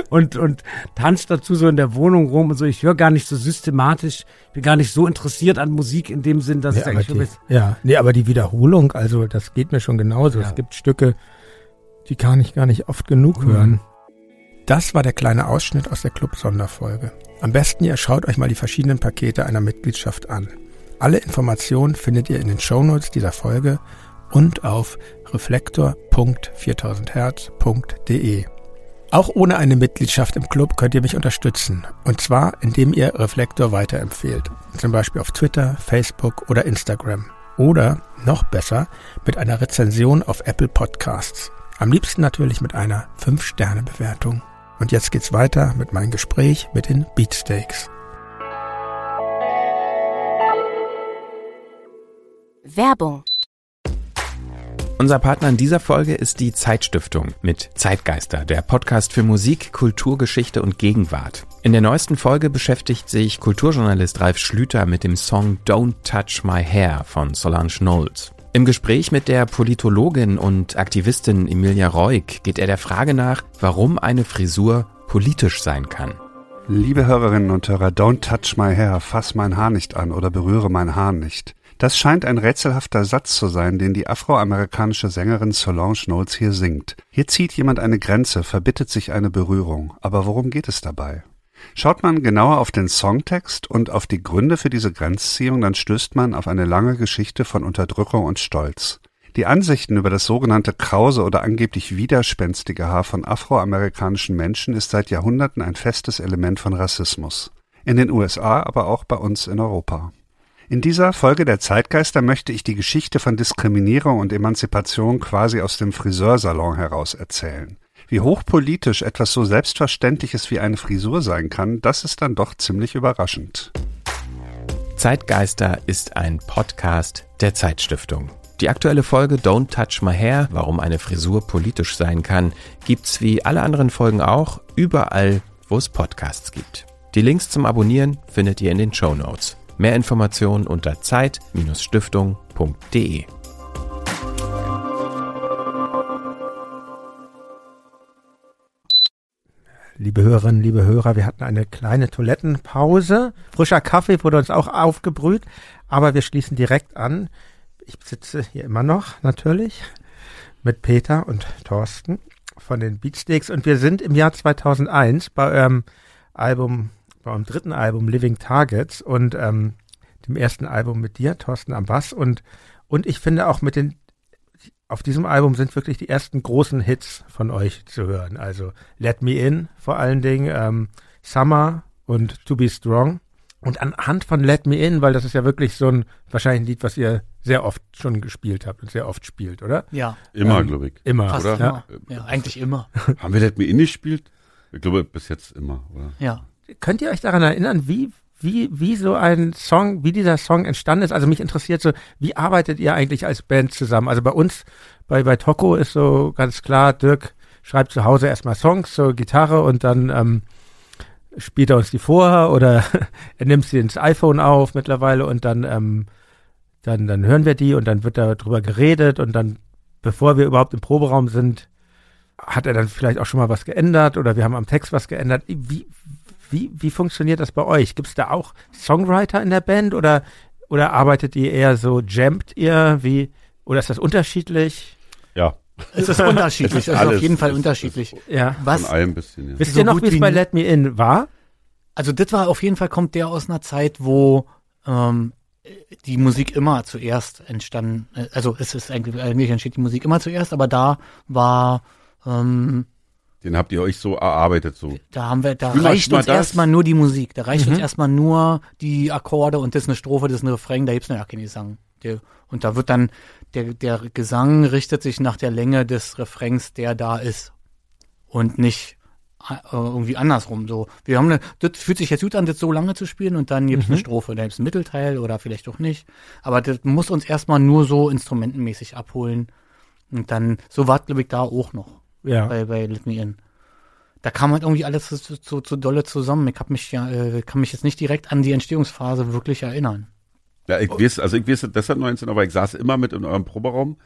und, und tanze dazu so in der Wohnung rum und so. Ich höre gar nicht so systematisch, bin gar nicht so interessiert an Musik in dem Sinn, dass Nee, ich eigentlich die, weiß, ja, nee, aber die Wiederholung, also das geht mir schon genauso. Ja. Es gibt Stücke, die kann ich gar nicht oft genug Mhm. hören. Das war der kleine Ausschnitt aus der Club-Sonderfolge. Am besten ihr schaut euch mal die verschiedenen Pakete einer Mitgliedschaft an. Alle Informationen findet ihr in den Shownotes dieser Folge und auf reflektor.4000herz.de. Auch ohne eine Mitgliedschaft im Club könnt ihr mich unterstützen. Und zwar, indem ihr Reflektor weiterempfehlt. Zum Beispiel auf Twitter, Facebook oder Instagram. Oder, noch besser, mit einer Rezension auf Apple Podcasts. Am liebsten natürlich mit einer 5-Sterne-Bewertung. Und jetzt geht's weiter mit meinem Gespräch mit den Beatsteaks. Werbung. Unser Partner in dieser Folge ist die Zeitstiftung mit Zeitgeister, der Podcast für Musik, Kulturgeschichte und Gegenwart. In der neuesten Folge beschäftigt sich Kulturjournalist Ralf Schlüter mit dem Song Don't Touch My Hair von Solange Knowles. Im Gespräch mit der Politologin und Aktivistin Emilia Reuk geht er der Frage nach, warum eine Frisur politisch sein kann. Liebe Hörerinnen und Hörer, don't touch my hair, fass mein Haar nicht an oder berühre mein Haar nicht. Das scheint ein rätselhafter Satz zu sein, den die afroamerikanische Sängerin Solange Knowles hier singt. Hier zieht jemand eine Grenze, verbittet sich eine Berührung. Aber worum geht es dabei? Schaut man genauer auf den Songtext und auf die Gründe für diese Grenzziehung, dann stößt man auf eine lange Geschichte von Unterdrückung und Stolz. Die Ansichten über das sogenannte krause oder angeblich widerspenstige Haar von afroamerikanischen Menschen ist seit Jahrhunderten ein festes Element von Rassismus. In den USA, aber auch bei uns in Europa. In dieser Folge der Zeitgeister möchte ich die Geschichte von Diskriminierung und Emanzipation quasi aus dem Friseursalon heraus erzählen. Wie hochpolitisch etwas so Selbstverständliches wie eine Frisur sein kann, das ist dann doch ziemlich überraschend. Zeitgeister ist ein Podcast der Zeitstiftung. Die aktuelle Folge Don't Touch My Hair, warum eine Frisur politisch sein kann, gibt's wie alle anderen Folgen auch überall, wo es Podcasts gibt. Die Links zum Abonnieren findet ihr in den Show Notes. Mehr Informationen unter zeit-stiftung.de. Liebe Hörerinnen, liebe Hörer, wir hatten eine kleine Toilettenpause. Frischer Kaffee wurde uns auch aufgebrüht, aber wir schließen direkt an. Ich sitze hier immer noch, natürlich, mit Peter und Thorsten von den Beatsteaks und wir sind im Jahr 2001 bei eurem Album, bei eurem dritten Album Living Targets und ähm, dem ersten Album mit dir, Thorsten am Bass und, und ich finde auch mit den auf diesem Album sind wirklich die ersten großen Hits von euch zu hören. Also Let Me In vor allen Dingen, ähm, Summer und To Be Strong. Und anhand von Let Me In, weil das ist ja wirklich so ein wahrscheinlich ein Lied, was ihr sehr oft schon gespielt habt und sehr oft spielt, oder? Ja, Immer, Ähm, glaube ich. Immer, fast oder? immer. Ja. eigentlich immer. Haben wir Let Me In gespielt? Ich glaube, bis jetzt immer, oder? Ja. Könnt ihr euch daran erinnern, wie, wie, wie so ein Song, wie dieser Song entstanden ist? Also mich interessiert so, wie arbeitet ihr eigentlich als Band zusammen? Also bei uns, bei, bei Toko ist so ganz klar, Dirk schreibt zu Hause erstmal Songs, so Gitarre und dann ähm, spielt er uns die vor oder er nimmt sie ins iPhone auf mittlerweile und dann, ähm, dann, dann hören wir die und dann wird darüber geredet und dann, bevor wir überhaupt im Proberaum sind, hat er dann vielleicht auch schon mal was geändert oder wir haben am Text was geändert. Wie, wie, wie funktioniert das bei euch? Gibt es da auch Songwriter in der Band oder, oder arbeitet ihr eher so, jammt ihr? Wie, oder ist das unterschiedlich? Ja, Es ist unterschiedlich, es ist Alles. auf jeden Fall Es ist- unterschiedlich. Ja. von Was, allem ein bisschen, ja. Wisst So ihr noch, wie es bei. Let Me In war? also das war auf jeden Fall, kommt der aus einer Zeit, wo ähm, die Musik immer zuerst entstanden, äh, also es ist eigentlich, eigentlich entsteht die Musik immer zuerst, aber da war, ähm, Den habt ihr euch so erarbeitet, so. da haben wir, da mal- reicht uns erstmal nur die Musik, da reicht uns erstmal nur die Akkorde und das ist eine Strophe, das ist ein Refrain, da gibt's noch keinen Gesang. Der, und da wird dann, der, der Gesang richtet sich nach der Länge des Refrains, der da ist. Und nicht äh, irgendwie andersrum. So, wir haben eine, das fühlt sich jetzt gut an, das so lange zu spielen und dann gibt's eine Strophe, dann gibt's ein Mittelteil oder vielleicht auch nicht. Aber das muss uns erstmal nur so instrumentenmäßig abholen. Und dann, so war glaube ich da auch noch Ja. bei, bei Let Me In. Da kam halt irgendwie alles so, so, so dolle zusammen. Ich hab mich ja, äh, kann mich jetzt nicht direkt an die Entstehungsphase wirklich erinnern. Ja, ich weiß, also ich weiß deshalb 19, aber ich saß immer mit in eurem Proberaum.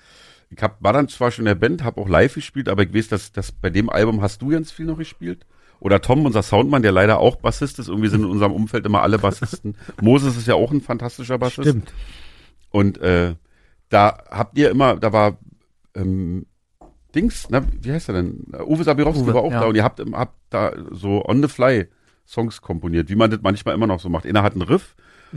Ich hab, war dann zwar schon in der Band, habe auch live gespielt, aber ich weiß, dass, dass bei dem Album hast du ganz viel noch gespielt. Oder Tom, unser Soundmann, der leider auch Bassist ist. Irgendwie sind in unserem Umfeld immer alle Bassisten. Moses ist ja auch ein fantastischer Bassist. Stimmt. Und äh, da habt ihr immer, da war ähm, Dings, na, wie heißt er denn? Uwe Sabirowski Uwe, war auch ja. da und ihr habt, habt da so on the fly Songs komponiert, wie man das manchmal immer noch so macht. Einer hat einen Riff,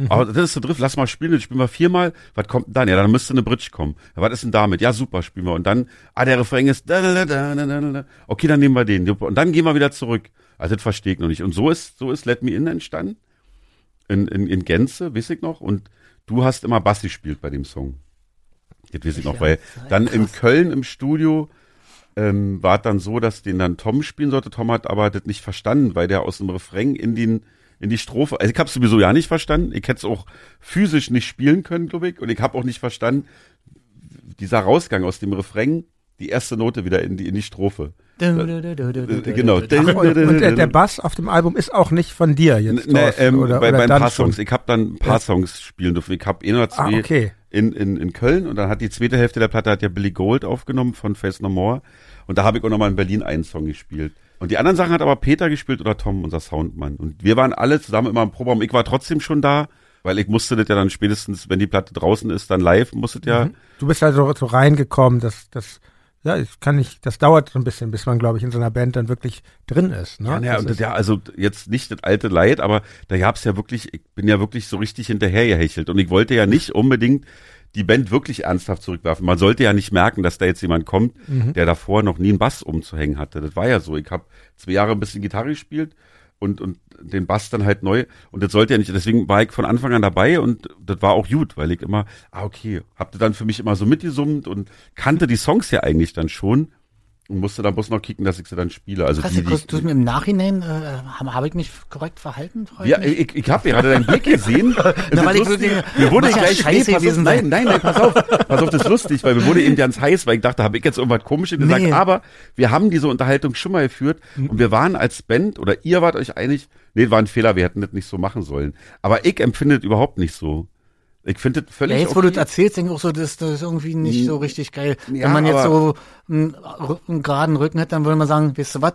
aber das ist der Riff, lass mal spielen, das spielen wir viermal. Was kommt denn dann? Ja, dann müsste eine Bridge kommen. Ja, was ist denn damit? Ja, super, spielen wir. Und dann, ah, der Refrain ist, da, da, da, da, da, da. okay, dann nehmen wir den. Und dann gehen wir wieder zurück. Also das verstehe ich noch nicht. Und so ist, so ist Let Me In entstanden. In, in, in Gänze, weiß ich noch. Und du hast immer Bass gespielt bei dem Song. Das weiß ich noch, weil dann in Köln im Studio ähm, war dann so, dass den dann Tom spielen sollte. Tom hat aber das nicht verstanden, weil der aus dem Refrain in den in die Strophe, also ich habe sowieso ja nicht verstanden. Ich hätte es auch physisch nicht spielen können, glaube ich. Und ich habe auch nicht verstanden, dieser Rausgang aus dem Refrain, die erste Note wieder in die in die Strophe. Genau. Und, der, der Bass auf dem Album ist auch nicht von dir jetzt, Ne, Thorsten, ähm, oder, bei, oder bei ein paar schon? Songs. Ich habe dann ein paar. Songs spielen dürfen. Ich habe ein oder Ah, zwei okay. in, in, in Köln und dann hat die zweite Hälfte der Platte hat ja Billy Gold aufgenommen von Face No More und da habe ich auch nochmal in Berlin einen Song gespielt. Und die anderen Sachen hat aber Peter gespielt oder Tom, unser Soundmann. Und wir waren alle zusammen immer im Proberaum. Ich war trotzdem schon da, weil ich musste das ja dann spätestens, wenn die Platte draußen ist, dann live, musste ja. Du bist also so reingekommen, dass das ja, ich kann nicht, das dauert so ein bisschen, bis man, glaube ich, in so einer Band dann wirklich drin ist. Ne? Ja, ja, Das und ist- ja, also jetzt nicht das alte Leid, aber da gab's ja wirklich, ich bin ja wirklich so richtig hinterhergehechelt und ich wollte ja nicht unbedingt die Band wirklich ernsthaft zurückwerfen. Man sollte ja nicht merken, dass da jetzt jemand kommt, der davor noch nie einen Bass umzuhängen hatte. Das war ja so. Ich habe zwei Jahre ein bisschen Gitarre gespielt und, und den Bass dann halt neu. Und das sollte ja nicht, deswegen war ich von Anfang an dabei und das war auch gut, weil ich immer, ah, okay, hab das dann für mich immer so mitgesummt und kannte die Songs ja eigentlich dann schon. Und musste dann bloß noch kicken, dass ich sie dann spiele. Also Krass, die, du, die, du mir im Nachhinein, äh, habe hab ich mich korrekt verhalten? Ja, mich? ich, ich habe gerade deinen Blick gesehen. Na, weil ich lustig. mir wurde gleich scheiße nee, pass auf, nein, nein, nein, pass auf, pass auf, das ist lustig, weil mir wurde eben ganz heiß, weil ich dachte, habe ich jetzt irgendwas Komisches gesagt, Nee. aber wir haben diese Unterhaltung schon mal geführt und wir waren als Band oder ihr wart euch einig, nee, war ein Fehler, wir hätten das nicht so machen sollen. Aber ich empfinde das überhaupt nicht so. Ich finde das völlig Ja, jetzt, wo du das okay. erzählst, denke ich auch so, das, das ist irgendwie nicht so richtig geil. Ja, Wenn man jetzt so einen, einen geraden Rücken hat, dann würde man sagen, weißt du was,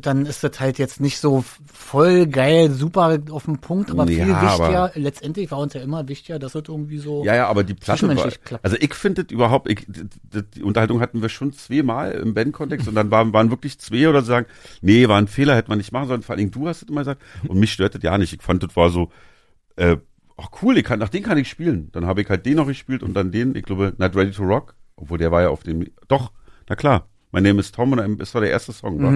dann ist das halt jetzt nicht so voll geil, super auf den Punkt, aber viel Ja, wichtiger, aber- letztendlich war uns ja immer wichtiger, dass es irgendwie so Ja, ja, aber die Platte war, also ich finde das überhaupt, ich, die Unterhaltung hatten wir schon zweimal im Bandkontext und dann waren, waren wirklich zwei oder sagen, nee, war ein Fehler, hätte man nicht machen sollen, vor allen Dingen du hast es immer gesagt und mich stört das ja nicht. Ich fand das war so, äh, ach cool, ich kann, nach den kann ich spielen. Dann habe ich halt den noch gespielt und dann den, ich glaube, Not Ready to Rock, obwohl der war ja auf dem, doch, na klar, mein Name ist Tom und das war der erste Song, war.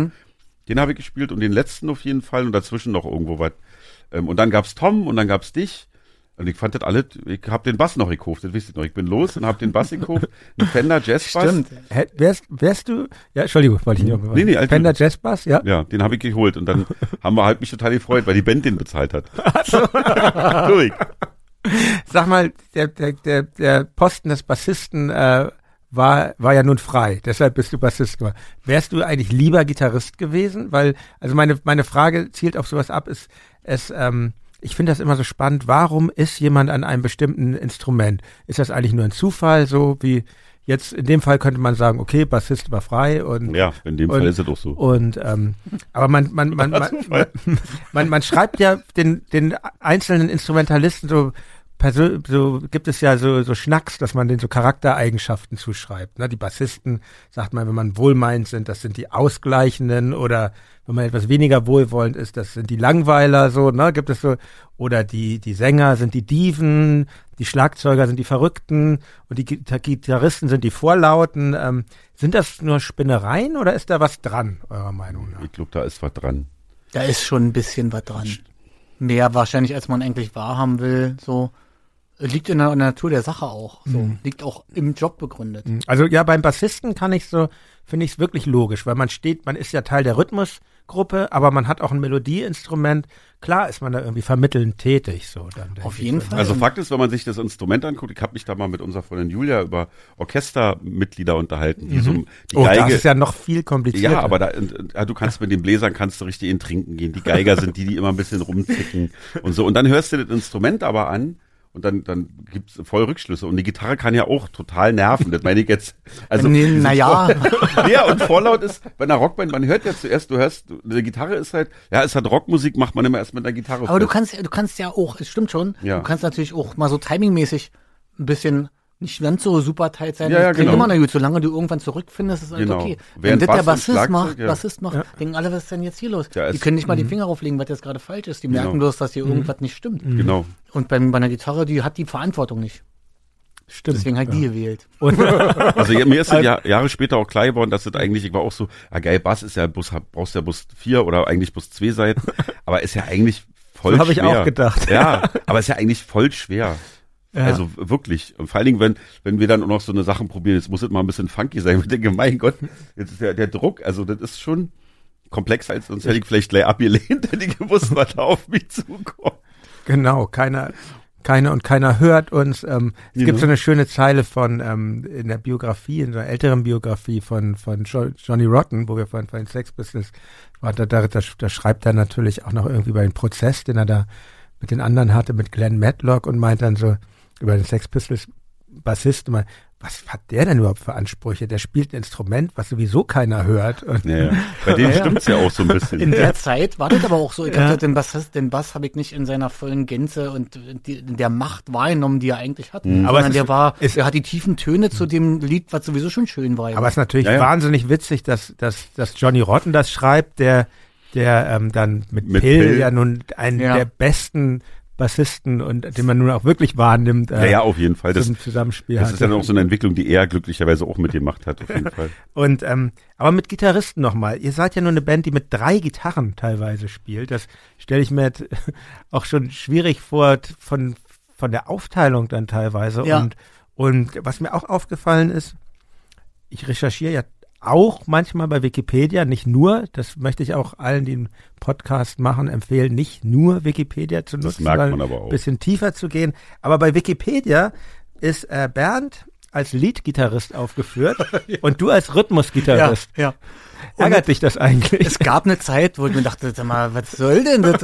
Den habe ich gespielt und den letzten auf jeden Fall und dazwischen noch irgendwo was. Ähm, und dann gab's Tom und dann gab's dich. Und ich fand das alles, ich habe den Bass noch gekauft, das wisst ihr noch. Ich bin los und habe den Bass gekauft, einen Fender Jazz Bass. Stimmt. Hä, wärst, wärst du, ja, Entschuldigung, wollte ich nicht Nee, nee, alles Fender. Jazz Bass, ja? Ja, den habe ich geholt und dann haben wir halt mich total gefreut, weil die Band den bezahlt hat. Ruhig. Sag mal, der, der, der, der Posten des Bassisten äh, war, war ja nun frei, deshalb bist du Bassist geworden. Wärst du eigentlich lieber Gitarrist gewesen? Weil, also meine, meine Frage zielt auf sowas ab, ist, es, ähm, ich finde das immer so spannend, warum ist jemand an einem bestimmten Instrument? Ist das eigentlich nur ein Zufall, so wie jetzt in dem Fall könnte man sagen, okay, Bassist war frei und Ja, in dem Und- Fall ist es doch so. und ähm, aber man man man, man, man, man man schreibt ja den den einzelnen Instrumentalisten so persö so gibt es ja so so Schnacks, dass man den so Charaktereigenschaften zuschreibt. Ne? Die Bassisten sagt man, wenn man wohlmeint sind, das sind die Ausgleichenden oder wenn man etwas weniger wohlwollend ist, das sind die Langweiler so, ne? Gibt es so oder die die Sänger sind die Diven, die Schlagzeuger sind die Verrückten und die Gita- Gitarristen sind die Vorlauten. Ähm, sind das nur Spinnereien oder ist da was dran, eurer Meinung nach? Ich glaube, da ist was dran. Da ist schon ein bisschen was dran. Mehr wahrscheinlich, als man eigentlich wahrhaben will, so. Liegt in der Natur der Sache auch, so. Mhm. Liegt auch im Job begründet. Also ja, beim Bassisten kann ich so, finde ich es wirklich logisch, weil man steht, man ist ja Teil der Rhythmusgruppe, aber man hat auch ein Melodieinstrument. Klar ist man da irgendwie vermittelnd tätig, so dann. Auf jeden so. Fall. Also Fakt ist, wenn man sich das Instrument anguckt, ich habe mich da mal mit unserer Freundin Julia über Orchestermitglieder unterhalten, die so die Oh, das Geige ist ja noch viel komplizierter. Ja, aber da, und- und- ja, du kannst mit den Bläsern kannst du richtig in Trinken gehen. Die Geiger sind die, die immer ein bisschen rumzicken und so. Und dann hörst du das Instrument aber an und dann, dann gibt's voll Rückschlüsse. Und die Gitarre kann ja auch total nerven. Das meine ich jetzt. Also, Nee, diese na ja. Und Vorlaut ist bei einer Rockband, man hört ja zuerst, du hörst, eine Gitarre ist halt, ja, ist halt Rockmusik, macht man immer erst mit einer Gitarre. Aber du fest. kannst, ja- du kannst ja auch, es stimmt schon, Ja. du kannst natürlich auch mal so timingmäßig ein bisschen nicht ganz so super tight sein. Ja, ja, genau. immer noch gut. Solange du irgendwann zurückfindest, ist alles Genau. okay. Während Wenn das der Bassist macht, ja. Bassist macht, denken alle, was ist denn jetzt hier los? Ja, die können nicht mal die Finger auflegen, was jetzt gerade falsch ist. Die merken Genau. bloß, dass hier irgendwas nicht stimmt. Genau. Und beim, bei einer Gitarre, die hat die Verantwortung nicht. Stimmt. Deswegen halt die gewählt. Und, Also ja, mir ist das Jahr, Jahre später auch klar geworden, dass das eigentlich, ich war auch so, ah geil, Bass ist ja Bus, brauchst ja Bus vier oder eigentlich Bus zwei Seiten, aber ist ja eigentlich voll So hab ich schwer. auch gedacht. Ja, aber ist ja eigentlich voll schwer. Also wirklich. Und vor allen Dingen, wenn, wenn wir dann auch noch so eine Sachen probieren, jetzt muss es mal ein bisschen funky sein. Ich denke, mein Gott, jetzt ist ja der Druck, also das ist schon komplexer als sonst hätte ich vielleicht gleich abgelehnt, hätte ich gewusst, was da auf mich zukommt. Genau, keiner, keiner und keiner hört uns. Ähm, es Ja. gibt so eine schöne Zeile von ähm, in der Biografie, in der älteren Biografie von von jo Johnny Rotten, wo wir vorhin von Sex Business war, da, da, da, da schreibt er natürlich auch noch irgendwie über den Prozess, den er da mit den anderen hatte, mit Glenn Matlock und meint dann so über den Sex Pistols Bassist mal, was hat der denn überhaupt für Ansprüche? Der spielt ein Instrument, was sowieso keiner hört. Ja, ja. Bei denen stimmt's ja auch so ein bisschen. In der Zeit war das aber auch so. Ich hab den Bass, den Bass habe ich nicht in seiner vollen Gänze und die, in der Macht wahrgenommen, die er eigentlich hat. Mhm. Aber es der ist- war, ist- er hat die tiefen Töne zu dem Lied, was sowieso schon schön war. Aber es ist natürlich Ja, ja. wahnsinnig witzig, dass, dass, dass Johnny Rotten das schreibt, der, der ähm, dann mit, Mit Pill, Pill. ja nun einen Ja. der besten Bassisten und den man nun auch wirklich wahrnimmt ja, äh, ja, auf jeden Fall. Das, zum Zusammenspiel das ist ja dann auch so eine Entwicklung, die er glücklicherweise auch mitgemacht hat, auf jeden Fall. Und ähm, aber mit Gitarristen nochmal. Ihr seid ja nur eine Band, die mit drei Gitarren teilweise spielt. Das stelle ich mir jetzt auch schon schwierig vor von von der Aufteilung dann teilweise. Ja. Und und was mir auch aufgefallen ist, ich recherchiere ja auch manchmal bei Wikipedia, nicht nur, das möchte ich auch allen, die einen Podcast machen, empfehlen, nicht nur Wikipedia zu nutzen, merkt man sondern aber auch. ein bisschen tiefer zu gehen. Aber bei Wikipedia ist äh, Bernd als Leadgitarrist aufgeführt und du als Rhythmusgitarrist. Ja, ja. Ärgert dich das eigentlich? Es gab eine Zeit, wo ich mir dachte, sag mal, was soll denn das?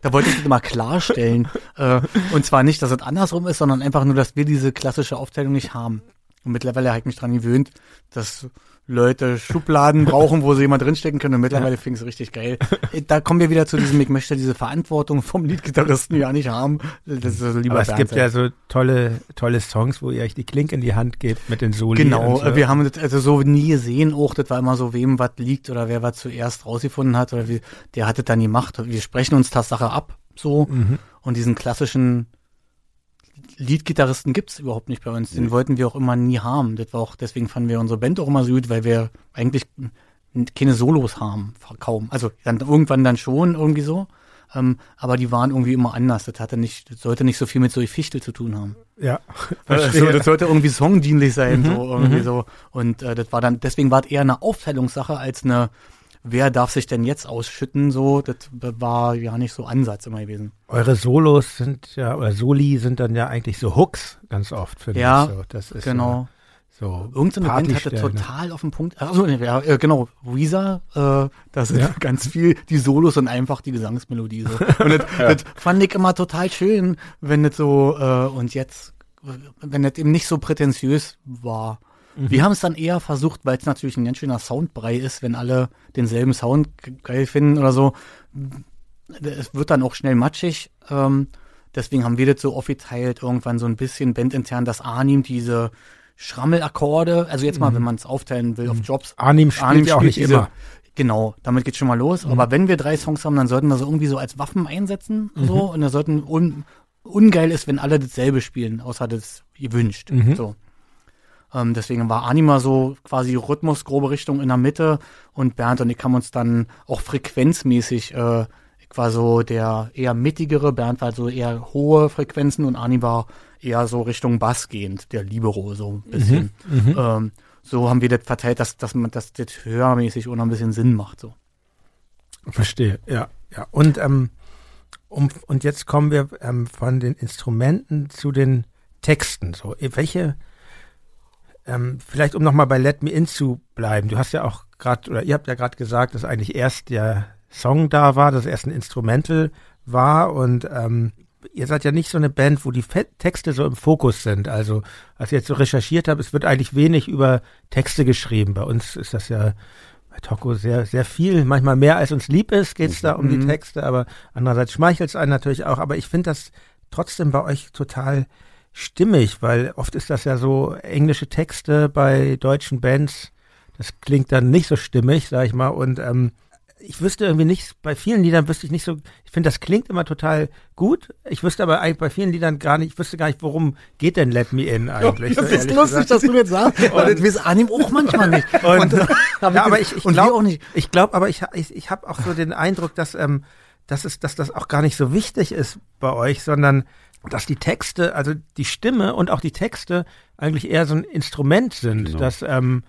Da wollte ich das mal klarstellen. Äh, Und zwar nicht, dass es andersrum ist, sondern einfach nur, dass wir diese klassische Aufteilung nicht haben. Und mittlerweile habe ich mich dran gewöhnt, dass Leute Schubladen brauchen, wo sie jemand drinstecken können. Und mittlerweile fing es richtig geil. Äh, Da kommen wir wieder zu diesem, ich möchte diese Verantwortung vom Liedgitarristen ja nicht haben. Das ist also lieber Aber es gibt ja so tolle, tolle Songs, wo ihr euch die Klinke in die Hand gebt mit den Soli. Genau, so. äh, wir haben das also so nie gesehen, auch das war immer so, wem was liegt oder wer was zuerst rausgefunden hat oder wie, der hat es dann gemacht. Wir sprechen uns Tatsache ab, so. Mhm. Und diesen klassischen Leadgitarristen gibt's überhaupt nicht bei uns. Den wollten wir auch immer nie haben. Das war auch, deswegen fanden wir unsere Band auch immer so gut, weil wir eigentlich keine Solos haben, kaum. Also dann irgendwann dann schon irgendwie so. Ähm, aber die waren irgendwie immer anders. Das hatte nicht, das sollte nicht so viel mit so Fichtel zu tun haben. ja, Also, das sollte irgendwie songdienlich sein, Mhm, so irgendwie so. Und äh, das war dann, deswegen war es eher eine Aufteilungssache als eine, wer darf sich denn jetzt ausschütten, so, das war ja nicht so Ansatz immer gewesen. Eure Solos sind ja, oder Soli sind dann ja eigentlich so Hooks ganz oft, finde Ja, ich. So. Das ist Genau. So, Irgendeine Band hatte Partystellen. total auf den Punkt, also ja, äh, genau, Weezer, äh, das sind Ja. ganz viel die Solos und einfach die Gesangsmelodie so. Und das, das fand ich immer total schön, wenn das so, äh, und jetzt, wenn das eben nicht so prätentiös war. Mhm. Wir haben es dann eher versucht, weil es natürlich ein ganz schöner Soundbrei ist, wenn alle denselben Sound ge- geil finden oder so. Es wird dann auch schnell matschig. Ähm, deswegen haben wir das so aufgeteilt, irgendwann so ein bisschen bandintern, dass Arnim diese Schrammelakkorde, also jetzt mal, wenn man es aufteilen will auf Jobs. Arnim spielt Arnim ja auch spielt nicht immer. Genau, damit geht's schon mal los. Aber wenn wir drei Songs haben, dann sollten wir so irgendwie so als Waffen einsetzen. So, und da sollten un, ungeil ist, wenn alle dasselbe spielen, außer das gewünscht. So. Ähm, deswegen war Anima so quasi Rhythmus, grobe Richtung in der Mitte und Bernd und ich haben uns dann auch frequenzmäßig, äh, ich war so der eher mittigere, Bernd war so eher hohe Frequenzen und Ani war eher so Richtung Bass gehend, der Libero so ein bisschen. Ähm, so haben wir das verteilt, dass, dass man dass das hörmäßig auch noch ein bisschen Sinn macht. So. Verstehe, ja, ja. Und, ähm, um, und jetzt kommen wir ähm, von den Instrumenten zu den Texten. So, welche, ähm, vielleicht um nochmal bei Let Me In zu bleiben. Du hast ja auch gerade, oder ihr habt ja gerade gesagt, dass eigentlich erst der Song da war, dass erst ein Instrumental war und ähm, ihr seid ja nicht so eine Band, wo die Fe Texte so im Fokus sind. Also, als ich jetzt so recherchiert habe, es wird eigentlich wenig über Texte geschrieben. Bei uns ist das ja bei Toko sehr, sehr viel, manchmal mehr als uns lieb ist, geht es da um die Texte, aber andererseits schmeichelt es einen natürlich auch. Aber ich finde das trotzdem bei euch total stimmig, weil oft ist das ja so englische Texte bei deutschen Bands. Das klingt dann nicht so stimmig, sag ich mal. Und ähm, ich wüsste irgendwie nicht, bei vielen Liedern wüsste ich nicht so, ich finde, das klingt immer total gut. Ich wüsste aber eigentlich bei vielen Liedern gar nicht, ich wüsste gar nicht, worum geht denn Let Me In eigentlich. Das so ist lustig, gesagt. dass du das sagst. Und das weiß Anim auch manchmal nicht. Und, Und, ja, aber ich, ich und wir glaube auch nicht. Ich glaube, aber ich, ich, ich habe auch so den Eindruck, dass, ähm, dass, es, dass das auch gar nicht so wichtig ist bei euch, sondern dass die Texte, also die Stimme und auch die Texte eigentlich eher so ein Instrument sind, Genau. dass ähm,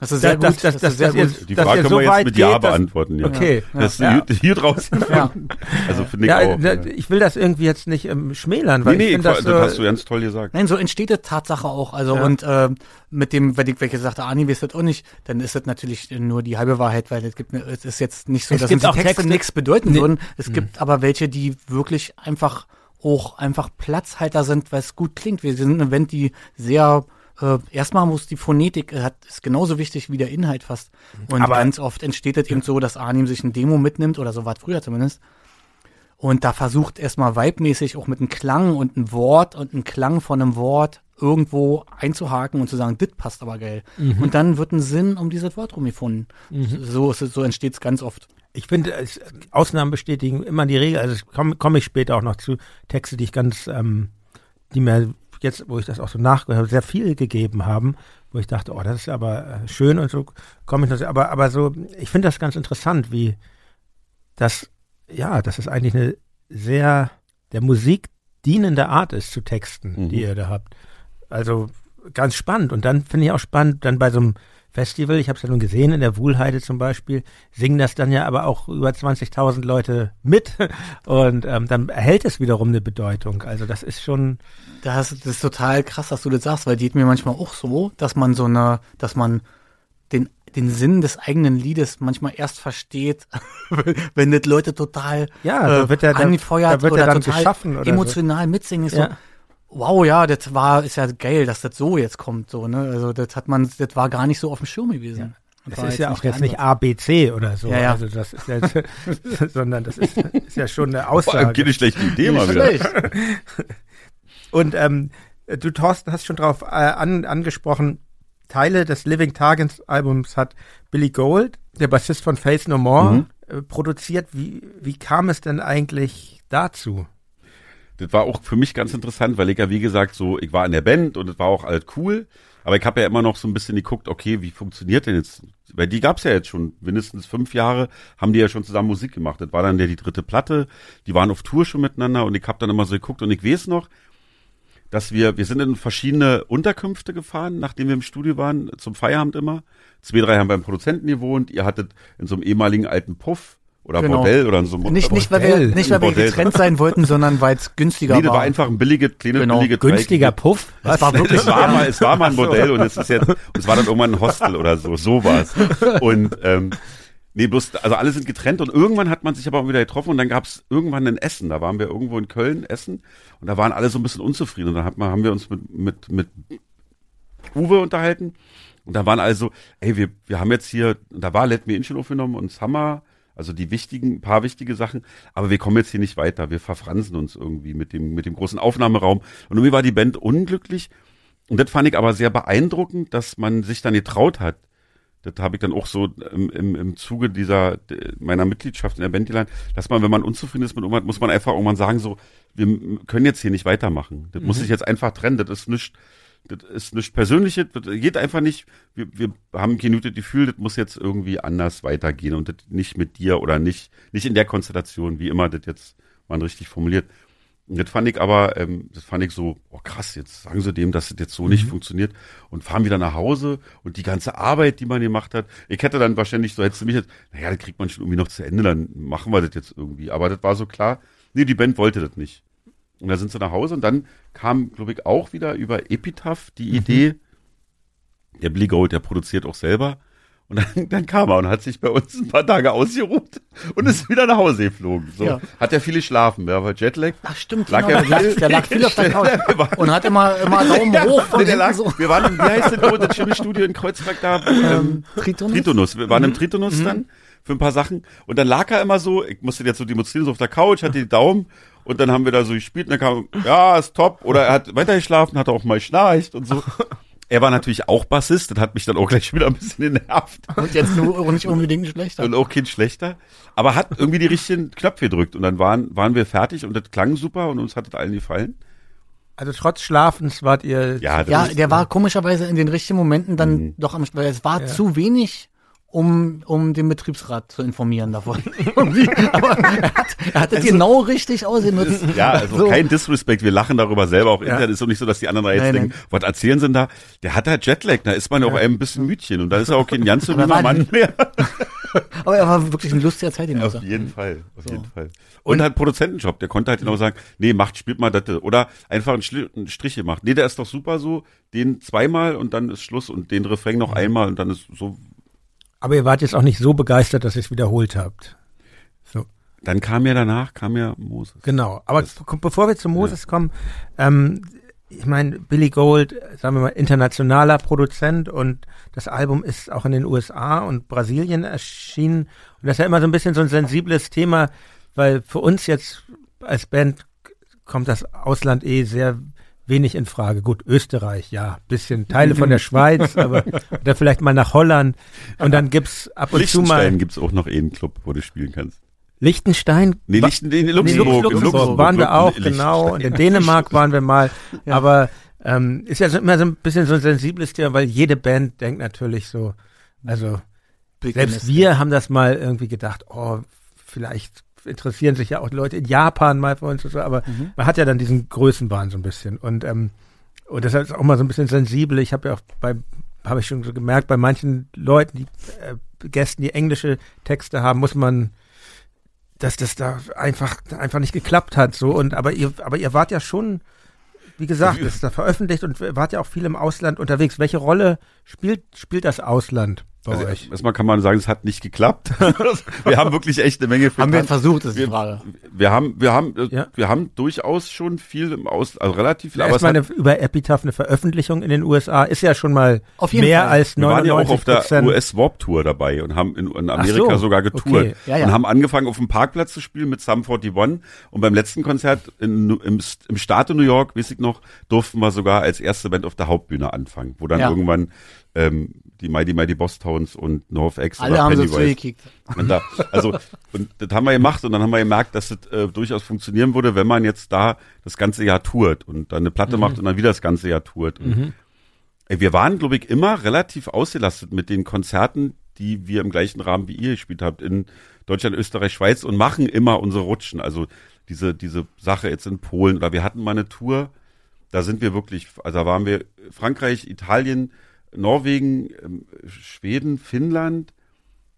Das ist sehr dass, gut. dass, ist sehr dass ihr, gut. Die Frage können so wir jetzt mit Ja beantworten. Ja. Okay, Das ist ja. hier, hier draußen. Ja. Also finde ich Ja, auch. da- ja. ich will das irgendwie jetzt nicht ähm, schmälern, weil Nee, ich nee, finde das, das, das so, hast du ganz toll gesagt. Nein, so entsteht das Tatsache auch. Also Ja. und äh, mit dem, wenn ich welche sagte, Ani weiß das auch nicht, dann ist das natürlich nur die halbe Wahrheit, weil es gibt, es ist jetzt nicht so, Es dass die Texte Texte- nichts bedeuten Nee. würden. Es gibt aber welche, die wirklich einfach auch einfach Platzhalter sind, weil es gut klingt. Wir sind eine Band, die sehr äh, erstmal muss die Phonetik äh, hat, ist genauso wichtig wie der Inhalt fast. Und Aber- ganz oft entsteht es eben so, dass Arnim sich ein Demo mitnimmt oder so war es früher zumindest. Und da versucht erstmal vibemäßig auch mit einem Klang und einem Wort und einem Klang von einem Wort irgendwo einzuhaken und zu sagen, dit passt aber geil. Und dann wird ein Sinn um dieses Wort rumgefunden. So, ist es, so entsteht es ganz oft. Ich finde, Ausnahmen bestätigen immer die Regel. Also komme komm ich später auch noch zu Texte, die ich ganz, ähm, die mir jetzt, wo ich das auch so nachgehört habe, sehr viel gegeben haben, wo ich dachte, oh, das ist aber äh, schön und so komme ich noch. Aber, aber so, ich finde das ganz interessant, wie das, ja, dass es eigentlich eine sehr der Musik dienende Art ist zu Texten, Mhm. die ihr da habt. Also ganz spannend. Und dann finde ich auch spannend, dann bei so einem Festival, ich habe es ja nun gesehen, in der Wuhlheide zum Beispiel, singen das dann ja aber auch über 20.000 Leute mit und ähm, dann erhält es wiederum eine Bedeutung. Also das ist schon... Das, das ist total krass, dass du das sagst, weil die geht mir manchmal auch so, dass man so eine, dass man den den Sinn des eigenen Liedes manchmal erst versteht, wenn das Leute total ja, da wird er, angefeuert da wird oder er dann total geschaffen oder emotional mitsingen. Ist Ja. so, wow, ja, das war, ist ja geil, dass das so jetzt kommt, so, ne? Also das hat man, das war gar nicht so auf dem Schirm gewesen. Das war ist ja auch jetzt nicht. A, B, C oder so. Ja, ja. Also das ist ja, sondern das ist, ist ja schon eine Vor allem Aussage. keine schlechte Idee mal wieder. Und ähm, du, Thorsten, hast schon drauf äh, an, angesprochen, Teile des Living Targets Albums hat Billy Gold, der Bassist von Face No More, Mhm. äh, produziert. Wie, wie kam es denn eigentlich dazu? Das war auch für mich ganz interessant, weil ich ja, wie gesagt, so, ich war in der Band und es war auch alles cool. Aber ich habe ja immer noch so ein bisschen geguckt, okay, wie funktioniert denn jetzt? Weil die gab's ja jetzt schon mindestens fünf Jahre, haben die ja schon zusammen Musik gemacht. Das war dann ja die dritte Platte. Die waren auf Tour schon miteinander und ich habe dann immer so geguckt und ich weiß noch, dass wir, wir sind in verschiedene Unterkünfte gefahren, nachdem wir im Studio waren, zum Feierabend immer. Zwei, drei haben beim Produzenten gewohnt. Ihr hattet in so einem ehemaligen alten Puff oder Genau. Bordell oder so einem Nicht, nicht, weil wir, Bordell. nicht, weil wir Bordell. getrennt sein wollten, sondern weil es günstiger Nee, das war. war einfach ein billiges, kleines, Genau. billiges Günstiger Dreieck- Puff? Es war wirklich es war mal, es war mal ein Modell und es ist jetzt, und es war dann irgendwann ein Hostel oder so, so war's. Und ähm, nee, bloß, also alle sind getrennt und irgendwann hat man sich aber auch wieder getroffen und dann gab's irgendwann ein Essen. Da waren wir irgendwo in Köln essen und da waren alle so ein bisschen unzufrieden und dann hat man, haben wir uns mit, mit, mit Uwe unterhalten und da waren also, ey, wir, wir haben jetzt hier, da war Let Me In schon aufgenommen und Summer, also die wichtigen, paar wichtige Sachen, aber wir kommen jetzt hier nicht weiter, wir verfransen uns irgendwie mit dem, mit dem großen Aufnahmeraum und irgendwie war die Band unglücklich und das fand ich aber sehr beeindruckend, dass man sich dann getraut hat. Das habe ich dann auch so im, im, im Zuge dieser meiner Mitgliedschaft in der Band gelernt, dass man, wenn man unzufrieden ist mit irgendwas, muss man einfach irgendwann sagen, so, wir können jetzt hier nicht weitermachen. Das muss sich jetzt einfach trennen. Das ist nicht, das ist nicht Persönliches, das geht einfach nicht. Wir, wir haben kein gutes Gefühl, das muss jetzt irgendwie anders weitergehen und das nicht mit dir oder nicht, nicht in der Konstellation, wie immer das jetzt man richtig formuliert. Und das fand ich aber, ähm, das fand ich so, oh krass, jetzt sagen sie dem, dass das jetzt so nicht funktioniert und fahren wieder nach Hause und die ganze Arbeit, die man gemacht hat. Ich hätte dann wahrscheinlich so, hättest du mich jetzt, naja, das kriegt man schon irgendwie noch zu Ende, dann machen wir das jetzt irgendwie. Aber das war so klar, nee, die Band wollte das nicht. Und da sind sie nach Hause und dann kam, glaube ich, auch wieder über Epitaph die Idee, der Billy Gold, der produziert auch selber. Und dann, dann kam er und hat sich bei uns ein paar Tage ausgeruht und ist wieder nach Hause geflogen. So. Ja. Hat er viel geschlafen, ja, weil Jetlag. Ach stimmt, Lag genau, er der, lag, viel- der lag viel auf der Couch und hat immer, immer Daumen Ja, hoch von der lag, so. Wir waren im, wie heißt das, oh, das schöne Studio in Kreuzberg da? Ähm, Tritonus? Tritonus. Wir waren Mhm. im Tritonus dann für ein paar Sachen. Und dann lag er immer so, ich musste jetzt so demonstrieren, so auf der Couch, hatte die Daumen. Und dann haben wir da so gespielt und dann kam, ja, ist top. Oder er hat weitergeschlafen, hat auch mal schnarcht und so. Er war natürlich auch Bassist, das hat mich dann auch gleich wieder ein bisschen genervt. Und jetzt nur nicht unbedingt schlechter. Und auch kein schlechter. Aber hat irgendwie die richtigen Knöpfe gedrückt. Und dann waren, waren wir fertig und das klang super und uns hat das allen gefallen. Also trotz Schlafens wart ihr. Ja, Ja, der war komischerweise in den richtigen Momenten dann Mhm. doch am, weil es war zu wenig, um, um den Betriebsrat zu informieren davon. Aber er hat, er hat das genau richtig ausgenutzt. Ja, also So. kein Disrespect, wir lachen darüber selber auch Internet. Ist doch nicht so, dass die anderen jetzt Nein, denken, was erzählen sie denn da? Der hat halt Jetlag, da ist man ja auch ein bisschen Mütchen und da ist er auch kein ganz so junger Mann mehr. Aber er war wirklich ein lustiger Zeitgenosse. Auf jeden Fall, auf jeden Fall. Und halt Produzentenjob, der konnte halt genau sagen, nee, macht, spielt mal das. Oder einfach einen, einen Strich gemacht. Nee, der ist doch super so, den zweimal und dann ist Schluss und den Refrain noch einmal und dann ist so. Aber ihr wart jetzt auch nicht so begeistert, dass ihr es wiederholt habt. So. Dann kam ja danach, kam ja Moses. Genau. Aber Das- bevor wir zu Moses kommen, ähm, ich meine, Billy Gold, sagen wir mal, internationaler Produzent und das Album ist auch in den USA und Brasilien erschienen. Und das ist ja immer so ein bisschen so ein sensibles Thema, weil für uns jetzt als Band kommt das Ausland eh sehr wenig in Frage. Gut, Österreich, ja, bisschen Teile von der Schweiz, aber oder vielleicht mal nach Holland. Und dann gibt's ab und zu mal Liechtenstein gibt's auch noch einen Club, wo du spielen kannst. Liechtenstein. Nee, Lichten, nee, Nee, Luxemburg. Luxemburg, in Luxemburg waren wir auch, genau. Und in Dänemark waren wir mal. Aber ähm, ist ja so, immer so ein bisschen so ein sensibles Thema, weil jede Band denkt natürlich so, also selbst wir haben das mal irgendwie gedacht, oh, vielleicht interessieren sich ja auch Leute in Japan mal für uns und so, aber Mhm. man hat ja dann diesen Größenwahn so ein bisschen. Und, ähm, und deshalb ist auch mal so ein bisschen sensibel. Ich habe ja auch bei habe ich schon so gemerkt, bei manchen Leuten, die äh, Gästen, die englische Texte haben, muss man, dass das da einfach einfach nicht geklappt hat. So und aber ihr, aber ihr wart ja schon, wie gesagt, ist da veröffentlicht und wart ja auch viel im Ausland unterwegs. Welche Rolle spielt spielt das Ausland Also euch? erstmal kann man sagen, es hat nicht geklappt. wir haben wirklich echt eine Menge Haben wir versucht, ist die Frage. wir haben, wir haben, äh, Ja. wir haben durchaus schon viel im Aus, also relativ viel, aber es Erstmal hat, eine, über Epitaph eine Veröffentlichung in den USA ist ja schon mal Auf jeden mehr Fall. als wir waren ja auch 99 auf der. US Warp Tour dabei und haben in, in Amerika so, sogar getourt okay. Ja, ja. und haben angefangen auf dem Parkplatz zu spielen mit Sum 41 und beim letzten Konzert in, im, im Staat in New York, weiß ich noch, durften wir sogar als erste Band auf der Hauptbühne anfangen, wo dann Ja. irgendwann ähm, die Mighty Mighty Boss Towns und NoFX Alle oder haben so Pennywise zugekickt. Und da, also, und das haben wir gemacht und dann haben wir gemerkt, dass das äh, durchaus funktionieren würde, wenn man jetzt da das ganze Jahr tourt und dann eine Platte macht und dann wieder das ganze Jahr tourt. Und, ey, wir waren, glaube ich, immer relativ ausgelastet mit den Konzerten, die wir im gleichen Rahmen wie ihr gespielt habt in Deutschland, Österreich, Schweiz und machen immer unsere Rutschen. Also diese, diese Sache jetzt in Polen oder wir hatten mal eine Tour, da sind wir wirklich, also da waren wir Frankreich, Italien, Norwegen, ähm, Schweden, Finnland.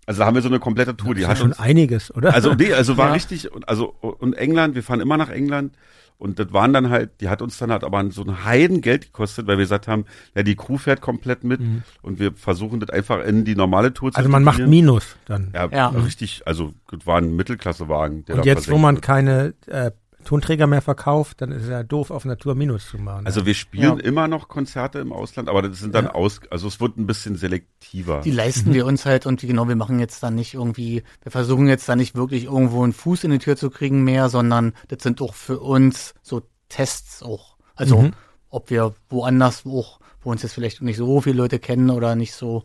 Also da haben wir so eine komplette Tour, die Das hat ist schon uns, einiges, oder? also nee, also war Ja. richtig, und- also und England, wir fahren immer nach England und das waren dann halt, die hat uns dann halt aber so ein Heidengeld gekostet, weil wir gesagt haben, ja die Crew fährt komplett mit und wir versuchen das einfach in die normale Tour zu Mhm. also man macht. Minus dann. Ja, Ja. richtig, also das war ein Mittelklassewagen. Der Und da jetzt, wo man wird. keine äh, Tonträger mehr verkauft, dann ist es ja doof, auf Tour Minus zu machen. Also wir spielen Ja. immer noch Konzerte im Ausland, aber das sind dann aus, also es wird ein bisschen selektiver. Die leisten wir uns halt und genau, wir machen jetzt dann nicht irgendwie, wir versuchen jetzt dann nicht wirklich irgendwo einen Fuß in die Tür zu kriegen mehr, sondern das sind auch für uns so Tests auch. Also Mhm. ob wir woanders auch, wo uns jetzt vielleicht nicht so viele Leute kennen oder nicht so,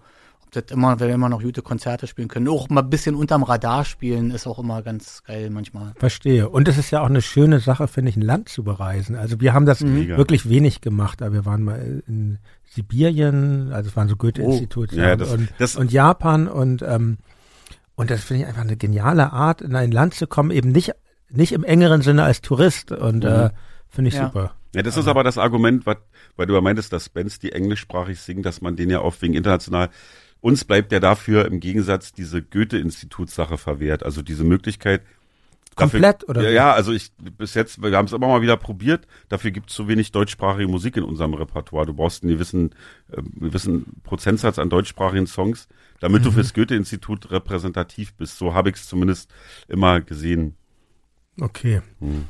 das immer, wenn wir immer noch gute Konzerte spielen können. Auch mal ein bisschen unterm Radar spielen ist auch immer ganz geil manchmal. Verstehe. Und es ist ja auch eine schöne Sache, finde ich, ein Land zu bereisen. Also wir haben das Mega. wirklich wenig gemacht, aber wir waren mal in Sibirien, also es waren so Goethe-Institut Ja, das- und, das- und Japan und ähm, und das finde ich einfach eine geniale Art, in ein Land zu kommen, eben nicht nicht im engeren Sinne als Tourist und äh, finde ich Ja. super. Ja, das ist aber das Argument, wat, weil du ja meintest, dass Bands, die englischsprachig singen, dass man den ja oft wegen international, uns bleibt ja dafür im Gegensatz diese Goethe-Institutssache verwehrt. Also diese Möglichkeit. Komplett, dafür, oder Ja, ja, also ich bis jetzt, wir haben es immer mal wieder probiert, dafür gibt es zu wenig deutschsprachige Musik in unserem Repertoire. Du brauchst einen gewissen, äh, gewissen Prozentsatz an deutschsprachigen Songs, damit Mhm. du fürs Goethe-Institut repräsentativ bist. So habe ich es zumindest immer gesehen. Okay. Hm.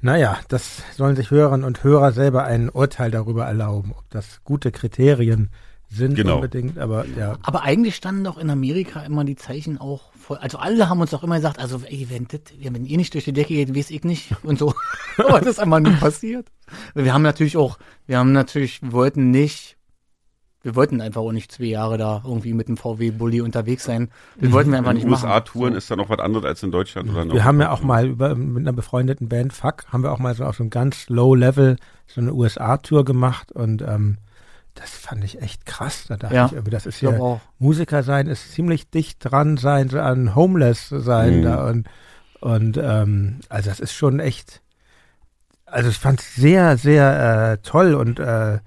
Naja, das sollen sich Hörerinnen und Hörer selber ein Urteil darüber erlauben, ob das gute Kriterien sind Genau. unbedingt, aber ja. Aber eigentlich standen doch in Amerika immer die Zeichen auch voll. Also alle haben uns doch immer gesagt, also ey, wenn, das, wenn ihr nicht durch die Decke geht, weiß ich nicht und so. Aber das ist einfach nie passiert. Wir haben natürlich auch, wir haben natürlich, wir wollten nicht, wir wollten einfach auch nicht zwei Jahre da irgendwie mit dem VW-Bully unterwegs sein. Das wollten wir einfach In nicht den machen. USA-Touren So. ist dann noch was anderes als in Deutschland oder Wir haben ja auch mal über, mit einer befreundeten Band, Fuck, haben wir auch mal so auf so einem ganz low Level so eine USA-Tour gemacht und ähm, das fand ich echt krass. Da dachte Ja, ich irgendwie, das ist ja, auch. Musiker sein ist ziemlich dicht dran sein, so an Homeless sein Mhm. da und, und ähm, also das ist schon echt, also ich fand es sehr, sehr äh, toll und äh,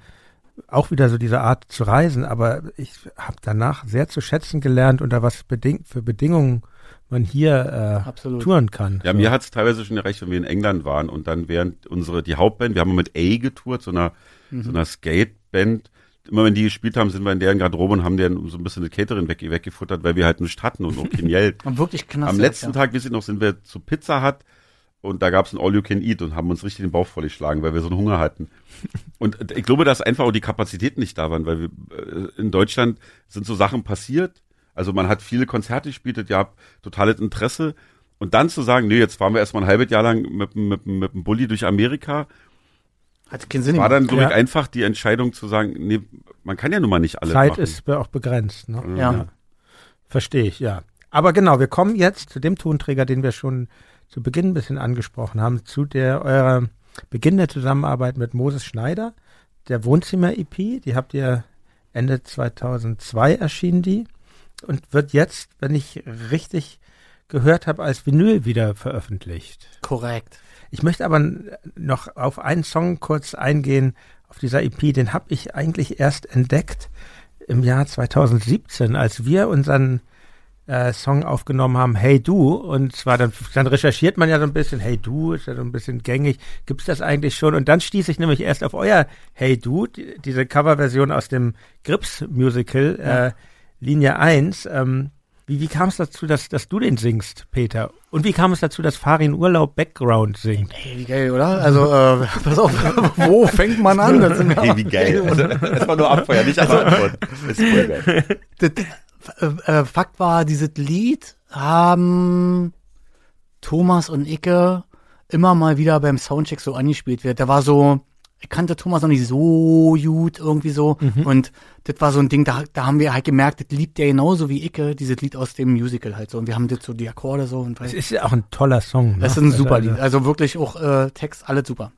auch wieder so diese Art zu reisen, aber ich habe danach sehr zu schätzen gelernt, unter was beding für Bedingungen man hier äh, touren kann. Ja, So. mir hat es teilweise schon gereicht, wenn wir in England waren und dann während unsere, die Hauptband, wir haben mal mit A getourt, so einer, Mhm. so einer Skateband. Immer wenn die gespielt haben, sind wir in deren Garderobe und haben deren so ein bisschen das Catering weg, weggefuttert, weil wir halt nichts hatten und auch kein Geld. Und wirklich knapp. Am letzten Tag, weiß ich noch, sind wir zu Pizza Hut und da gab's ein All You Can Eat und haben uns richtig den Bauch vollgeschlagen, weil wir so einen Hunger hatten. Und ich glaube, dass einfach auch die Kapazitäten nicht da waren, weil wir, äh, in Deutschland sind so Sachen passiert. Also man hat viele Konzerte gespielt, ja, totales Interesse. Und dann zu sagen, nee, jetzt fahren wir erstmal ein halbes Jahr lang mit, mit, dem- mit dem Bulli durch Amerika, Hat keinen Sinn war dann, ich, Ja. einfach die Entscheidung zu sagen, nee, man kann ja nun mal nicht alles Zeit machen. ist auch begrenzt. Ne? Ja. Verstehe ich, ja. Aber genau, wir kommen jetzt zu dem Tonträger, den wir schon zu Beginn ein bisschen angesprochen haben, zu der eurer Beginn der Zusammenarbeit mit Moses Schneider, der Wohnzimmer-EP, die habt ihr Ende 2002 erschienen, die, und wird jetzt, wenn ich richtig gehört habe, als Vinyl wieder veröffentlicht. Korrekt. Ich möchte aber noch auf einen Song kurz eingehen, auf dieser EP, den habe ich eigentlich erst entdeckt im Jahr 2017, als wir unseren äh, Song aufgenommen haben, Hey Du, und zwar dann, dann recherchiert man ja so ein bisschen, Hey Du, ist ja so ein bisschen gängig, gibt's das eigentlich schon? Und dann stieß ich nämlich erst auf euer Hey Du, die, diese Coverversion aus dem Grips-Musical, Ja. äh, Linie 1. Ähm, wie, wie kam es dazu, dass, dass du den singst, Peter? Und wie kam es dazu, dass Farin Urlaub Background singt? Hey, wie geil, oder? Also, äh, pass auf, wo fängt man an? Das sind Hey, wie geil. Also, das war nur Abfeuer, nicht als Antwort. Das ist voll geil. das, äh, äh, Fakt war, dieses Lied haben Thomas und Icke immer mal wieder beim Soundcheck so angespielt wird. Da war so, ich kannte Thomas noch nicht so gut irgendwie so. Und das war so ein Ding, da, da haben wir halt gemerkt, das liebt der genauso wie Icke, dieses Lied aus dem Musical halt so. Und wir haben das so die Akkorde so und Es ist ja auch ein toller Song. Ne? das ist ein super Also, Lied. Also wirklich auch äh, Text, alles super.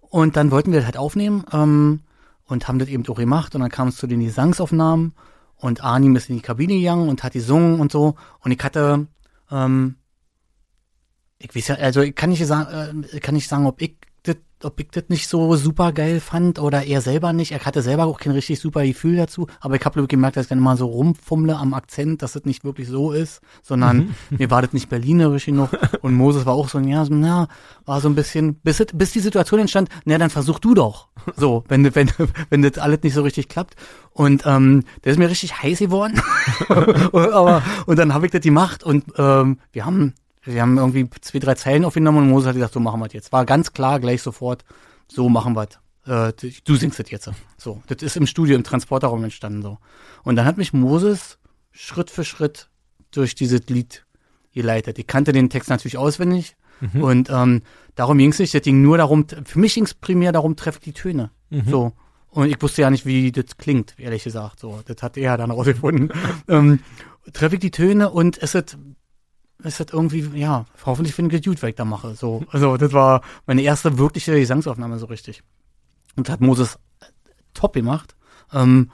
Und dann wollten wir das halt aufnehmen ähm, und haben das eben auch gemacht. Und dann kam es zu den Gesangsaufnahmen und Arnim ist in die Kabine gegangen und hat gesungen und so. Und ich hatte, ähm, ich weiß ja, also ich kann nicht sagen, äh, kann nicht sagen, ob ich das, ob ich das nicht so super geil fand oder er selber nicht. Er hatte selber auch kein richtig super Gefühl dazu. Aber ich habe gemerkt, dass ich dann immer so rumfummle am Akzent, dass das nicht wirklich so ist, sondern mir war das nicht berlinerisch genug. Und Moses war auch so, ja, so, na, war so ein bisschen, bis, bis die Situation entstand, na, dann versuch du doch. So, wenn, das- wenn, wenn das alles nicht so richtig klappt. Und ähm, der ist mir richtig heiß geworden. und, aber, und dann habe ich das gemacht und ähm, wir haben wir haben irgendwie zwei, drei Zeilen aufgenommen und Moses hat gesagt, so machen wir es jetzt. War ganz klar, gleich sofort, so machen wir es. Äh, du singst das jetzt. So, das ist im Studio, im Transporterraum entstanden so. Und dann hat mich Moses Schritt für Schritt durch dieses Lied geleitet. Ich kannte den Text natürlich auswendig und ähm, darum ging es nicht. Das ging nur darum, für mich ging es primär darum, treffe ich die Töne. So. Und ich wusste ja nicht, wie das klingt, ehrlich gesagt. So, das hat er dann rausgefunden. ähm, treffe ich die Töne und es ist es hat irgendwie, ja, hoffentlich finde ich das gut, was ich da mache. So, also das war meine erste wirkliche Gesangsaufnahme so richtig. Und das hat Moses top gemacht. Ähm,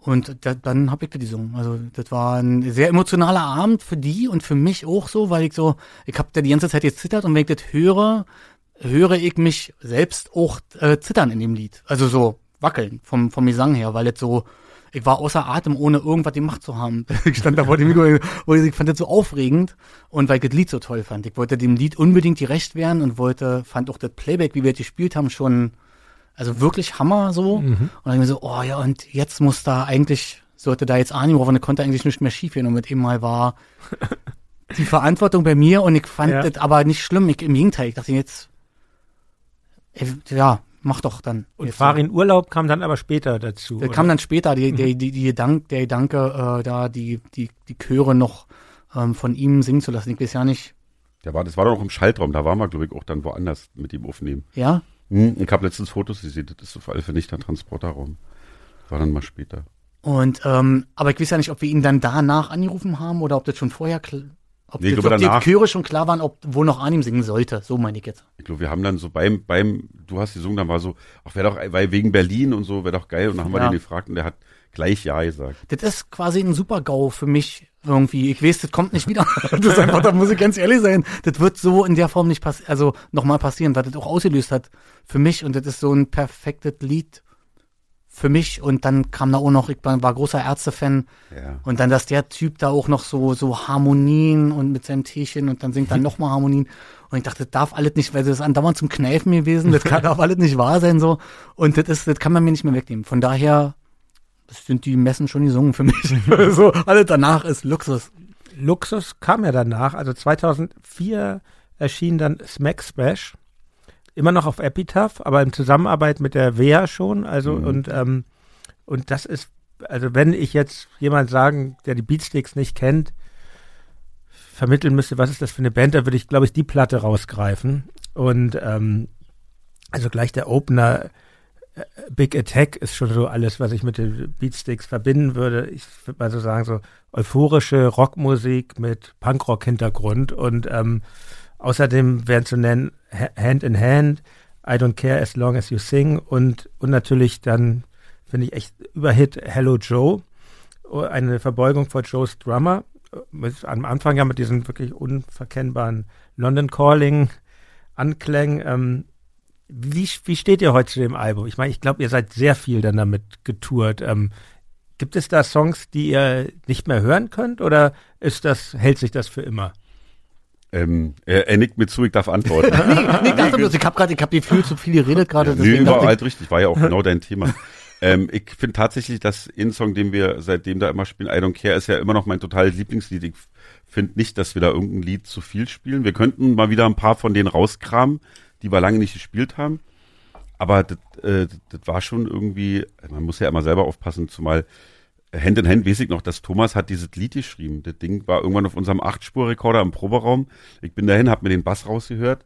und da, dann habe ich das gesungen. Also das war ein sehr emotionaler Abend für die und für mich auch so, weil ich so, ich habe da die ganze Zeit gezittert und wenn ich das höre, höre ich mich selbst auch äh, zittern in dem Lied. Also so wackeln vom, vom Gesang her, weil das so, ich war außer Atem, ohne irgendwas gemacht zu haben. Ich stand da vor dem Mikro und ich fand das so aufregend und weil ich das Lied so toll fand. Ich wollte dem Lied unbedingt gerecht werden und wollte, fand auch das Playback, wie wir das gespielt haben, schon, also wirklich Hammer so. Und dann ich mir so, oh ja, und jetzt muss da eigentlich, sollte da jetzt Arnie drauf und konnte eigentlich nicht mehr schief gehen und mit ihm mal war die Verantwortung bei mir und ich fand Ja. das aber nicht schlimm. Ich, Im Gegenteil, ich dachte jetzt, ja, mach doch dann. Und Jetzt. Farin Urlaub kam dann aber später dazu. Der oder? kam dann später, die, die, die, die Gedank, der Gedanke, äh, da die, die, die Chöre noch ähm, von ihm singen zu lassen. Ich weiß ja nicht, Der war, das war doch noch im Schaltraum, da waren wir, glaube ich, auch dann woanders mit ihm aufnehmen. ja? Hm, ich habe letztens Fotos gesehen, das ist auf alle Fälle nicht der Transporterraum. War dann mal später. Und, ähm, aber ich weiß ja nicht, ob wir ihn dann danach angerufen haben oder ob das schon vorher, ob, Nee, das, glaube ob die danach. Chöre schon klar waren, ob wo noch Arnim singen sollte. So meine ich jetzt. Ich glaube, wir haben dann so beim, beim, du hast gesungen, dann war so, ach, wäre doch, weil wegen Berlin und so, wäre doch geil. Und dann haben wir Ja. den gefragt und der hat gleich Ja gesagt. Das ist quasi ein Super-GAU für mich irgendwie. Ich weiß, das kommt nicht wieder. das ist einfach, da muss ich ganz ehrlich sein. Das wird so in der Form nicht passieren, also nochmal passieren, weil das auch ausgelöst hat für mich und das ist so ein perfektes Lied für mich und dann kam da auch noch, ich war großer Ärzte-Fan Ja. und dann, dass der Typ da auch noch so, so Harmonien und mit seinem Teechen und dann singt er nochmal Harmonien und ich dachte, das darf alles nicht, weil das ist andauernd zum Kneifen gewesen, das kann, darf alles nicht wahr sein so und das ist, das kann man mir nicht mehr wegnehmen. Von daher das sind die Messen schon gesungen für mich. so, alles danach ist Luxus. Luxus kam ja danach, also 2004 erschien dann Smack Smash, immer noch auf Epitaph, aber in Zusammenarbeit mit der WEA schon, also Mhm. und ähm, und das ist, also wenn ich jetzt jemand sagen, der die Beatsticks nicht kennt, vermitteln müsste, was ist das für eine Band, da würde ich, glaube ich, die Platte rausgreifen und ähm, also gleich der Opener äh, Big Attack ist schon so alles, was ich mit den Beatsticks verbinden würde. Ich würde mal so sagen, so euphorische Rockmusik mit Punkrock-Hintergrund und ähm, außerdem wären zu nennen Hand in Hand, I Don't Care As Long As You Sing und, und natürlich dann, finde ich echt Überhit Hello Joe, Oh, eine Verbeugung vor Joes Drummer, mit, am Anfang ja mit diesen wirklich unverkennbaren London Calling Anklängen. Ähm, wie, wie steht ihr heute zu dem Album? Ich meine, ich glaube, ihr seid sehr viel dann damit getourt. Ähm, Gibt es da Songs, die ihr nicht mehr hören könnt oder ist das, hält sich das für immer? Ähm, er, er nickt mir zu, ich darf antworten. nee, ich dachte bloß, ich habe gerade, ich habe die viel zu viel geredet gerade. Ja, nee, überall ich, richtig, war ja auch genau dein Thema. ähm, ich finde tatsächlich, dass ein Song, den wir seitdem da immer spielen, I Don't Care, ist ja immer noch mein totales Lieblingslied. Ich finde nicht, dass wir da irgendein Lied zu viel spielen. Wir könnten mal wieder ein paar von denen rauskramen, die wir lange nicht gespielt haben. Aber das, äh, das war schon irgendwie, man muss ja immer selber aufpassen, zumal Hand in Hand weiß ich noch, dass Thomas hat dieses Lied geschrieben. Das Ding war irgendwann auf unserem Achtspur-Rekorder im Proberaum. Ich bin dahin, hab mir den Bass rausgehört,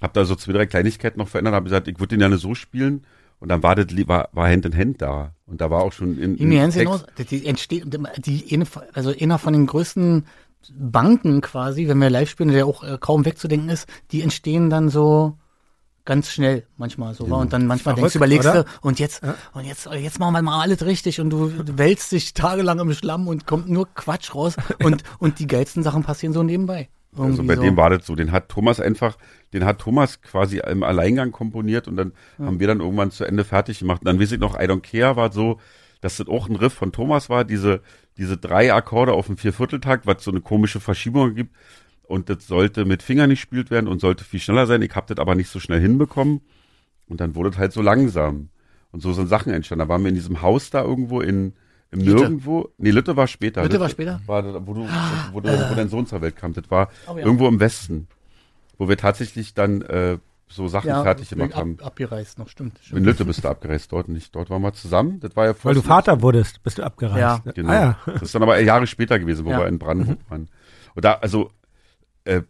hab da so zwei, drei Kleinigkeiten noch verändert, hab gesagt, ich würde den gerne so spielen. Und dann war das Lied, war, war Hand in Hand da. Und da war auch schon in, in ganz genau, die, entsteht, die, also einer von den größten Banken quasi, wenn wir live spielen, der auch äh, kaum wegzudenken ist, die entstehen dann so ganz schnell manchmal so. Und dann manchmal denkst du, Verrückt, überlegst oder? du, und jetzt, und jetzt, jetzt machen wir mal alles richtig und du wälzt dich tagelang im Schlamm und kommt nur Quatsch raus und, und die geilsten Sachen passieren so nebenbei. Also Irgendwie bei so. dem war das so. Den hat Thomas einfach, den hat Thomas quasi im Alleingang komponiert und dann haben wir dann irgendwann zu Ende fertig gemacht. Und dann weiß ich noch, I Don't Care war so, dass das auch ein Riff von Thomas war, diese, diese drei Akkorde auf dem Viervierteltakt, was so eine komische Verschiebung gibt. Und das sollte mit Fingern gespielt werden und sollte viel schneller sein. Ich habe das aber nicht so schnell hinbekommen. Und dann wurde es halt so langsam. Und so sind Sachen entstanden. Da waren wir in diesem Haus da irgendwo in, im Lütte. Nirgendwo. Nee, Lütte war später. Lütte war später? War, da, wo, du, wo, du, wo dein Sohn zur Welt kam. Das war Oh ja. irgendwo im Westen. Wo wir tatsächlich dann äh, so Sachen ja, fertig gemacht ab, haben. abgereist noch, stimmt. In stimmt. Lütte bist du abgereist, dort nicht. Dort waren wir zusammen. Das war ja Weil du Vater wurdest, bist du abgereist. Ja. Genau. Ah, ja. Das ist dann aber Jahre später gewesen, wo Ja. wir in Brandenburg waren. Und da, also, äh,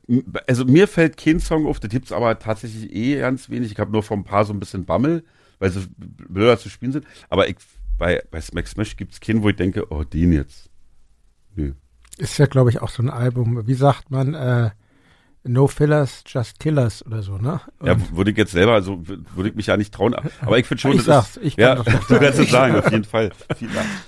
also mir fällt kein Song auf, das gibt's aber tatsächlich eh ganz wenig. Ich habe nur von ein paar so ein bisschen Bammel, weil sie blöder zu spielen sind. Aber ich, bei, bei Smack Smash gibt's keinen, wo ich denke, oh, den jetzt. Nö. Ist ja, glaube ich, auch so ein Album. Wie sagt man, äh, No Fillers, Just Killers oder so, ne? Ja, Und- würde ich jetzt selber, also würde ich mich ja nicht trauen. Aber ich finde schon, Ich das sag's, ist, ich ja, das du kannst es sagen, auf jeden Fall.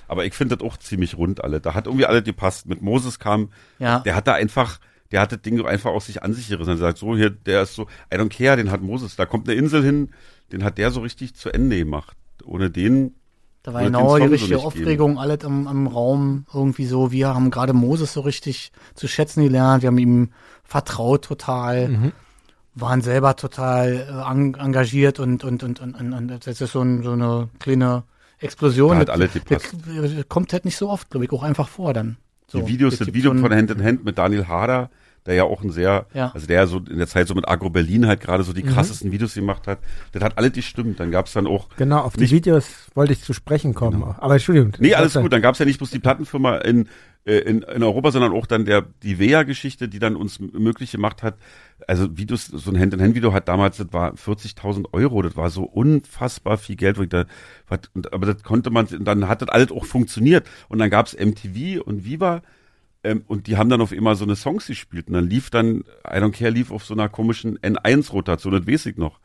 Aber ich finde das auch ziemlich rund alle. Da hat irgendwie alle gepasst. Mit Moses kam, Ja. der hat da einfach, der hat das Ding einfach aus sich an sich gerissen. Er sagt so, hier, der ist so, I don't care, den hat Moses. Da kommt eine Insel hin, den hat der so richtig zu Ende gemacht. Ohne den, Da war genau die so richtige nicht Aufregung, alles im, im Raum irgendwie so. Wir haben gerade Moses so richtig zu schätzen gelernt. Wir haben ihm vertraut total, Mhm. waren selber total äh, en engagiert und, und, und, und, und, und das ist so, ein, so eine kleine Explosion. Da hat das, gepasst. kommt halt nicht so oft, glaube ich, auch einfach vor dann. So, die Videos, das Video so ein- von Hand in Hand mit Daniel Harder, der ja auch ein sehr, Ja. also der so in der Zeit so mit Agro Berlin halt gerade Mhm. so die krassesten Videos gemacht hat. Das hat alles gestimmt. Dann gab's dann auch Genau, auf die Videos wollte ich zu sprechen kommen. Aber Entschuldigung. Nee, alles gut. Dann gab's ja nicht bloß die Plattenfirma in, äh, in, in Europa, sondern auch dann der die Wea-Geschichte, die dann uns möglich gemacht hat. Also Videos, so ein Hand-in-Hand-Video hat damals, das war 40.000 Euro. Das war so unfassbar viel Geld. Wo ich da, was, und, aber das konnte man, und dann hat das alles auch funktioniert. Und dann gab's MTV und Viva. Ähm, und die haben dann auf immer so eine Songs gespielt. Und dann lief dann, I Don't Care lief auf so einer komischen N1-Rotation, das weiß ich noch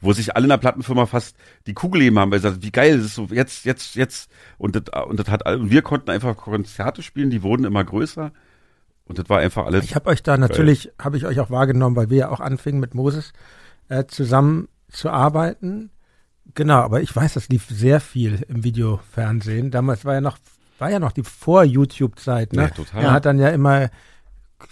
wo sich alle in der Plattenfirma fast die Kugel geben haben, weil sie sagten, wie geil, das ist so jetzt, jetzt, jetzt. Und das, und das hat, und wir konnten einfach Konzerte spielen, die wurden immer größer. Und das war einfach alles. Ich habe euch da natürlich, habe ich euch auch wahrgenommen, weil wir ja auch anfingen mit Moses äh, zusammen zu arbeiten. Genau, aber ich weiß, das lief sehr viel im Videofernsehen. Damals war ja noch, war ja noch die Vor-YouTube-Zeit, ne? Ja, total. Man hat dann ja immer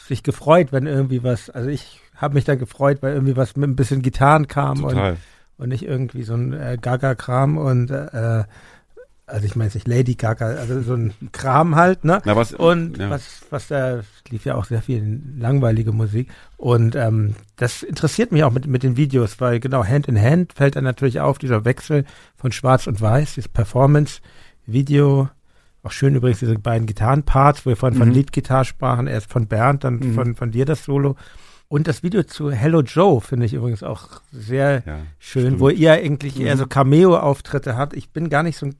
sich gefreut, wenn irgendwie was, also ich habe mich dann gefreut, weil irgendwie was mit ein bisschen Gitarren kam und, total. und nicht irgendwie so ein äh, Gaga-Kram und äh, also ich meine nicht Lady Gaga, also so ein Kram halt, ne? Na, was, Und ja. was, was da lief ja auch sehr viel langweilige Musik. Und ähm, das interessiert mich auch mit, mit den Videos, weil genau Hand in Hand fällt dann natürlich auf, dieser Wechsel von Schwarz und Weiß, dieses Performance-Video. Auch schön übrigens diese beiden Gitarrenparts, wo wir von, von Mhm. Leadgitarre sprachen, erst von Bernd, dann Mhm. von, von dir das Solo. Und das Video zu Hello Joe finde ich übrigens auch sehr Ja, schön, stimmt. wo ihr eigentlich eher Mhm. so Cameo-Auftritte habt. Ich bin gar nicht so ein,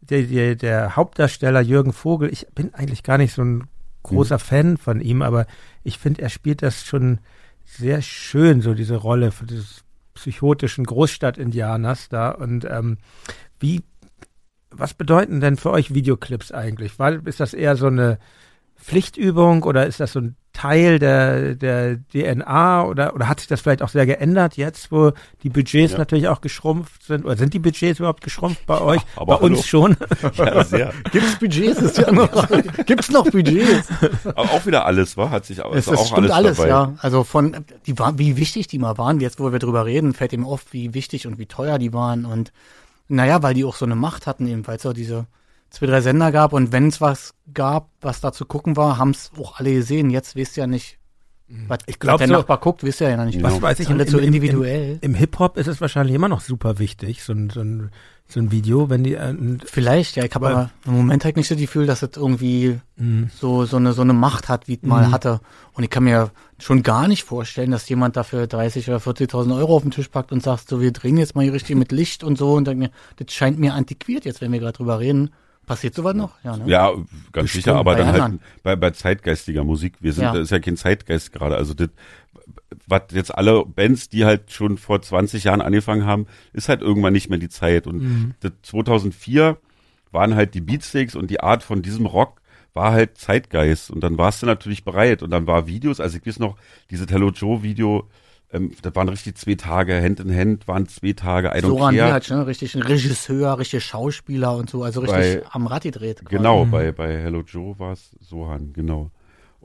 der, der, der Hauptdarsteller Jürgen Vogel, ich bin eigentlich gar nicht so ein großer Fan von ihm, aber ich finde, er spielt das schon sehr schön, so diese Rolle für dieses psychotischen Großstadt-Indianers da. Und ähm, wie, was bedeuten denn für euch Videoclips eigentlich? Weil ist das eher so eine Pflichtübung oder ist das so ein Teil der, der DNA oder, oder hat sich das vielleicht auch sehr geändert jetzt, wo die Budgets Ja. natürlich auch geschrumpft sind? Oder sind die Budgets überhaupt geschrumpft bei euch? aber bei uns hallo. schon. Ja, sehr. Gibt's Budgets? Ist die andere Frage. Gibt's noch Budgets? Aber auch wieder alles, war? Hat sich auch, Es, ist es auch stimmt alles, alles, dabei. ja. Also von, die waren, wie wichtig die mal waren, jetzt wo wir drüber reden, fällt ihm auf, wie wichtig und wie teuer die waren und naja, weil die auch so eine Macht hatten eben, weil es so diese zwei, drei Sender gab und wenn es was gab, was da zu gucken war, haben es auch alle gesehen. Jetzt wisst ihr ja nicht, was, Ich glaub der so- Nachbar guckt, wisst ihr ja noch nicht. Was weiß ich, Ist alles so individuell. Im, im Hip-Hop ist es wahrscheinlich immer noch super wichtig, so ein, so ein, so ein Video, wenn die, äh, Vielleicht, ja, ich habe Aber- im Moment halt nicht so das Gefühl, dass es irgendwie Mhm. so, so eine, so eine Macht hat, wie es mal hatte. Und ich kann mir schon gar nicht vorstellen, dass jemand dafür 30 oder 40.000 Euro auf den Tisch packt und sagt, so, wir drehen jetzt mal hier richtig mit Licht und so. Und dann, mir, das scheint mir antiquiert jetzt, wenn wir gerade drüber reden. Passiert sowas noch? Ja, ne? Ja, ganz Bestimmt, sicher, aber bei dann halt anderen. bei, bei zeitgeistiger Musik. Wir sind, Ja. das ist ja kein Zeitgeist gerade. Also das, was jetzt alle Bands, die halt schon vor 20 Jahren angefangen haben, ist halt irgendwann nicht mehr die Zeit. Und Mhm. das 2004 waren halt die Beatsteaks und die Art von diesem Rock war halt Zeitgeist. Und dann warst du natürlich bereit. Und dann war Videos, also ich weiß noch, dieses Hello Joe Video, ähm, das waren richtig zwei Tage, Hand in Hand waren zwei Tage, I don't So ran die care. halt, ne? Richtig ein Regisseur, richtig Schauspieler und so, also richtig Bei- am Rad gedreht. Genau, bei, bei Hello Joe war es Sohan, genau.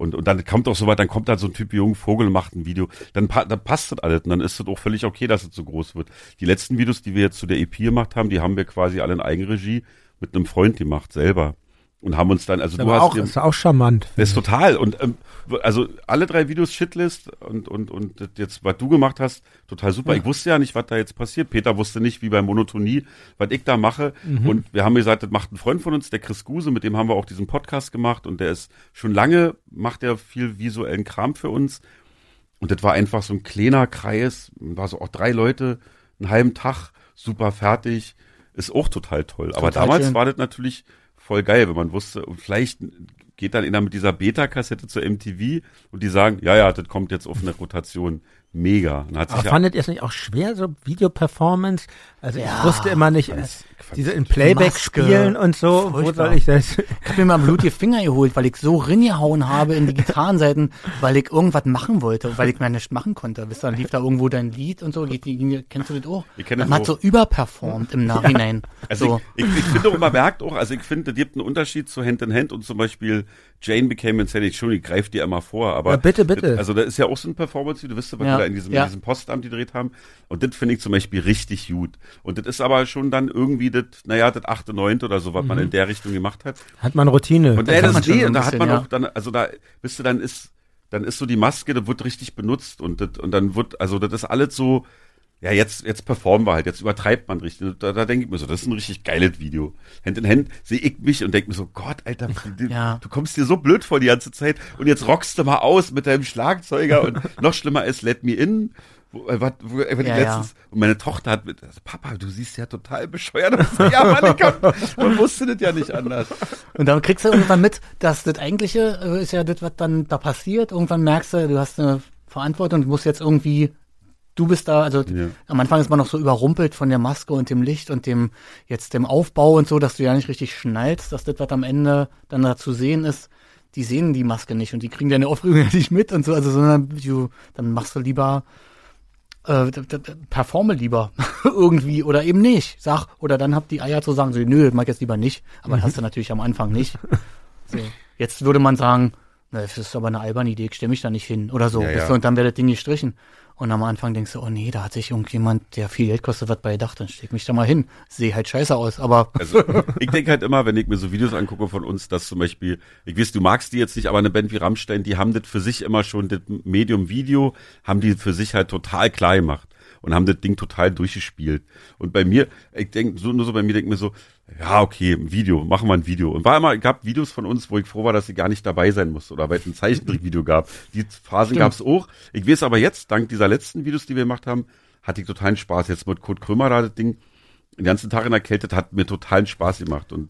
Und, und dann kommt auch so weit, dann kommt da so ein Typ wie jungen Vogel und macht ein Video. Dann, dann passt das alles und dann ist es auch völlig okay, dass es so groß wird. Die letzten Videos, die wir jetzt zu der EP gemacht haben, die haben wir quasi alle in Eigenregie mit einem Freund gemacht, selber. Und haben uns dann, also du aber hast auch, dir- ist auch charmant. das ist total. Und ähm, also alle drei Videos Shitlist und, und, und das jetzt, was du gemacht hast, total super. Ich wusste ja nicht, was da jetzt passiert. Peter wusste nicht, wie bei Monotonie, was ich da mache. Und wir haben gesagt, das macht ein Freund von uns, der Chris Guse, mit dem haben wir auch diesen Podcast gemacht und der ist schon lange, macht er viel visuellen Kram für uns. Und das war einfach so ein kleiner Kreis, war so auch drei Leute, einen halben Tag, super fertig, ist auch total toll. Aber Total damals schön. war das natürlich voll geil, wenn man wusste, und vielleicht geht dann einer mit dieser Beta-Kassette zur MTV und die sagen, ja, ja, das kommt jetzt auf eine Rotation. Mega. Dann hat sich Aber ja, fandet ihr es nicht auch schwer, so Video-Performance? Also ich wusste immer nicht, fand's diese in Playback Maske. spielen und so, wo Furchtbar. soll ich das? Ich habe mir mal blutige Finger geholt, weil ich so ringehauen habe in die Gitarrenseiten, weil ich irgendwas machen wollte, weil ich mir nichts machen konnte. Wisst ihr, dann lief da irgendwo dein Lied und so. Geht, die- kennst du das auch? Ich kenn das Man hat auch. so überperformt im Nachhinein. Also so. ich, ich, ich finde auch, man merkt auch, also ich finde, es gibt einen Unterschied zu Hand in Hand und zum Beispiel Jane became insanity. Entschuldigung, ich greife dir immer vor, aber Ja, bitte, bitte. Also da ist ja auch so ein Performance, wie du wisst, was Ja, wir da in diesem, ja. in diesem Postamt gedreht haben. Und das finde ich zum Beispiel richtig gut. Und das ist aber schon dann irgendwie das, naja, das achte, neunte oder so, was man in der Richtung gemacht hat. Hat man Routine. Und äh, das, man nee, ein da hat man ja. auch dann, also da, wisst ihr, dann ist, dann ist so die Maske, das wird richtig benutzt und das, und dann wird, also das ist alles so, ja, jetzt, jetzt performen wir halt, jetzt übertreibt man richtig. Da, da denke ich mir so, das ist ein richtig geiles Video. Hand in Hand sehe ich mich und denke mir so, Gott, Alter, du, Ja. du kommst dir so blöd vor die ganze Zeit und jetzt rockst du mal aus mit deinem Schlagzeuger und noch schlimmer ist Let Me In. Äh, wo, äh, Ja, letztens, und meine Tochter hat mit, also, Papa, du siehst ja total bescheuert aus. Ja, Mann, ich kann, man wusste das ja nicht anders. Und dann kriegst du irgendwann mit, dass das Eigentliche äh, ist ja das, was dann da passiert. Irgendwann merkst du, du hast eine Verantwortung, du musst jetzt irgendwie, du bist da, also Ja. am Anfang ist man noch so überrumpelt von der Maske und dem Licht und dem, jetzt dem Aufbau und so, dass du ja nicht richtig schnallst, dass das, was am Ende dann da zu sehen ist, die sehen die Maske nicht und die kriegen deine Aufregung ja nicht mit und so, also sondern du, dann machst du lieber äh, performe lieber irgendwie oder eben nicht. Sag, oder dann habt die Eier zu sagen, so, nö, das mag ich jetzt lieber nicht. Aber das hast du natürlich am Anfang nicht. So. Jetzt würde man sagen, na, das ist aber eine alberne Idee, ich stelle mich da nicht hin oder so. Ja, ja. Und dann wäre das Ding gestrichen. Und am Anfang denkst du, oh nee, da hat sich irgendjemand, der viel Geld kostet, was bei gedacht, dann steck mich da mal hin. Sehe halt scheiße aus, aber Also ich denke halt immer, wenn ich mir so Videos angucke von uns, dass zum Beispiel, ich weiß, du magst die jetzt nicht, aber eine Band wie Rammstein, die haben das für sich immer schon, das Medium Video, haben die für sich halt total klar gemacht und haben das Ding total durchgespielt. Und bei mir, ich denke, so, nur so bei mir denke mir so, ja, okay, ein Video, machen wir ein Video. Und war immer, gab Videos von uns, wo ich froh war, dass ich gar nicht dabei sein musste oder weil es ein Zeichentrickvideo gab. Die Phasen gab es auch. Ich weiß aber jetzt, dank dieser letzten Videos, die wir gemacht haben, hatte ich totalen Spaß. Jetzt mit Kurt Krömer da das Ding den ganzen Tag in der Kälte hat mir totalen Spaß gemacht. Und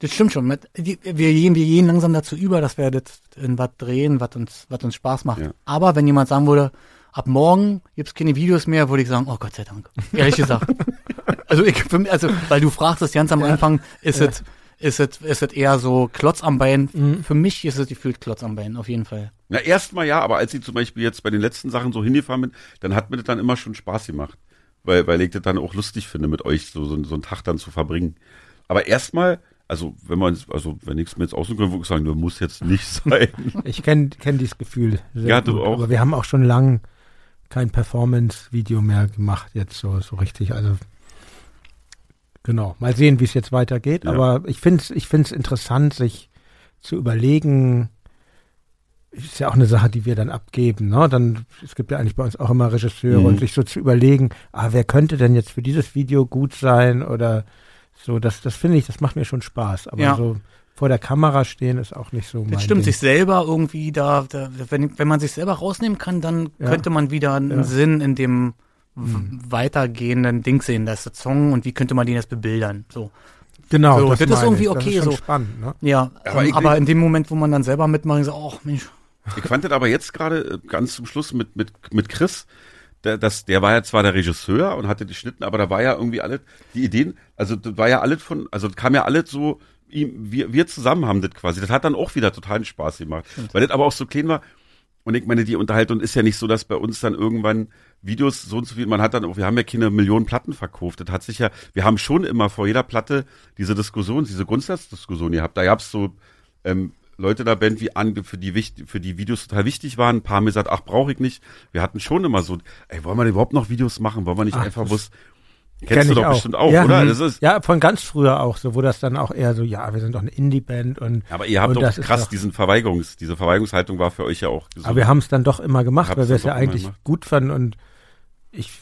Das stimmt schon. Mit- die- Wir gehen, wir gehen langsam dazu über, dass wir das in was drehen, was uns, was uns Spaß macht. Ja. Aber wenn jemand sagen würde, ab morgen gibt's keine Videos mehr, würde ich sagen, oh Gott sei Dank. Ehrlich gesagt. also ich, für mich, also, weil du fragst es ganz am Anfang, ist es, ist es, ist es eher so Klotz am Bein. Für mich ist es gefühlt Klotz am Bein, auf jeden Fall. Na, erstmal ja, aber als ich zum Beispiel jetzt bei den letzten Sachen so hingefahren bin, dann hat mir das dann immer schon Spaß gemacht. Weil, weil ich das dann auch lustig finde, mit euch so, so, so einen Tag dann zu verbringen. Aber erstmal, also wenn man, also wenn ich es mir jetzt aussuchen könnte, würde ich sagen, du muss jetzt nicht sein. Ich kenne kenn dieses Gefühl. sehr Ja, du gut. auch. Aber wir haben auch schon lang kein Performance-Video mehr gemacht, jetzt so, so richtig. Also, genau. Mal sehen, wie es jetzt weitergeht. Ja. Aber ich finde es ich find's interessant, sich zu überlegen, ist ja auch eine Sache, die wir dann abgeben. Ne? Dann, es gibt ja eigentlich bei uns auch immer Regisseure Mhm. und sich so zu überlegen, ah, wer könnte denn jetzt für dieses Video gut sein oder so, das, das finde ich, das macht mir schon Spaß. Aber Ja. so vor der Kamera stehen ist auch nicht so mein Das stimmt, Ding. sich selber irgendwie da, da wenn, wenn man sich selber rausnehmen kann, dann Ja. könnte man wieder einen Ja. Sinn in dem w- weitergehenden Ding sehen. Da ist der Song und wie könnte man den jetzt bebildern? So. Genau, So, das ist meine irgendwie ich. okay, Das ist schon so. spannend, ne? Ja, Aber ähm, ich- aber in dem Moment, wo man dann selber mitmacht, so, oh Mensch, Ich fand das aber jetzt gerade äh, ganz zum Schluss mit, mit, mit Chris, der, das, der war ja zwar der Regisseur und hatte die Schnitten, aber da war ja irgendwie alles, die Ideen, also das war ja alles von, also das kam ja alles so, ihm, wir, wir zusammen haben das quasi. Das hat dann auch wieder totalen Spaß gemacht. Weil das aber auch so klein war. Und ich meine, die Unterhaltung ist ja nicht so, dass bei uns dann irgendwann Videos so und so viel, man hat dann auch, wir haben ja keine Millionen Platten verkauft. Das hat sich ja, wir haben schon immer vor jeder Platte diese Diskussion, diese Grundsatzdiskussion gehabt. Da gab's so, ähm, Leute der Band, wie an, für die wichtig, für die Videos total wichtig waren. Ein paar haben gesagt, ach, brauche ich nicht. Wir hatten schon immer so, ey, wollen wir denn überhaupt noch Videos machen? Wollen wir nicht Ach, einfach bloß, Kenn kennst du ich doch bestimmt auch, ja, oder? mhm. Das ist, ja, von ganz früher auch, so wo das dann auch eher so, ja, wir sind doch eine Indie-Band und aber ihr habt doch krass doch- diesen Verweigerungs, diese Verweigerungshaltung war für euch ja auch so. Aber wir haben es dann doch immer gemacht, weil wir es ja eigentlich gemacht. gut fanden und ich,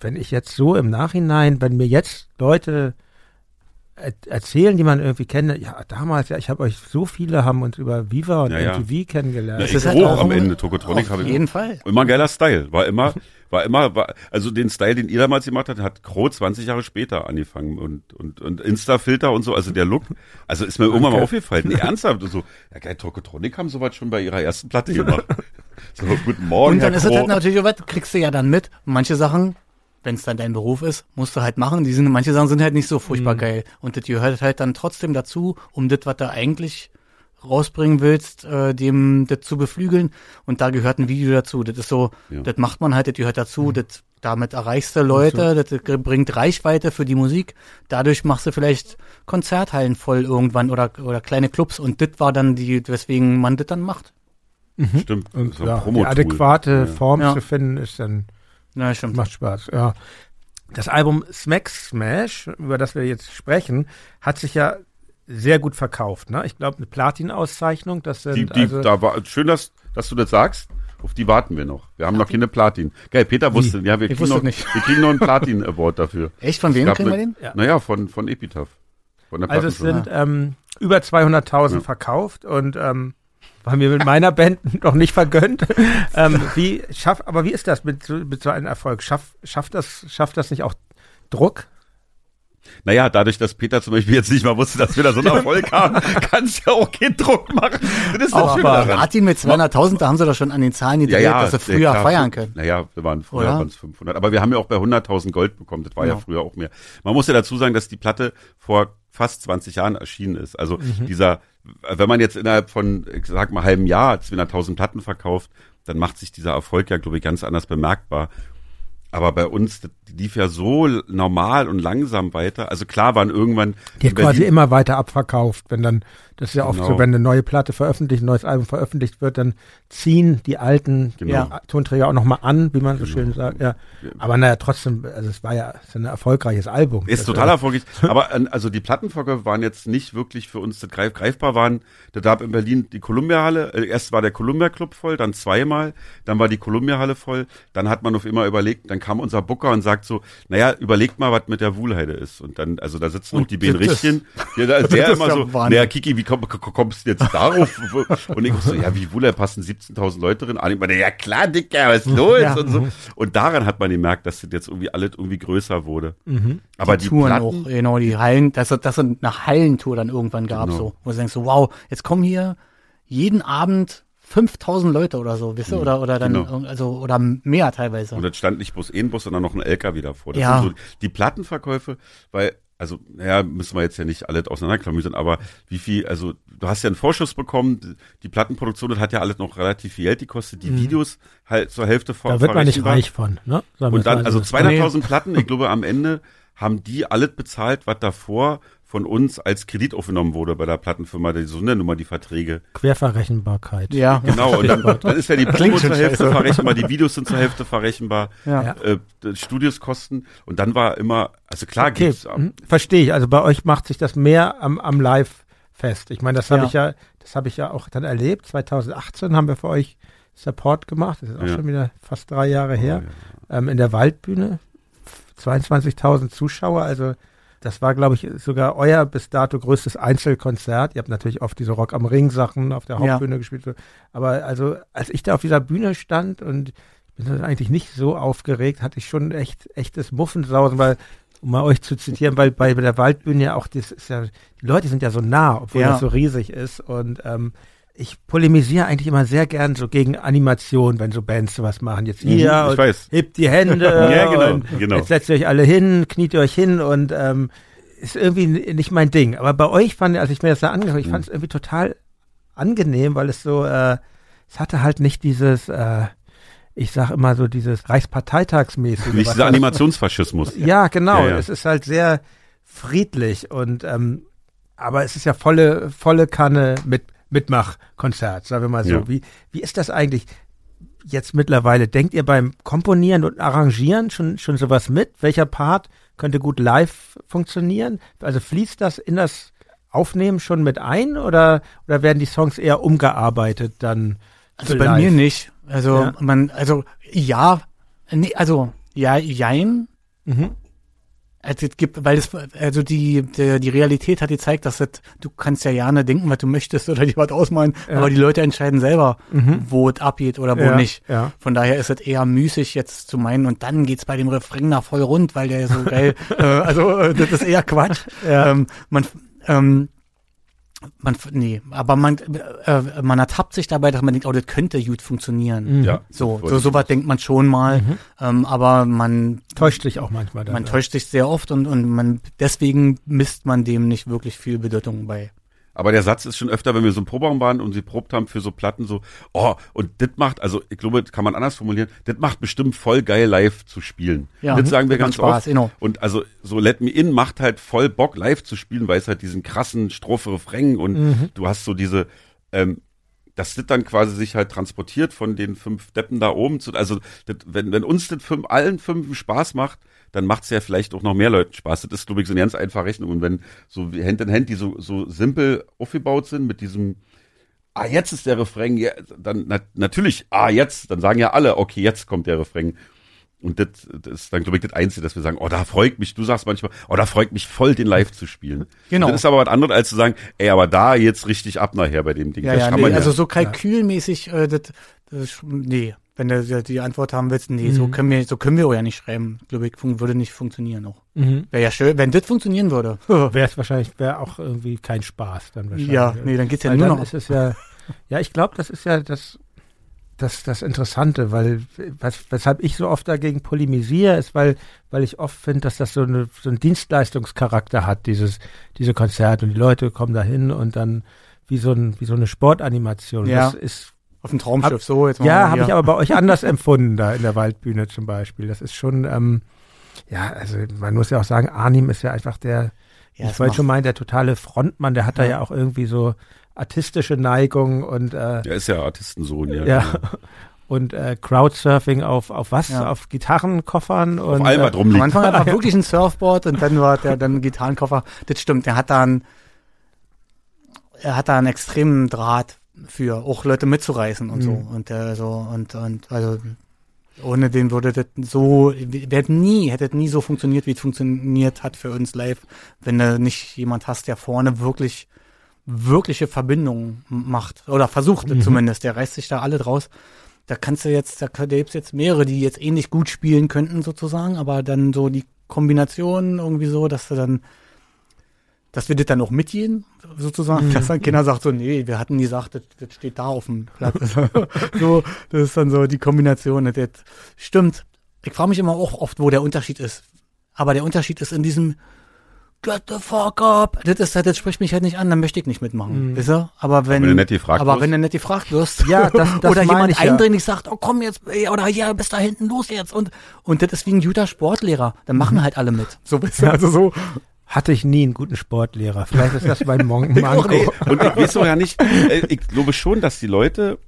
wenn ich jetzt so im Nachhinein, wenn mir jetzt Leute erzählen, die man irgendwie kennt, ja, damals, ja, ich habe euch, so viele haben uns über Viva und Ja, ja. MTV kennengelernt. Ja, Das ich ist halt auch auch am Ende Tokotronic auf habe ich jeden Fall. immer ein geiler Style. War immer, war immer, war, also den Style, den ihr damals gemacht habt, hat Crow 20 Jahre später angefangen und, und, und Insta-Filter und so, also der Look, also ist mir irgendwann mal aufgefallen. Nee, ernsthaft, und so, ja geil, Tokotronic haben sowas schon bei ihrer ersten Platte gemacht. So, guten Morgen, Und dann Herr ist es Crow. halt natürlich, auch was, kriegst du ja dann mit. Manche Sachen, wenn es dann dein Beruf ist, musst du halt machen. Die sind, manche Sachen sind halt nicht so Mhm. furchtbar geil. Und das gehört halt dann trotzdem dazu, um das, was du eigentlich rausbringen willst, äh, dem das zu beflügeln. Und da gehört ein Video dazu. Das ist so, Ja. das macht man halt, das gehört dazu. Mhm. Das, damit erreichst du Leute, das bringt Reichweite für die Musik. Dadurch machst du vielleicht Konzerthallen voll irgendwann oder, oder kleine Clubs. Und das war dann die, weswegen man das dann macht. Stimmt, und so ja, die adäquate Ja. Form Ja. zu finden, ist dann Na, stimmt. Macht Spaß, ja. Das Album Smack Smash, über das wir jetzt sprechen, hat sich ja sehr gut verkauft. Ne? Ich glaube, eine Platin-Auszeichnung, das sind Die, die, also, da war, schön, dass, dass du das sagst. Auf die warten wir noch. Wir haben noch keine Platin. Geil, Peter wusste, ja, wir kriegen, wusste noch, nicht. wir kriegen noch einen Platin-Award dafür. Echt? Von wem kriegen wir den? Ja. Naja, von, von Epitaph. Von der also es sind ähm, über 200.000 Ja. verkauft und ähm, war mir mit meiner Band noch nicht vergönnt. ähm, wie schaff, aber wie ist das mit, so- mit so einem Erfolg? Schaff, schafft das, schafft das nicht auch Druck? Naja, dadurch, dass Peter zum Beispiel jetzt nicht mal wusste, dass wir da so einen Erfolg haben, kannst du ja auch keinen Druck machen. Das ist das Auch daran. Martin mit 200.000, da haben sie doch schon an den Zahlen gedreht, dass sie ja, früher klar, feiern können. Naja, wir waren früher Oder? waren es 500. Aber wir haben ja auch bei 100.000 Gold bekommen. Das war ja. Ja. früher auch mehr. Man muss ja dazu sagen, dass die Platte vor fast 20 Jahren erschienen ist. Also Mhm. dieser, wenn man jetzt innerhalb von, ich sag mal, halben Jahr 200.000 Platten verkauft, dann macht sich dieser Erfolg ja, glaube ich, ganz anders bemerkbar. Aber bei uns, das lief ja so normal und langsam weiter. Also klar waren irgendwann Die hat quasi immer weiter abverkauft, wenn dann, das ist ja oft Genau. so, wenn eine neue Platte veröffentlicht, ein neues Album veröffentlicht wird, dann ziehen die alten Genau. ja, Tonträger auch nochmal an, wie man so schön sagt, ja. Aber naja, trotzdem, also es war ja es ein erfolgreiches Album. Ist total äh, erfolgreich. Aber äh, also die Plattenverkäufe waren jetzt nicht wirklich für uns das greif, greifbar waren. Da gab in Berlin die Columbia-Halle. Äh, erst war der Columbia-Club voll, dann zweimal. Dann war die Columbia-Halle voll. Dann hat man auf immer überlegt, dann kam unser Booker und sagt so, naja, überlegt mal, was mit der Wuhlheide ist. Und dann, also da sitzen auch die Ben das ist- Richtchen. Ja, da ist der das immer ja so, Wahnsinn. naja, Kiki, wie komm, komm- kommst du jetzt darauf? und ich so, ja, wie Wuhlheide passen 17.000 Leute drin? Und ich meine, ja klar, Dicker, was ist los? Ja. Und so. Und daran hat man gemerkt, dass das jetzt irgendwie alles irgendwie größer wurde. Mhm. Aber die, Touren Platten, auch, genau, die Hallen, dass es eine Hallentour dann irgendwann gab, Genau. so, wo du denkst so, wow, jetzt kommen hier jeden Abend 5000 Leute oder so, wisst ihr, oder, oder dann, Genau. also, oder mehr teilweise. Und es stand nicht bloß ein Bus, sondern noch ein LKW davor. Das Ja. sind so die Plattenverkäufe, weil also, naja, müssen wir jetzt ja nicht alle auseinanderklamüsern, aber wie viel, also du hast ja einen Vorschuss bekommen, die Plattenproduktion, das hat ja alles noch relativ viel Geld gekostet, die Mhm. Videos halt zur Hälfte vor. Da wird man nicht reich von, ne? Sagen Und dann, also so. 200.000 Platten, ich glaube, am Ende haben die alles bezahlt, was davor von uns als Kredit aufgenommen wurde bei der Plattenfirma, die Sondernummer, die Verträge. Querverrechenbarkeit. Ja. Genau, und dann, dann ist ja die Promo zur Hälfte scheiße. verrechenbar, die Videos sind zur Hälfte verrechenbar, Ja. äh, die Studios kosten und dann war immer, also klar Okay, gibt's, mhm, verstehe ich. Also bei euch macht sich das mehr am, am Live fest. Ich meine, das habe Ja. ich ja, das habe ich ja auch dann erlebt. 2018 haben wir für euch Support gemacht. Das ist auch Ja. schon wieder fast drei Jahre her. Ähm, in der Waldbühne. 22.000 Zuschauer. Also das war, glaube ich, sogar euer bis dato größtes Einzelkonzert. Ihr habt natürlich oft diese Rock am Ring Sachen auf der Ja. Hauptbühne gespielt. so. Aber also, als ich da auf dieser Bühne stand und ich bin eigentlich nicht so aufgeregt, hatte ich schon echt echtes Muffensausen, weil um mal euch zu zitieren, weil bei der Waldbühne ja auch, das ist ja, die Leute sind ja so nah, obwohl Ja. das so riesig ist. Und ähm, ich polemisiere eigentlich immer sehr gern so gegen Animation, wenn so Bands sowas machen. Jetzt hier, Mhm, ich weiß. hebt die Hände. Ja, genau, und genau. Jetzt setzt ihr euch alle hin, kniet ihr euch hin und ähm, ist irgendwie nicht mein Ding. Aber bei euch fand, als ich mir das da Mhm. ich fand es irgendwie total angenehm, weil es so, äh, es hatte halt nicht dieses, äh, ich sag immer so dieses Reichsparteitagsmäßige. nicht dieser Animationsfaschismus. ja, genau. Ja, ja. Es ist halt sehr friedlich und ähm, aber es ist ja volle volle Kanne mit Mitmachkonzert, sagen wir mal so. Ja. Wie wie ist das eigentlich jetzt mittlerweile? Denkt ihr beim Komponieren und Arrangieren schon schon sowas mit? Welcher Part könnte gut live funktionieren? Also fließt das in das Aufnehmen schon mit ein oder oder werden die Songs eher umgearbeitet dann? Also bei live? mir nicht. Also Ja. man, also ja, nee, also ja, jein. Mhm. Also es gibt, weil es, also die, die, die Realität hat gezeigt, dass das, du kannst ja gerne denken, was du möchtest oder dir was ausmalen, Ja. aber die Leute entscheiden selber, Mhm. wo es abgeht oder wo Ja, nicht. ja. Von daher ist es eher müßig jetzt zu meinen und dann geht's bei dem Refrain nach voll rund, weil der so geil, äh, also äh, das ist eher Quatsch. Ähm, man, ähm, man, nee, aber man, äh, man ertappt sich dabei, dass man denkt, oh, das könnte gut funktionieren. Mhm. Ja, So, so sowas denkt man schon mal, Mhm. ähm, aber man Täuscht sich auch manchmal dann. man ja. täuscht sich sehr oft und, und man deswegen misst man dem nicht wirklich viel Bedeutung bei. Aber der Satz ist schon öfter, wenn wir so im Proberaum waren und sie probt haben für so Platten so, oh, und das macht, also ich glaube, das kann man anders formulieren, das macht bestimmt voll geil live zu spielen. Ja, das sagen wir ganz Spaß, oft. genau. Und also so Let Me In macht halt voll Bock live zu spielen, weil es halt diesen krassen Strophe Refrain und Mhm. du hast so diese, ähm, dass das dann quasi sich halt transportiert von den fünf Deppen da oben zu, also das, wenn, wenn uns das fünf, allen fünf Spaß macht, dann macht es ja vielleicht auch noch mehr Leuten Spaß. Das ist, glaube ich, so eine ganz einfache Rechnung. Und wenn so wie Hand in Hand, die so, so simpel aufgebaut sind mit diesem, ah, jetzt ist der Refrain, ja, dann na, natürlich, ah, jetzt, dann sagen ja alle, okay, jetzt kommt der Refrain. Und das, das ist dann, glaube ich, das Einzige, dass wir sagen, oh, da freut mich, du sagst manchmal, oh, da freut mich voll, den live zu spielen. Genau. Das ist aber was anderes, als zu sagen, ey, aber da jetzt richtig ab nachher bei dem Ding. Ja, das ja, kann nee, man also so kalkülmäßig, äh, das, das, ist- nee, wenn du die- Antwort haben willst, nee, so können wir, so können wir auch ja nicht schreiben. Glaube ich, würde nicht funktionieren auch. Mhm. Wäre ja schön, wenn das funktionieren würde. wäre es wahrscheinlich, wäre auch irgendwie kein Spaß dann wahrscheinlich. Ja, nee, dann geht's ja Weil nur noch. ist es ja, ja, ich glaube, das ist ja das, das, das Interessante, weil, was, weshalb ich so oft dagegen polemisiere, ist, weil, weil ich oft finde, dass das so, eine, so einen Dienstleistungscharakter hat, dieses, diese Konzerte und die Leute kommen da hin und dann wie so, ein, wie so eine Sportanimation. Ja. Das ist, Auf dem Traumschiff, Hab- so jetzt mal ja, habe ich aber bei euch anders empfunden, da in der Waldbühne zum Beispiel. Das ist schon, ähm, ja, also man muss ja auch sagen, Arnim ist ja einfach der, Ja, ich wollte schon meinen, der totale Frontmann, der hat da Ja. ja auch irgendwie so artistische Neigung und äh, Der ist ja Artistensohn, ja. ja. genau. Und äh, Crowdsurfing auf, auf was? Ja. Auf Gitarrenkoffern und Auf allem, was äh, Am rumliegt. Anfang hat er wirklich ein Surfboard und dann war der dann ein Gitarrenkoffer. Das stimmt, der hat da einen, er hat da einen extremen Draht für auch Leute mitzureißen und so. Mhm. Und der so, und, und, also, ohne den würde das so, wäre nie, hätte nie so funktioniert, wie es funktioniert hat für uns live, wenn du nicht jemand hast, der vorne wirklich, wirkliche Verbindungen macht. Oder versucht Mhm. zumindest. Der reißt sich da alle draus. Da kannst du jetzt, da gibt's jetzt mehrere, die jetzt ähnlich gut spielen könnten sozusagen, aber dann so die Kombination irgendwie so, dass du dann, dass wir das dann auch mitgehen, sozusagen, Mhm. dass dann keiner sagt so, nee, wir hatten gesagt, das, das steht da auf dem Platz. so, das ist dann so die Kombination. Das, das stimmt. Ich frage mich immer auch oft, wo der Unterschied ist. Aber der Unterschied ist in diesem get the fuck up. Das, ist, halt- das spricht mich halt nicht an, dann möchte ich nicht mitmachen. Wisst ihr? Aber wenn, wenn du nett gefragt aber wirst? wenn du nett gefragt wirst. Ja, das- das oder jemand ich ja. eindringlich sagt, oh komm jetzt, ey, oder ja, bis da hinten, los jetzt. Und, und das ist wie ein guter Sportlehrer. Dann machen Mhm. halt alle mit. So wisst ihr, also so. Hatte ich nie einen guten Sportlehrer. Vielleicht ist das mein Mon Manko. Und ich weiß doch ja nicht, äh, ich glaube schon, dass die Leute,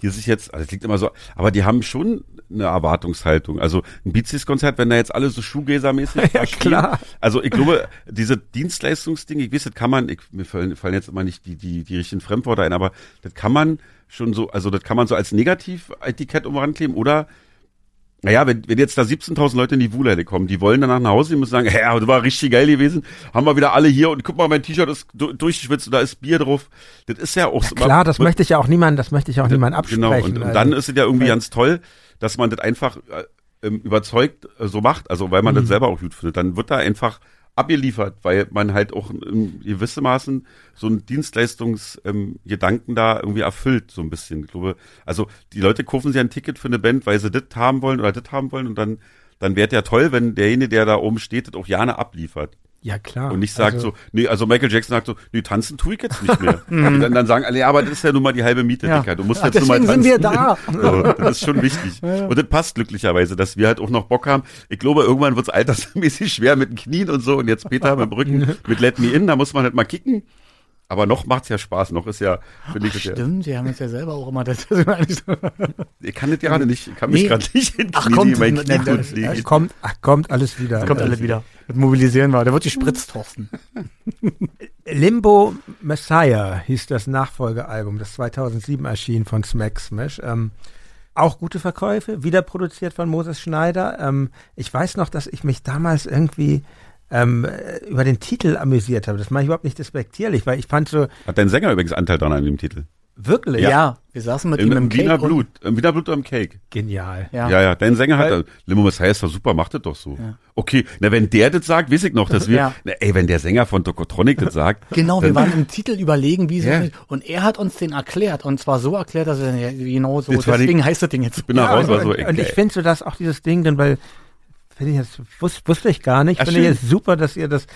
die sich jetzt, also das liegt immer so, aber die haben schon eine Erwartungshaltung. Also ein Beatsies-Konzert, wenn da jetzt alle so da stehen. klar. Also ich glaube, diese Dienstleistungsding, ich weiß, das kann man, ich, mir fallen, fallen jetzt immer nicht die, die, die richtigen Fremdworte ein, aber das kann man schon so, also das kann man so als Negativ-Etikett um rankleben oder naja, wenn, wenn jetzt da 17.000 Leute in die Wuhlheide kommen, die wollen danach nach Hause, die müssen sagen, ja, das war richtig geil gewesen, haben wir wieder alle hier und guck mal, mein T-Shirt ist du- durchgeschwitzt und da ist Bier drauf. Das ist ja auch so. Klar, das möchte ich ja auch niemand, das möchte ich auch niemand absprechen. Genau, und, und Also, dann ist es ja irgendwie ganz toll, dass man das einfach äh, ähm, überzeugt äh, so macht, also weil man Mhm. das selber auch gut findet. Dann wird da einfach abgeliefert, weil man halt auch in gewissermaßen so einen Dienstleistungsgedanken ähm, da irgendwie erfüllt, so ein bisschen. Ich glaube, also die Leute kaufen sich ein Ticket für eine Band, weil sie das haben wollen oder das haben wollen und dann dann wäre ja toll, wenn derjenige, der da oben steht, das auch gerne abliefert. Ja klar. Und nicht sagt also, so, nee, also Michael Jackson sagt so, nee, tanzen tue ich jetzt nicht mehr. und dann, dann sagen alle, ja, aber das ist ja nun mal die halbe Miete, Ja. Dicker. Du musst Ja, jetzt nun mal deswegen tanzen. sind wir da. So, das ist schon wichtig. Und das passt glücklicherweise, dass wir halt auch noch Bock haben. Ich glaube, irgendwann wird's altersmäßig schwer mit den Knien und so. Und jetzt Peter mit dem Rücken mit Let Me In, da muss man halt mal kicken. Aber noch macht's ja Spaß. Noch ist ja, finde ich, das Stimmt, wir haben uns ja selber auch immer das. ich kann das gerade nicht, ich kann mich Nee. gerade nicht in Ach, kommt, mein Knie ne, das- es kommt, ach, kommt alles wieder. Kommt alles wieder. Das mobilisieren wir. Da wird gespritzt, Thorsten. Limbo Messiah hieß das Nachfolgealbum, das 2007 erschien von Smack Smash. Ähm, auch gute Verkäufe, wieder produziert von Moses Schneider. Ähm, ich weiß noch, dass ich mich damals irgendwie ähm, äh, über den Titel amüsiert habe. Das mache ich überhaupt nicht despektierlich, weil ich fand so Hat dein Sänger übrigens Anteil dran an dem Titel? wirklich Ja. wir saßen mit Im, ihm im im Wiener Cake und- Blut. Im Wiener Blut am Cake. genial. Ja. Ja, ja, dein Sänger Weil- hat, Limo Messiah ist doch super, macht das doch so. Okay, na, wenn der das sagt, weiß ich noch, dass wir, Ja. na, ey, wenn der Sänger von Tokotronic das sagt. Genau, wir waren im Titel überlegen, wie sie Ja. und er hat uns den erklärt und zwar so erklärt, dass er ja, genau so Das war die- deswegen heißt das Ding jetzt. bin da raus, war so, und, ey, und ich finde so, dass auch dieses Ding dann, weil finde ich jetzt wus, wusste ich gar nicht, Ach, finde ich schön. jetzt super, dass ihr das,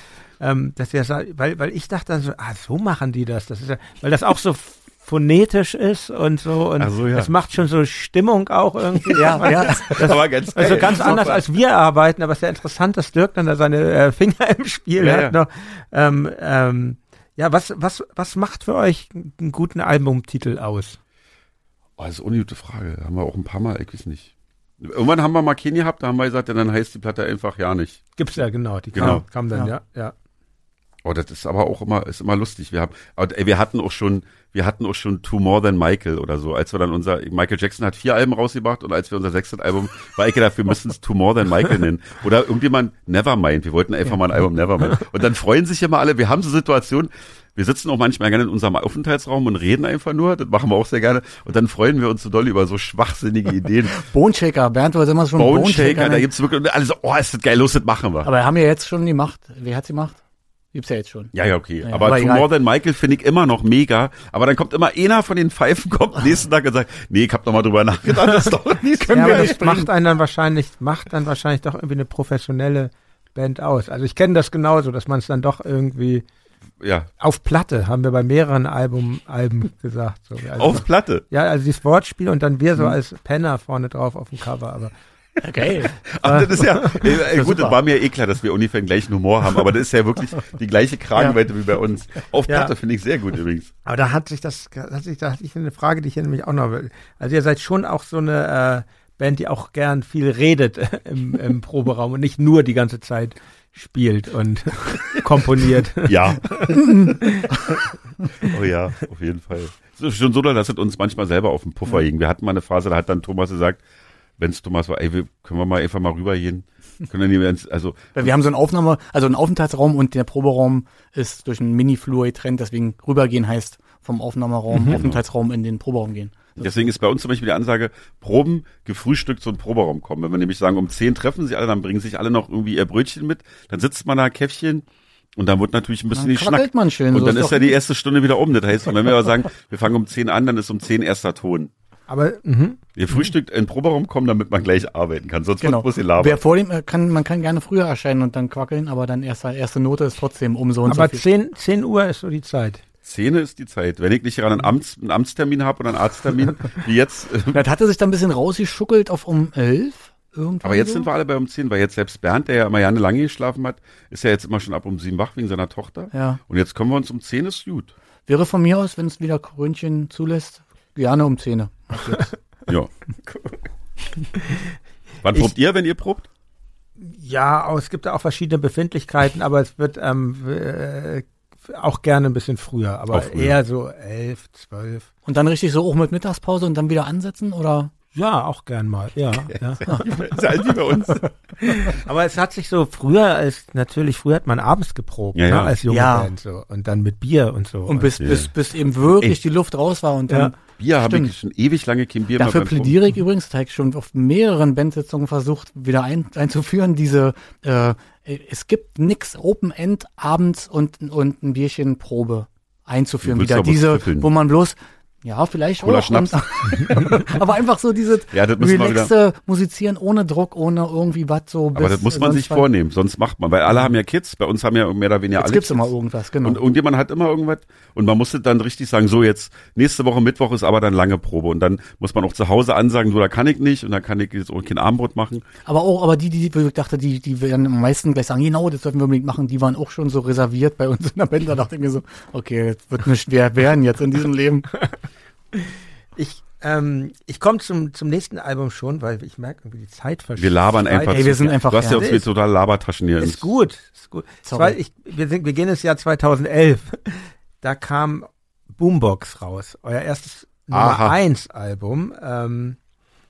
ähm, dass ihr das, weil weil ich dachte so, ah so machen die das, das ist ja, weil das auch so phonetisch ist und so und so, ja. das macht schon so Stimmung auch irgendwie. Ja, ja. Das war ganz Also geil. ganz anders als wir arbeiten, aber es ist ja interessant, dass Dirk dann da seine äh, Finger im Spiel Ja, hat ja. noch. Ähm, ähm, ja, was, was, was macht für euch einen guten Albumtitel aus? Oh, das ist ohne gute Frage. Haben wir auch ein paar Mal, ich weiß nicht. Irgendwann haben wir mal keinen gehabt, da haben wir gesagt, ja, dann heißt die Platte einfach ja nicht. Gibt's ja genau, die Genau. kam, kam dann, ja, ja. Oh, das ist aber auch immer, ist immer lustig. Wir haben, ey, wir hatten auch schon, wir hatten auch schon Two More Than Michael oder so. Als wir dann unser, Michael Jackson hat vier Alben rausgebracht und als wir unser sechstes Album, war ich gedacht, wir müssen es Two More Than Michael nennen. Oder irgendjemand Nevermind. Wir wollten einfach mal ein Album Nevermind. Und dann freuen sich immer alle. Wir haben so Situationen, wir sitzen auch manchmal gerne in unserem Aufenthaltsraum und reden einfach nur. Das machen wir auch sehr gerne. Und dann freuen wir uns so doll über so schwachsinnige Ideen. Boneshaker, Bernd wollte immer schon Bone Boneshaker. Shaker, da gibt's wirklich, und alle so, oh, ist das geil, los, das machen wir. aber haben wir jetzt schon gemacht. Wer hat's gemacht? Gibt's ja jetzt schon. Ja, ja, okay. Ja, aber, aber egal. More Than Michael finde ich immer noch mega. Aber dann kommt immer einer von den Pfeifen, kommt nächsten Tag und sagt, nee, ich hab noch mal drüber nachgedacht, das dauert nicht. ja, aber nicht das macht einen dann wahrscheinlich, macht dann wahrscheinlich doch irgendwie eine professionelle Band aus. Also ich kenne das genauso, dass man es dann doch irgendwie Ja, auf Platte, haben wir bei mehreren Album, Alben gesagt. So. Also, auf Platte. ja, also dieses Wortspiel und dann wir so als Penner vorne drauf auf dem Cover. Aber Geil. Aber das ist ja, äh, äh, gut, das war mir eh klar, dass wir ungefähr den gleichen Humor haben, aber das ist ja wirklich die gleiche Kragenweite wie bei uns. Auf Ja. Platte finde ich sehr gut übrigens. Aber da hat sich das, hat sich, da hatte ich eine Frage, die ich hier nämlich auch noch will. Also ihr seid schon auch so eine äh, Band, die auch gern viel redet im, im Proberaum und nicht nur die ganze Zeit spielt und komponiert. Ja. oh ja, auf jeden Fall. Es ist schon so, dass es uns manchmal selber auf den Puffer ging. Wir hatten mal eine Phase, da hat dann Thomas gesagt, wenn's Thomas war, ey, wir, können wir mal einfach mal rübergehen? Können wir nicht, also, Weil wir haben so einen Aufnahme, also einen Aufenthaltsraum und der Proberaum ist durch einen Mini-Flur getrennt, deswegen rübergehen heißt vom Aufnahmeraum, Aufenthaltsraum in den Proberaum gehen. Deswegen ist bei uns zum Beispiel die Ansage, Proben gefrühstückt zum Proberaum kommen. Wenn wir nämlich sagen, um 10 treffen sich alle, dann bringen sich alle noch irgendwie ihr Brötchen mit, dann sitzt man da Käffchen und dann wird natürlich ein bisschen Dann geschnackt. quackelt man schön. Und so dann ist doch ja die erste Stunde wieder um. Das heißt, wenn wir aber sagen, wir fangen um 10 an, dann ist um 10 erster Ton. Aber, mhm. Ihr frühstückt in den Proberaum kommen, damit man gleich arbeiten kann. Sonst Genau. muss ihr labern. Wer vor dem äh, kann, man kann gerne früher erscheinen und dann quackeln, aber dann erste, erste Note ist trotzdem um so und aber so viel. 10, 10 Uhr ist so die Zeit. Szene ist die Zeit. Wenn ich nicht gerade einen, Amts, einen Amtstermin habe oder einen Arzttermin, wie jetzt. äh, Das hatte sich dann ein bisschen rausgeschuckelt auf um elf. Irgendwann Aber jetzt so. sind wir alle bei um 10, weil jetzt selbst Bernd, der ja immer gerne lange geschlafen hat, ist ja jetzt immer schon ab um 7 wach wegen seiner Tochter. Ja. Und jetzt kommen wir uns um 10, ist gut. Wäre von mir aus, wenn es wieder Krönchen zulässt, gerne um Zähne. Ja. Wann Ich- probt ihr, wenn ihr probt? Ja, es gibt da auch verschiedene Befindlichkeiten, aber es wird ähm, äh, auch gerne ein bisschen früher, aber Auch früher. eher so elf, zwölf. Und dann richtig so auch mit Mittagspause und dann wieder ansetzen oder? Ja, auch gern mal, ja. ja. ist halt wie bei uns. Aber es hat sich so früher als, natürlich, früher hat man abends geprobt, Ja, ne, ja. als junge Ja. Band so. Und dann mit Bier und so. Und bis, ja. bis, bis eben wirklich Ey. die Luft raus war und dann. Ja. Bier habe ich schon ewig lange kein Bier Dafür mehr beim Proben. plädiere ich übrigens, habe ich schon auf mehreren Bandsitzungen versucht, wieder ein, einzuführen, diese, äh, es gibt nix Open End abends und, und ein Bierchen Probe einzuführen. Wieder diese, wo man bloß, ja, vielleicht Cola auch. Schnaps. Aber einfach so dieses Ja, relaxte Musizieren ohne Druck, ohne irgendwie was so. Aber das muss man sich was. vornehmen, sonst macht man, weil alle haben ja Kids, bei uns haben ja mehr oder weniger Jetzt alle gibt's Kids. immer irgendwas, genau. Und irgendjemand hat immer irgendwas und man musste dann richtig sagen, so jetzt, nächste Woche Mittwoch ist aber dann lange Probe und dann muss man auch zu Hause ansagen, so da kann ich nicht und dann kann ich jetzt auch kein Abendbrot machen. Aber auch, aber die, die, ich dachte, die, die werden am meisten gleich sagen, genau, das sollten wir unbedingt machen, die waren auch schon so reserviert bei uns in der Band. Da dachte ich mir so, okay, das wird nicht schwer werden jetzt in diesem Leben. Ich, ähm, ich komme zum, zum nächsten Album schon, weil ich merke irgendwie die Zeit verschwindet. Wir labern einfach. Ey, zu wir sind einfach Du hast ja uns wie total Labertaschen hier. Ist gut, ist gut. Sorry. Zwei, ich, wir, sind, wir gehen ins Jahr 2011. Da kam Boombox raus, euer erstes Nummer Aha. 1 Album. Ähm,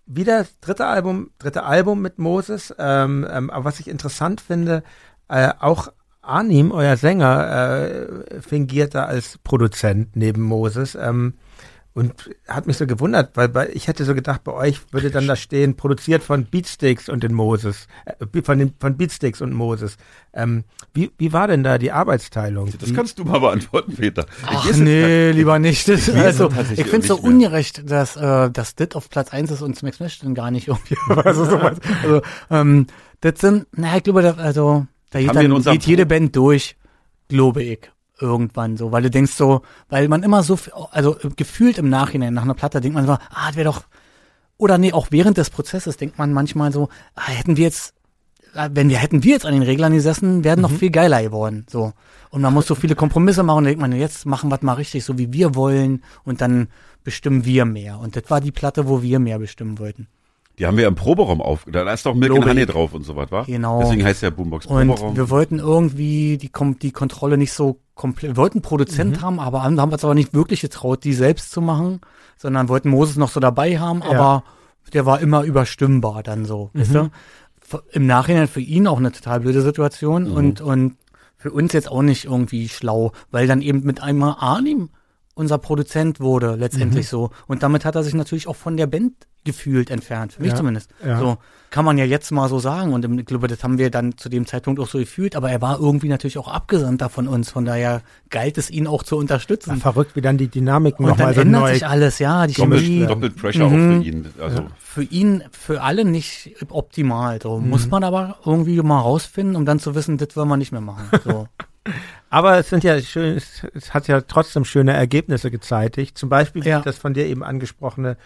wieder das dritte Album, dritte Album mit Moses. Ähm, ähm, aber was ich interessant finde, äh, auch Arnim, euer Sänger, äh, fingiert da als Produzent neben Moses. Ähm, und hat mich so gewundert, weil bei, ich hätte so gedacht, bei euch würde dann da stehen, produziert von Beatsticks und den Moses, äh, von, den, von Beatsticks und Moses. Ähm, wie, wie war denn da die Arbeitsteilung? Das Wie- kannst du mal beantworten, Peter. Ach nee, lieber nicht. Das, also, ich finde es so ungerecht, dass, äh, dass das auf Platz 1 ist und Smack Smash dann gar nicht irgendwie. also, sowas. also ähm, das sind, naja, ich glaube, da, also, da geht, dann, geht jede Band durch, glaube ich. Irgendwann so, weil du denkst so, weil man immer so, also gefühlt im Nachhinein nach einer Platte denkt man so, ah, das wäre doch, oder nee, auch während des Prozesses denkt man manchmal so, ah, hätten wir jetzt, äh, wenn wir hätten wir jetzt an den Reglern gesessen, wären noch viel geiler geworden. So. Und man muss so viele Kompromisse machen und dann denkt man, jetzt machen wir es mal richtig, so wie wir wollen und dann bestimmen wir mehr. Und das war die Platte, wo wir mehr bestimmen wollten. Die haben wir im Proberaum auf. Da ist doch Milk and Honey drauf und so was, wa? Genau. Deswegen heißt ja Boombox Und Proberaum. wir wollten irgendwie die, die Kontrolle nicht so komplett, wir wollten Produzent haben, aber haben uns aber nicht wirklich getraut, die selbst zu machen, sondern wollten Moses noch so dabei haben, aber der war immer überstimmbar dann so, weißt du? Im Nachhinein für ihn auch eine total blöde Situation und, und für uns jetzt auch nicht irgendwie schlau, weil dann eben mit einmal Arnim unser Produzent wurde, letztendlich so. Und damit hat er sich natürlich auch von der Band gefühlt entfernt, für mich Ja, zumindest. ja. So kann man ja jetzt mal so sagen. Und im- ich glaube, das haben wir dann zu dem Zeitpunkt auch so gefühlt, aber er war irgendwie natürlich auch Abgesandter von uns. Von daher galt es, ihn auch zu unterstützen. verrückt, wie dann die Dynamiken nochmal so ändert neu. sich alles, ja. Die doppelt, Chemie doppelt Pressure Mhm. auch für ihn. Also für ihn, für alle nicht optimal. So Mhm. muss man aber irgendwie mal rausfinden, um dann zu wissen, das wollen wir nicht mehr machen. So. Aber es sind ja schön, es, es hat ja trotzdem schöne Ergebnisse gezeitigt. Zum Beispiel Ja. das von dir eben angesprochene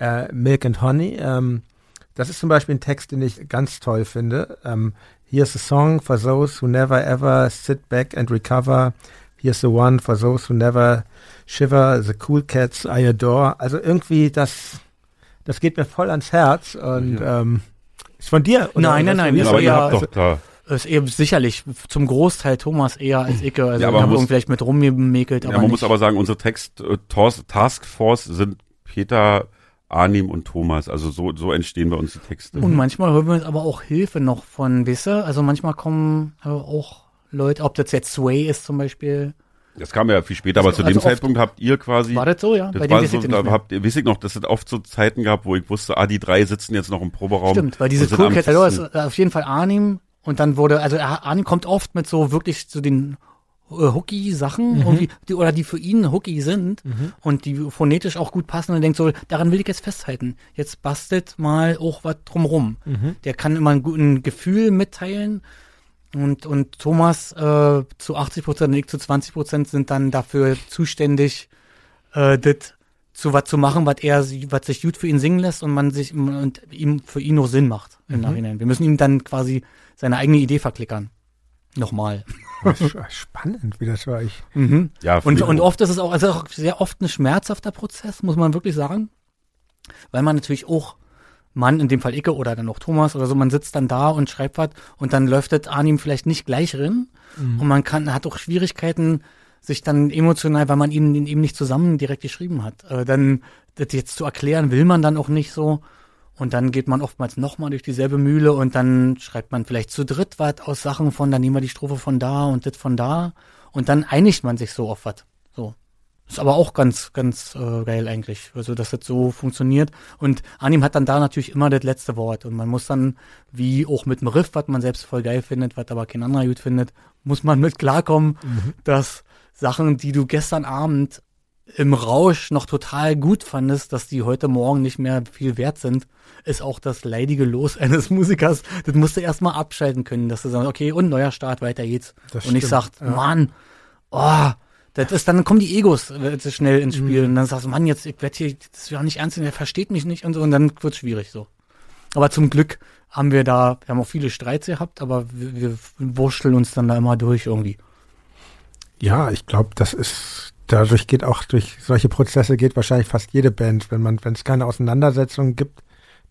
äh, Milk and Honey. Ähm, das ist zum Beispiel ein Text, den ich ganz toll finde. Ähm, Here's a song for those who never ever sit back and recover. Here's the one for those who never shiver. The cool cats I adore. Also irgendwie das, das geht mir voll ans Herz und ähm, ist von dir. oder? Nein, nein, nein, ist aber das? ihr eher- habt doch da. ist eben sicherlich zum Großteil Thomas eher als ich. Also Ja, aber muss- irgendwie vielleicht mit rumgemäkelt, Ja, aber man nicht. muss aber sagen, unsere Text äh, Tos- Taskforce sind Peter, Arnim und Thomas. Also so, so entstehen bei uns die Texte. Und manchmal hören wir uns aber auch Hilfe noch von Wisse. Also manchmal kommen äh, auch Leute, ob das jetzt Sway ist zum Beispiel. Das kam ja viel später, aber Also- zu dem Zeitpunkt habt ihr quasi. War das so, ja? Das Bei war so, da habt ihr, weiß ich noch, das sind oft so Zeiten gehabt, wo ich wusste, ah, die drei sitzen jetzt noch im Proberaum. Stimmt, weil diese und sind am Cool Cat Hello ist auf jeden Fall Arnim und dann wurde, also Arnim kommt oft mit so wirklich zu den äh, hooky Sachen Mhm. die, oder die für ihn hooky sind und die phonetisch auch gut passen und denkt so, daran will ich jetzt festhalten. Jetzt bastelt mal auch was drumrum. Mhm. Der kann immer ein gutes Gefühl mitteilen und, und Thomas äh, zu 80 Prozent und ich zu 20 Prozent sind dann dafür zuständig, äh, das zu was zu machen, was er, was sich gut für ihn singen lässt und man sich und ihm für ihn noch Sinn macht im Nachhinein. Wir müssen ihm dann quasi seine eigene Idee verklickern. Nochmal. Spannend, wie das für euch. Mhm. Ja, Und, und oft ist es auch, also auch sehr oft ein schmerzhafter Prozess, muss man wirklich sagen. Weil man natürlich auch, Mann, in dem Fall Icke oder dann auch Thomas oder so, man sitzt dann da und schreibt was und dann läuft das an ihm vielleicht nicht gleich rein. Und man kann, hat auch Schwierigkeiten, sich dann emotional, weil man ihn eben nicht zusammen direkt geschrieben hat, äh, dann das jetzt zu erklären, will man dann auch nicht so. Und dann geht man oftmals nochmal durch dieselbe Mühle und dann schreibt man vielleicht zu dritt was aus Sachen von, dann nehmen wir die Strophe von da und das von da. Und dann einigt man sich so auf was. So. Ist aber auch ganz, ganz äh, geil eigentlich, also dass das so funktioniert. Und Anim hat dann da natürlich immer das letzte Wort. Und man muss dann, wie auch mit dem Riff, was man selbst voll geil findet, was aber kein anderer gut findet, muss man mit klarkommen, dass Sachen, die du gestern Abend im Rausch noch total gut fandest, dass die heute Morgen nicht mehr viel wert sind, ist auch das leidige Los eines Musikers. Das musst du erstmal abschalten können, dass du sagst, okay, und neuer Start, weiter geht's. Das und ich stimmt, sagt, ja. Mann, oh, das ist, dann kommen die Egos äh, so schnell ins Spiel Mhm. und dann sagst du, Mann, jetzt, ich werde hier, das ist ja nicht ernst, der versteht mich nicht und so, und dann wird's schwierig so. Aber zum Glück haben wir da, wir haben auch viele Streits gehabt, aber wir, wir wurschteln uns dann da immer durch irgendwie. Ja, ich glaube, das ist, dadurch geht auch, durch solche Prozesse geht wahrscheinlich fast jede Band. Wenn man, wenn es keine Auseinandersetzung gibt,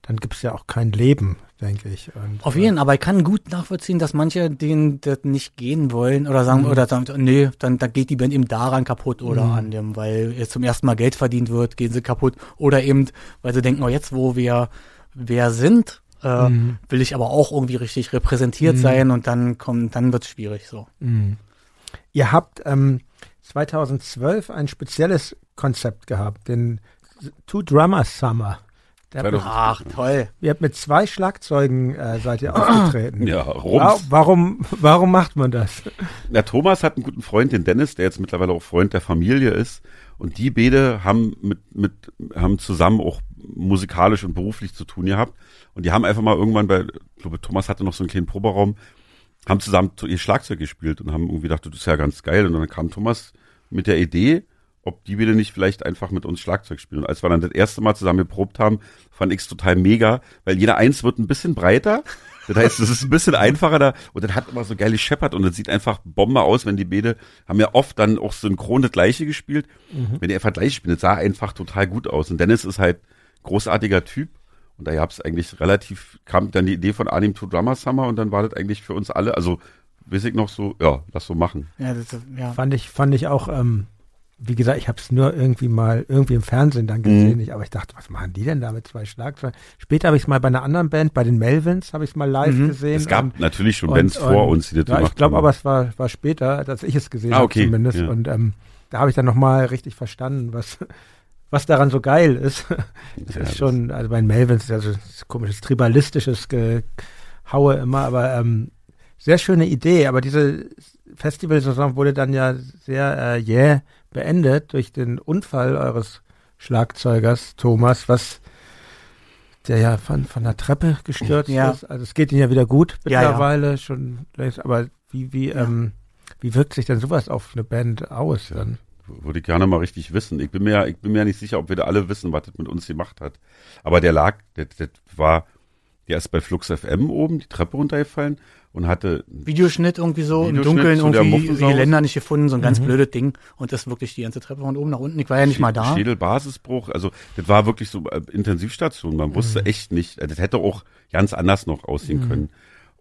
dann gibt es ja auch kein Leben, denke ich. Und, Auf jeden, aber ich kann gut nachvollziehen, dass manche denen das nicht gehen wollen oder sagen, oder sagen, nee, dann, dann geht die Band eben daran kaputt oder an dem, weil jetzt zum ersten Mal Geld verdient wird, gehen sie kaputt. Oder eben, weil sie denken, oh, jetzt, wo wir wer sind, äh, Mhm. will ich aber auch irgendwie richtig repräsentiert Mhm. sein und dann kommt, dann wird's schwierig so. Mhm. Ihr habt ähm, 2012 ein spezielles Konzept gehabt, den Two Drummer Summer. Ach, toll. ihr habt mit zwei Schlagzeugen äh, seid ihr aufgetreten. Ja, Rums. Warum, warum macht man das? Ja, Thomas hat einen guten Freund, den Dennis, der jetzt mittlerweile auch Freund der Familie ist. Und die beide haben mit, mit, haben zusammen auch musikalisch und beruflich zu tun gehabt. Und die haben einfach mal irgendwann bei, ich glaube, Thomas hatte noch so einen kleinen Proberaum, haben zusammen zu- ihr Schlagzeug gespielt und haben irgendwie gedacht, das ist ja ganz geil. Und dann kam Thomas mit der Idee, ob die beide nicht vielleicht einfach mit uns Schlagzeug spielen. Und als wir dann das erste Mal zusammen geprobt haben, fand ich es total mega, weil jeder eins wird ein bisschen breiter. Das heißt, es ist ein bisschen einfacher da und das hat immer so geil scheppert und das sieht einfach Bombe aus, wenn die Beide haben ja oft dann auch synchron das gleiche gespielt. Wenn die einfach gleich spielen, das sah einfach total gut aus. Und Dennis ist halt großartiger Typ und da gab's eigentlich relativ, kam dann die Idee von Anim to Drummer Summer und dann war das eigentlich für uns alle, also weiß ich noch so, ja, lass so machen. Ja, das, ja. Fand ich, fand ich auch, ähm, wie gesagt, ich habe es nur irgendwie mal irgendwie im Fernsehen dann gesehen. Mhm. Ich, aber ich dachte, was machen die denn da mit zwei Schlagzeugen? Später habe ich es mal bei einer anderen Band, bei den Melvins, habe ich es mal live Mhm. gesehen. Es gab Und- natürlich schon und- Bands vor und- uns, die das Ja, ich gemacht glaube haben. aber, es war, war später, dass ich es gesehen Ah, habe okay, zumindest. ja. Und ähm, da habe ich dann nochmal richtig verstanden, was, was daran so geil ist. Das Ja, ist schon, also bei den Melvins ist ja so ein komisches, tribalistisches Gehaue immer, aber ähm, sehr schöne Idee. Aber diese Festivalsaison wurde dann ja sehr äh, jäh beendet durch den Unfall eures Schlagzeugers Thomas, was der ja von, von der Treppe gestürzt Ja. ist. Also es geht ihm ja wieder gut Ja, ja. mittlerweile schon längst, aber wie, wie, ähm, wie wirkt sich denn sowas auf eine Band aus dann? Würde ich gerne mal richtig wissen. Ich bin mir, ja- ich bin mir ja nicht sicher, ob wir da alle wissen, was das mit uns gemacht hat. Aber der lag, der, der war, der ist bei Flux FM oben die Treppe runtergefallen und hatte, Videoschnitt irgendwie so im Videoschnitt Dunkeln zu der irgendwie Muffensaus. Geländer nicht gefunden, so ein ganz Mhm. blödes Ding und das ist wirklich die ganze Treppe von oben nach unten. Ich war ja nicht mal da. Schädelbasisbruch. Also das war wirklich so äh, Intensivstation. Man wusste Mhm. echt nicht. äh, Das hätte auch ganz anders noch aussehen können.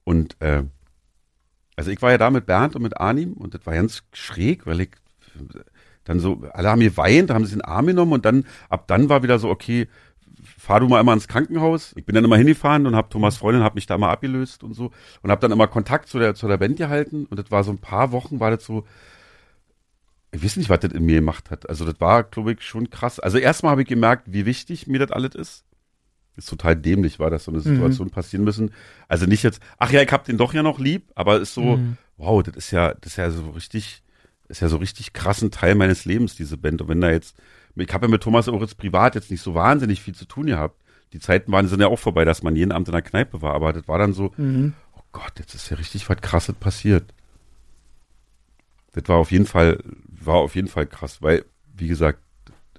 Und äh, also ich war ja da mit Bernd und mit Arnim und das war ganz schräg, weil ich dann so, alle haben geweint, haben sich in den Arm genommen und dann, ab dann war wieder so, okay, fahr du mal immer ins Krankenhaus. Ich bin dann immer hingefahren und hab Thomas Freundin, hab mich da mal abgelöst und so und hab dann immer Kontakt zu der, zu der Band gehalten und das war so ein paar Wochen, war das so, ich weiß nicht, was das in mir gemacht hat. Also das war, glaube ich, schon krass. Also erstmal habe ich gemerkt, wie wichtig mir das alles ist. Ist total dämlich, war, dass so eine Situation passieren müssen. Also nicht jetzt, ach ja, ich hab den doch ja noch lieb, aber ist so, wow, das ist ja, das ist ja so richtig, ist ja so richtig krassen Teil meines Lebens, diese Band. Und wenn da jetzt, ich habe ja mit Thomas auch jetzt privat jetzt nicht so wahnsinnig viel zu tun gehabt. Die Zeiten waren, sind ja auch vorbei, dass man jeden Abend in der Kneipe war, aber das war dann so, Mhm. oh Gott, jetzt ist ja richtig was krasses passiert. Das war auf jeden Fall, war auf jeden Fall krass, weil, wie gesagt,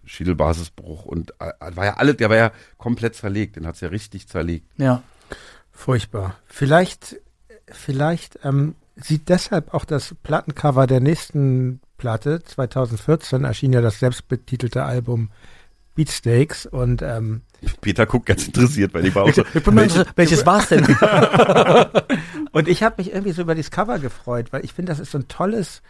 Schädelbasisbruch und äh, war ja alles, der war ja komplett zerlegt, den hat's ja richtig zerlegt. Ja. Furchtbar. Vielleicht, vielleicht ähm, sieht deshalb auch das Plattencover der nächsten Platte, 2014 erschien ja das selbstbetitelte Album Beatsteaks und ähm, Peter guckt ganz interessiert, weil ich war auch so, Ich bin interessiert, welches war's denn? und ich habe mich irgendwie so über dieses Cover gefreut, weil ich finde, das ist so ein tolles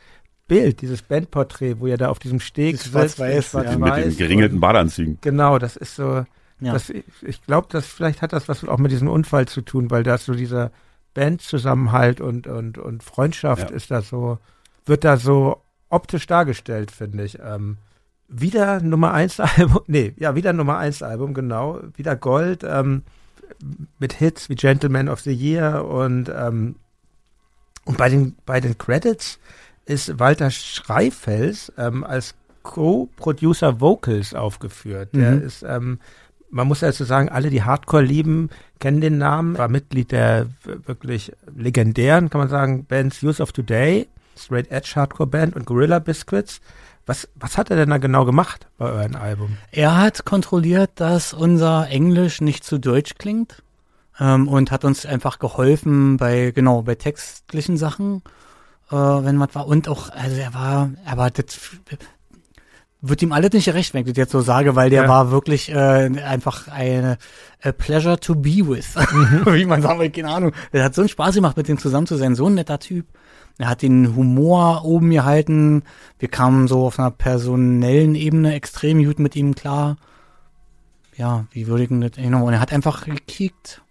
Bild, dieses Bandporträt, wo ihr da auf diesem Steg Schwarz-Weiß, sitzt, ja. mit den geringelten Badeanzügen. Genau, das ist so, Ja. das, ich, glaube, dass vielleicht hat das was auch mit diesem Unfall zu tun, weil da ist so dieser Bandzusammenhalt und, und, und Freundschaft Ja. ist da so, wird da so optisch dargestellt, finde ich. Ähm, wieder Nummer eins Album, nee, ja, wieder Nummer eins Album, genau, wieder Gold, ähm, mit Hits wie Gentleman of the Year und, ähm, und bei den, bei den Credits ist Walter Schreifels ähm, als Co-Producer Vocals aufgeführt. Der Mhm. ist, ähm, man muss dazu sagen, alle, die Hardcore lieben, kennen den Namen. War Mitglied der wirklich legendären, kann man sagen, Bands Use of Today, Straight Edge Hardcore Band und Gorilla Biscuits. Was, was hat er denn da genau gemacht bei eurem Album? Er hat kontrolliert, dass unser Englisch nicht zu deutsch klingt ähm, und hat uns einfach geholfen bei genau bei textlichen Sachen, äh, wenn was war und auch also er war er war das wird ihm alles nicht gerecht, wenn ich das jetzt so sage, weil der Ja. war wirklich äh, einfach eine a pleasure to be with, wie man sagen will, keine Ahnung. Der hat so einen Spaß gemacht, mit dem zusammen zu sein, so ein netter Typ. Er hat den Humor oben gehalten. Wir kamen so auf einer personellen Ebene extrem gut mit ihm klar. Ja, wie würde ich denn das genau? Und er hat einfach gekickt.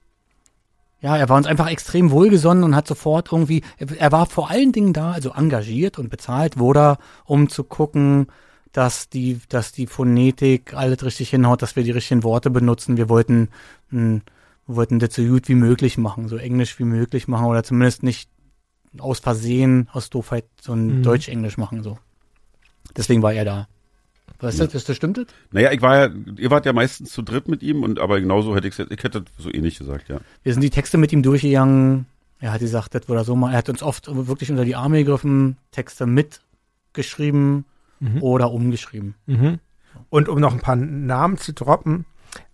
Ja, er war uns einfach extrem wohlgesonnen und hat sofort irgendwie, er, er war vor allen Dingen da, also engagiert und bezahlt wurde er, um zu gucken, dass die, dass die Phonetik alles richtig hinhaut, dass wir die richtigen Worte benutzen. Wir wollten, mh, wir wollten das so gut wie möglich machen, so englisch wie möglich machen oder zumindest nicht aus Versehen, aus Doofheit so ein Mhm. Deutsch-Englisch machen, so. Deswegen war er da. Weißt du, das, das stimmt das? Naja, ich war ja, ihr wart ja meistens zu dritt mit ihm und aber genauso hätte ich jetzt, ich hätte so ähnlich gesagt, ja. Wir sind die Texte mit ihm durchgegangen. Er hat gesagt, das würde er so mal. Er hat uns oft wirklich unter die Arme gegriffen, Texte mitgeschrieben Mhm. oder umgeschrieben. Mhm. Und um noch ein paar Namen zu droppen,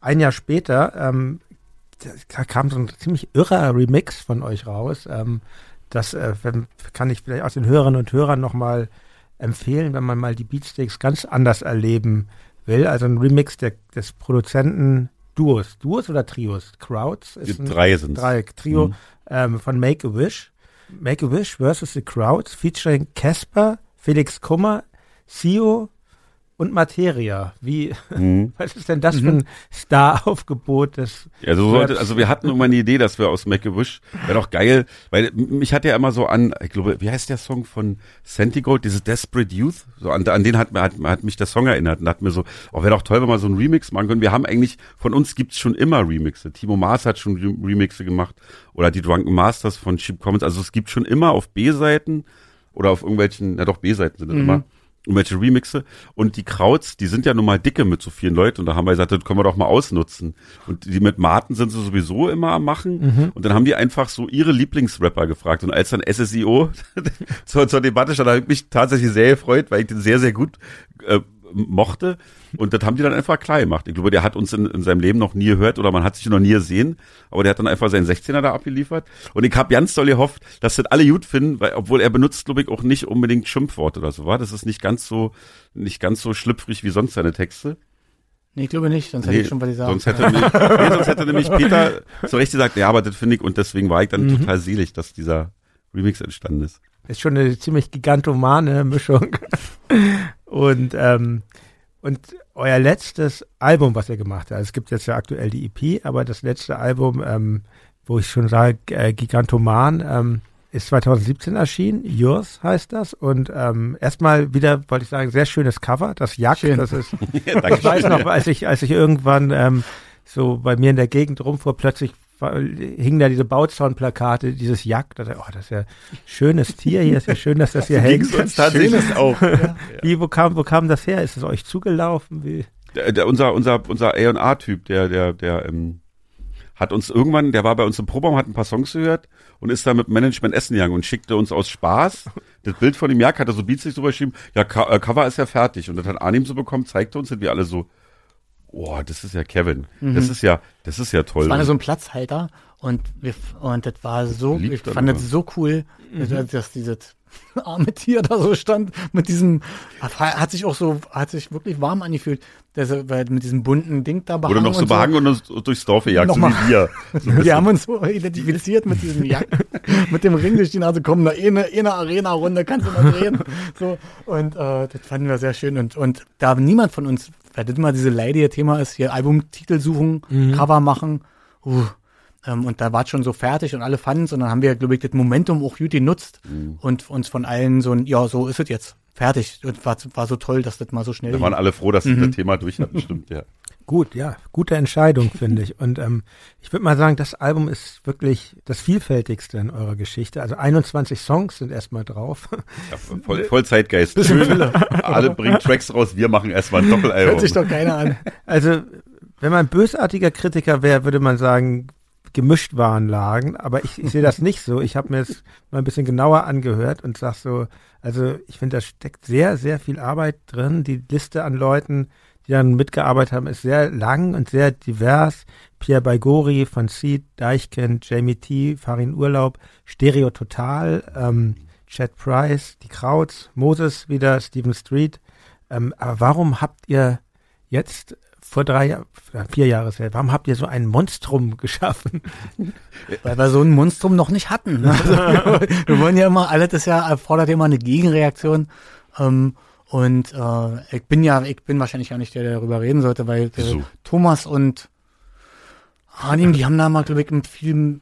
ein Jahr später ähm, da kam so ein ziemlich irrer Remix von euch raus. Ähm, das äh, kann ich vielleicht auch den Hörerinnen und Hörern nochmal empfehlen, wenn man mal die Beatsteaks ganz anders erleben will. Also ein Remix der, des Produzenten Duos. Duos oder Trios? Crowds? Ist ein drei sind drei Trio Mhm. ähm, von Make a Wish. Make a Wish versus the Crowds featuring Casper, Felix Kummer, Sio und Materia. Wie, Mhm. was ist denn das für ein Star-Aufgebot des Ja, so sollte, also wir hatten immer eine Idee, dass wir aus Make-A-Wish, wäre doch geil, weil mich hat ja immer so an, ich glaube, wie heißt der Song von Santigold, diese Desperate Youth, so an, an den hat, hat, hat mich der Song erinnert und hat mir so, oh, wäre doch toll, wenn wir so einen Remix machen können. Wir haben eigentlich, von uns gibt's schon immer Remixe. Timo Maas hat schon Re- Remixe gemacht oder die Drunken Masters von Cheap Commons, also es gibt schon immer auf B-Seiten oder auf irgendwelchen, na doch, B-Seiten sind es Mhm. immer, irgendwelche Remixe. Und die Krauts, die sind ja nun mal dicke mit so vielen Leuten. Und da haben wir gesagt, das können wir doch mal ausnutzen. Und die mit Martin sind sie sowieso immer am Machen. Mhm. Und dann haben die einfach so ihre Lieblingsrapper gefragt. Und als dann SSIO zur, zur Debatte stand, habe ich mich tatsächlich sehr gefreut, weil ich den sehr, sehr gut äh, mochte. Und das haben die dann einfach klar gemacht. Ich glaube, der hat uns in, in seinem Leben noch nie gehört oder man hat sich noch nie gesehen. Aber der hat dann einfach seinen 16er da abgeliefert. Und ich habe ganz doll gehofft, dass das alle gut finden, weil, obwohl er benutzt, glaube ich, auch nicht unbedingt Schimpfworte oder so, war. Das ist nicht ganz so, nicht ganz so schlüpfrig wie sonst seine Texte. Nee, ich glaube nicht, sonst hätte Nee, ich schon was gesagt. sonst hätte, nämlich, nee, sonst hätte nämlich Peter zu Recht gesagt, ja, aber das finde ich, und deswegen war ich dann Mhm. total selig, dass dieser Remix entstanden ist. ist schon eine ziemlich gigantomane Mischung. Und, ähm, und euer letztes Album, was ihr gemacht habt, es gibt jetzt ja aktuell die EP, aber das letzte Album, ähm, wo ich schon sage, äh, Gigantoman, ähm, ist 2017 erschienen. Yours heißt das. Und ähm, erstmal wieder, wollte ich sagen, sehr schönes Cover. Das Jack, Schön. das ist Ja, ich weiß noch, als ich, als ich irgendwann ähm, so bei mir in der Gegend rumfuhr, plötzlich hingen da diese Bauzaunplakate, dieses Jack. Da, oh, das ist ja ein schönes Tier hier, ist ja schön, dass das hier hängt. tatsächlich auch. Wie, wo kam, wo kam das her? Ist es euch zugelaufen? Wie? Der, der, unser unser unser A&A-Typ, der der der ähm, hat uns irgendwann, der war bei uns im Proberaum, hat ein paar Songs gehört und ist da mit Management essen gegangen und schickte uns aus Spaß das Bild von dem Jack, hat er so Beats sich drüber geschrieben, ja, äh, Cover ist ja fertig und das hat Arnim so bekommen, zeigte uns, sind wir alle so, boah, das ist ja Kevin, das ist ja, das ist ja toll. Das war so ein Platzhalter und wir und das war so, Lieb ich fand das so cool, dass, dass dieses arme Tier da so stand mit diesem, hat, hat sich auch so, hat sich wirklich warm angefühlt, dass er mit diesem bunten Ding da Oder noch so und behangen und uns durchs Dorf gejagt, so Nochmal. wie wir. So Wir haben uns so identifiziert mit diesem Jack, mit dem Ring durch die Nase kommen, da eine, eine Arena-Runde kannst du mal drehen. So, und äh, das fanden wir sehr schön. Und, und da niemand von uns, weil das immer diese leidige Thema ist, hier Albumtitel suchen, Cover machen, uh, ähm, und da war es schon so fertig und alle fanden es und dann haben wir, glaube ich, das Momentum auch gut genutzt und uns von allen so ein, ja, so ist es jetzt. Fertig. Und war, war so toll, dass das mal so schnell Da waren ging. alle froh, dass sie das Thema durch hatten, stimmt, ja. Gut, ja, gute Entscheidung, finde ich. Und ähm, ich würde mal sagen, das Album ist wirklich das vielfältigste in eurer Geschichte. Also 21 Songs sind erstmal drauf. ja voll, voll Zeitgeist. Alle bringen Tracks raus, wir machen erstmal ein Doppelalbum. Hört sich doch keiner an. Also, wenn man bösartiger Kritiker wäre, würde man sagen, gemischt Warenlagen, aber ich, ich sehe das nicht so. Ich habe mir das mal ein bisschen genauer angehört und sag so, also ich finde, da steckt sehr, sehr viel Arbeit drin. Die Liste an Leuten, die dann mitgearbeitet haben, ist sehr lang und sehr divers. Pierre Baigori von Seed, Deichkind, Jamie T, Farin Urlaub, Stereo Total, ähm, Chad Price, die Krauts, Moses wieder, Stephen Street. Ähm, aber warum habt ihr jetzt vor drei Jahren, vier Jahre her, warum habt ihr so ein Monstrum geschaffen? Weil wir so ein Monstrum noch nicht hatten. Also, wir, wir wollen ja immer, alles ist ja, erfordert ja immer eine Gegenreaktion. Ähm, und äh, ich bin ja, ich bin wahrscheinlich ja nicht der, der darüber reden sollte, weil äh, Wieso? Thomas und Arnim, die haben da mal, glaube ich, mit viel,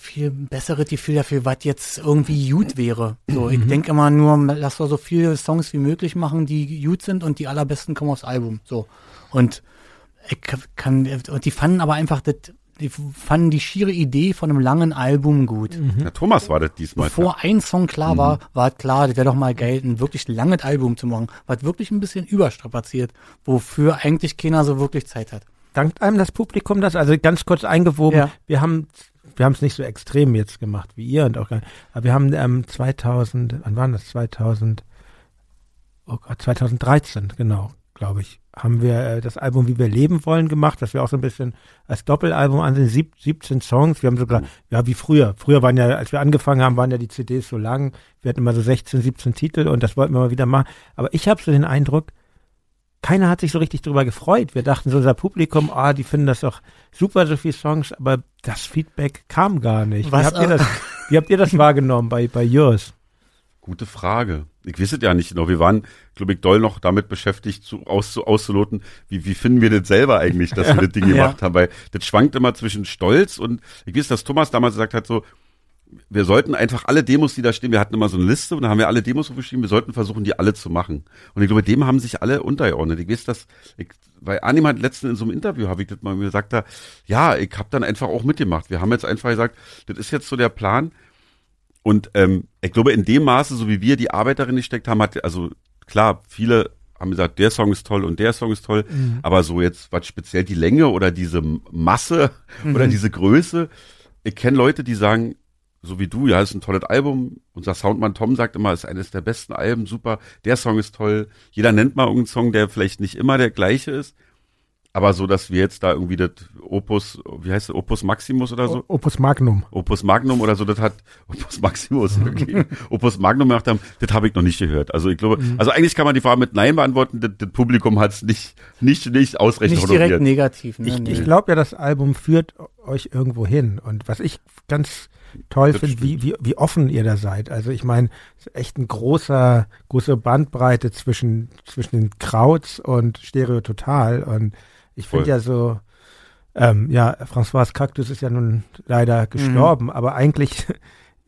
viel besseres Gefühl dafür, was jetzt irgendwie gut wäre. So, ich denke immer nur, lass doch so viele Songs wie möglich machen, die gut sind und die allerbesten kommen aufs Album. So. Und ich kann, und die fanden aber einfach das, die fanden die schiere Idee von einem langen Album gut. Ja, Thomas war das diesmal. Bevor ein Song klar war, war klar, das wäre doch mal geil, ein wirklich langes Album zu machen, was wirklich ein bisschen überstrapaziert, wofür eigentlich keiner so wirklich Zeit hat. Dankt einem das Publikum das? Also ganz kurz eingewoben, Ja. wir haben wir haben es nicht so extrem jetzt gemacht wie ihr und auch gar aber wir haben ähm, 2000, wann war das? 2000, oh Gott, 2013, genau, glaube ich, haben wir äh, das Album Wie wir leben wollen gemacht, das wir auch so ein bisschen als Doppelalbum ansehen, sieb, 17 Songs, wir haben sogar, ja wie früher, früher waren ja, als wir angefangen haben, waren ja die CDs so lang, wir hatten immer so 16, 17 Titel und das wollten wir mal wieder machen, aber ich habe so den Eindruck, keiner hat sich so richtig drüber gefreut. Wir dachten so unser Publikum, ah, die finden das doch super, so viele Songs, aber das Feedback kam gar nicht. Was, wie, habt ihr das, wie habt ihr das wahrgenommen bei, bei yours? Gute Frage. Ich weiß es ja nicht genau. Wir waren, glaube ich, doll noch damit beschäftigt, zu, auszu, auszuloten, wie, wie finden wir das selber eigentlich, dass wir das Ding gemacht haben. Weil das schwankt immer zwischen Stolz und ich weiß, dass Thomas damals gesagt hat, so, wir sollten einfach alle Demos, die da stehen, wir hatten immer so eine Liste und da haben wir alle Demos aufgeschrieben, wir sollten versuchen, die alle zu machen. Und ich glaube, dem haben sich alle untergeordnet. Ich weiß, dass, ich, weil Anim hat letztens in so einem Interview, habe ich das mal gesagt, da, ja, ich habe dann einfach auch mitgemacht. Wir haben jetzt einfach gesagt, das ist jetzt so der Plan. Und ähm, ich glaube, in dem Maße, so wie wir die Arbeit darin gesteckt haben, hat, also klar, viele haben gesagt, der Song ist toll und der Song ist toll, aber so jetzt, was speziell die Länge oder diese Masse oder diese Größe, ich kenne Leute, die sagen, so wie du, ja, ist ein tolles Album. Unser Soundmann Tom sagt immer, ist eines der besten Alben, super. Der Song ist toll. Jeder nennt mal irgendeinen Song, der vielleicht nicht immer der gleiche ist. Aber so, dass wir jetzt da irgendwie das Opus, wie heißt es, Opus Maximus oder so? Opus Magnum. Opus Magnum oder so, das hat Opus Maximus, okay. Opus Magnum gemacht haben, das habe ich noch nicht gehört. Also ich glaube, also eigentlich kann man die Frage mit Nein beantworten, das, das Publikum hat es nicht, nicht, nicht ausreichend Nicht direkt honoriert. negativ. Ne? Ich, Nee. ich glaube ja, das Album führt euch irgendwo hin. Und was ich ganz toll finde, wie, wie, wie offen ihr da seid. Also ich meine, es ist echt ein großer, große Bandbreite zwischen, zwischen den Krauts und Stereo Total. Und ich finde ja so, ähm, ja, François Cactus ist ja nun leider gestorben, aber eigentlich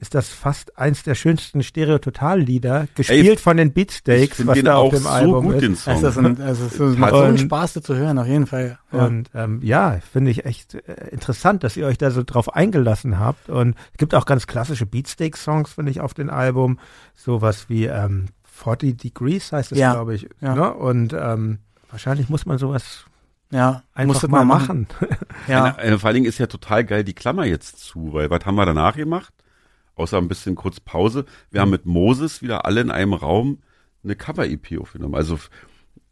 ist das fast eins der schönsten Stereo-Total-Lieder, gespielt von den Beatsteaks, was den da auf dem so Album gut, ist. den Es Song. ist, ein, es ist, es macht so Und- Spaß, das zu hören, auf jeden Fall. Ja. Und ähm, ja, finde ich echt äh, interessant, dass ihr euch da so drauf eingelassen habt. Und es gibt auch ganz klassische Beatsteak-Songs, finde ich, auf dem Album. Sowas wie ähm, 40 Degrees heißt es, Ja, glaube ich. ja. Ne? Und ähm, wahrscheinlich muss man sowas ja, einfach mal mal machen. Ja. Eine, eine, vor allen Dingen ist ja total geil die Klammer jetzt zu, weil was haben wir danach gemacht? Außer ein bisschen kurz Pause. Wir haben mit Moses wieder alle in einem Raum eine Cover-EP aufgenommen. Also,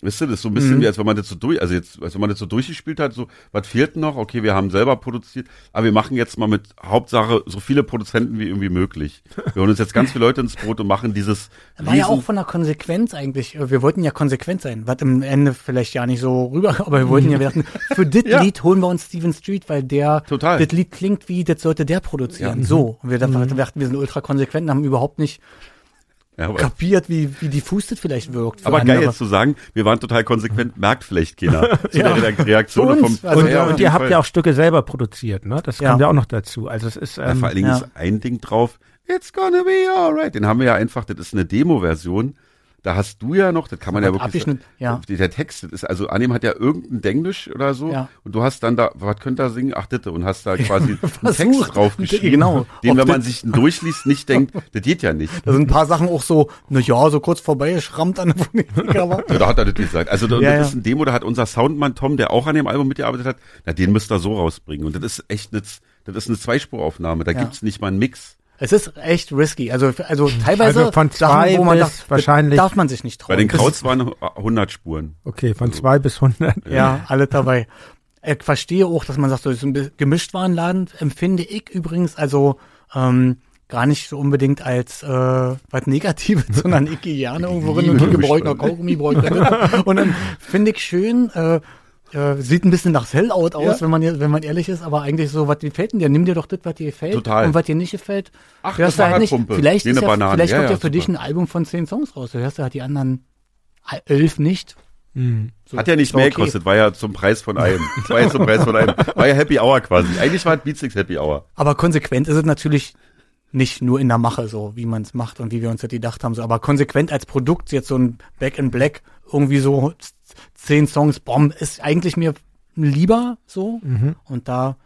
wisst ihr, das ist so ein bisschen Mhm. wie, als wenn man das so durch, also jetzt, als wenn man das so durchgespielt hat, so, was fehlt noch? Okay, wir haben selber produziert, aber wir machen jetzt mal mit Hauptsache so viele Produzenten wie irgendwie möglich. Wir holen uns jetzt ganz viele Leute ins Boot und machen dieses War ja auch von der Konsequenz eigentlich. Wir wollten ja konsequent sein, was im Ende vielleicht ja nicht so rüber, aber wir wollten ja, wir dachten, für das Ja. Lied holen wir uns Steven Street, weil der, Total. das Lied klingt wie, das sollte der produzieren. Ja. So. Und wir dachten, wir dachten, wir sind ultra konsequent und haben überhaupt nicht ja, aber, kapiert, wie, wie diffus das vielleicht wirkt. aber geil andere. jetzt zu sagen, wir waren total konsequent, merkt vielleicht keiner. So Ja. der Re- Reaktion vom, also und, ja, und ihr habt Fall. ja auch Stücke selber produziert, ne? Das Ja. kommt ja auch noch dazu. Also es ist Ja, ähm, vor allen Dingen ja. ist ein Ding drauf, It's gonna be alright. Den haben wir ja einfach, das ist eine Demo-Version. Da hast du ja noch, das kann man ja wirklich abgeschnitten, ja. Der Text, das ist, also Anem hat ja irgendein Denglisch oder so Ja. und du hast dann da, was könnt ihr singen? Ach, ditte und hast da quasi einen. Text draufgeschrieben, Genau. den, Ob wenn man sich durchliest, nicht denkt, das geht ja nicht. Da sind ein paar Sachen auch so, na ja, so kurz vorbei, schrammt an der Phonetik, Ja, da hat er das gesagt. Also da- Ja, das ist ein Demo, da hat unser Soundmann Tom, der auch an dem Album mitgearbeitet hat, na, den müsst ihr so rausbringen. Und das ist echt eine, das ist eine Zweispuraufnahme. Da gibt's nicht mal einen Mix. Es ist echt risky. Also, also teilweise Also von zwei Sachen, wo man bis sagt, das wahrscheinlich- darf man sich nicht trauen. Bei den Krauts waren 100 Spuren. okay, von zwei bis hundert. Ja, alle dabei. Ich verstehe auch, dass man sagt, so ist ein gemischt Warenladen, empfinde ich übrigens also ähm, gar nicht so unbedingt als äh, was Negatives, sondern ich gehe gerne irgendwo rein und Gemischtwarenladen. Kaugummi, Bräuchner Und dann finde ich schön, äh, äh, sieht ein bisschen nach Sellout aus, Ja. wenn man wenn man ehrlich ist, aber eigentlich so, was gefällt denn dir? Nimm dir doch das, was dir gefällt. Total. Und was dir nicht gefällt, Ach, hörst das du halt nicht. Vielleicht, ist eine ja, Banane. vielleicht Ja, kommt ja, ja, für dich super. ein Album von zehn Songs raus. Du hörst ja halt die anderen elf nicht. So, Hat ja nicht mehr okay. gekostet, war ja zum Preis von einem. War ja zum Preis von einem. War ja Happy Hour quasi. Eigentlich war es Beatsticks Happy Hour. Aber konsequent ist es natürlich nicht nur in der Mache so, wie man es macht und wie wir uns das gedacht haben. So. Aber konsequent als Produkt, jetzt so ein Back in Black, irgendwie so zehn Songs, Bomb, ist eigentlich mir lieber so. Und da,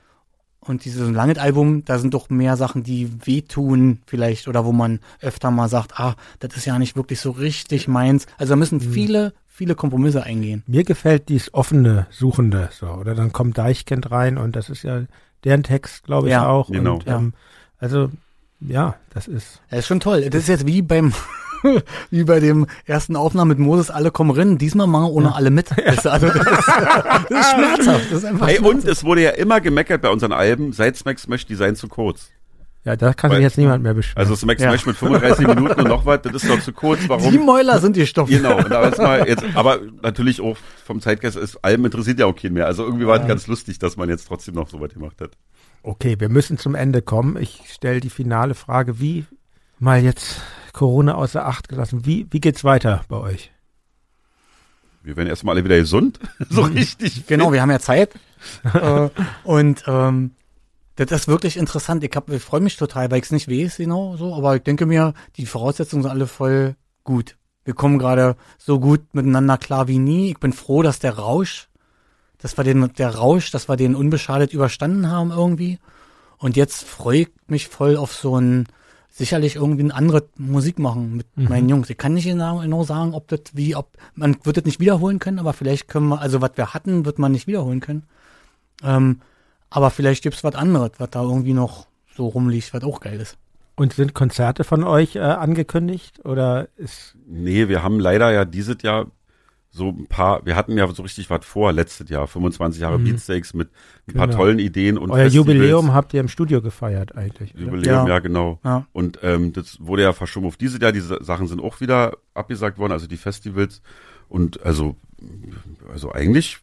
und dieses lange Album, da sind doch mehr Sachen, die wehtun vielleicht oder wo man öfter mal sagt, ah, das ist ja nicht wirklich so richtig meins. Also da müssen viele, viele Kompromisse eingehen. Mir gefällt dies offene, suchende, so. Oder dann kommt Deichkind rein und das ist ja deren Text, glaube ich, Ja, auch. genau. Und, ähm, also, ja, das ist. Das ist schon toll. Das ist jetzt wie beim wie bei dem ersten Aufnahmen mit Moses, alle kommen rein, diesmal mal ohne alle mit. Das, also, das, ist, das ist schmerzhaft. Das ist einfach Hey, und schmerzhaft. es wurde ja immer gemeckert bei unseren Alben, seit Smack Smash Design zu kurz. Ja, da kann sich Weil- jetzt niemand mehr beschweren. Also Smack Ja. Smash mit 35 Minuten und noch was, das ist doch zu kurz. Die Warum? Mäuler sind die Stoffe. Genau, und da ist mal jetzt, aber natürlich auch vom Zeitgeist ist Alben interessiert ja auch keinen mehr. Also irgendwie war es ganz lustig, dass man jetzt trotzdem noch so was gemacht hat. Okay, wir müssen zum Ende kommen. Ich stelle die finale Frage, wie mal jetzt Corona außer Acht gelassen, wie, wie geht's weiter bei euch? Wir werden erstmal alle wieder gesund. so richtig. Genau, wir haben ja Zeit. äh, und ähm, das ist wirklich interessant. Ich, hab- ich freue mich total, weil ich es nicht weiß, genau so, aber ich denke mir, die Voraussetzungen sind alle voll gut. Wir kommen gerade so gut miteinander klar wie nie. Ich bin froh, dass der Rausch, dass wir den, der Rausch, dass wir den unbeschadet überstanden haben irgendwie. Und jetzt freue ich mich voll auf so ein, sicherlich irgendwie eine andere Musik machen mit meinen Jungs. Ich kann nicht genau, genau sagen, ob das wie, ob, man wird das nicht wiederholen können, aber vielleicht können wir, also was wir hatten, wird man nicht wiederholen können. Ähm, aber vielleicht gibt's was anderes, was da irgendwie noch so rumliegt, was auch geil ist. Und sind Konzerte von euch äh, angekündigt? Oder ist Nee, wir haben leider ja dieses Jahr so ein paar, wir hatten ja so richtig was vor letztes Jahr, 25 Jahre Beatsteaks mit ein paar Genau. tollen Ideen und euer Festivals. Jubiläum habt ihr im Studio gefeiert eigentlich? oder? Jubiläum, ja, Ja. genau. Ja. Und ähm, das wurde ja verschoben auf dieses Jahr. Diese Sachen sind auch wieder abgesagt worden, also die Festivals. Und also, also eigentlich,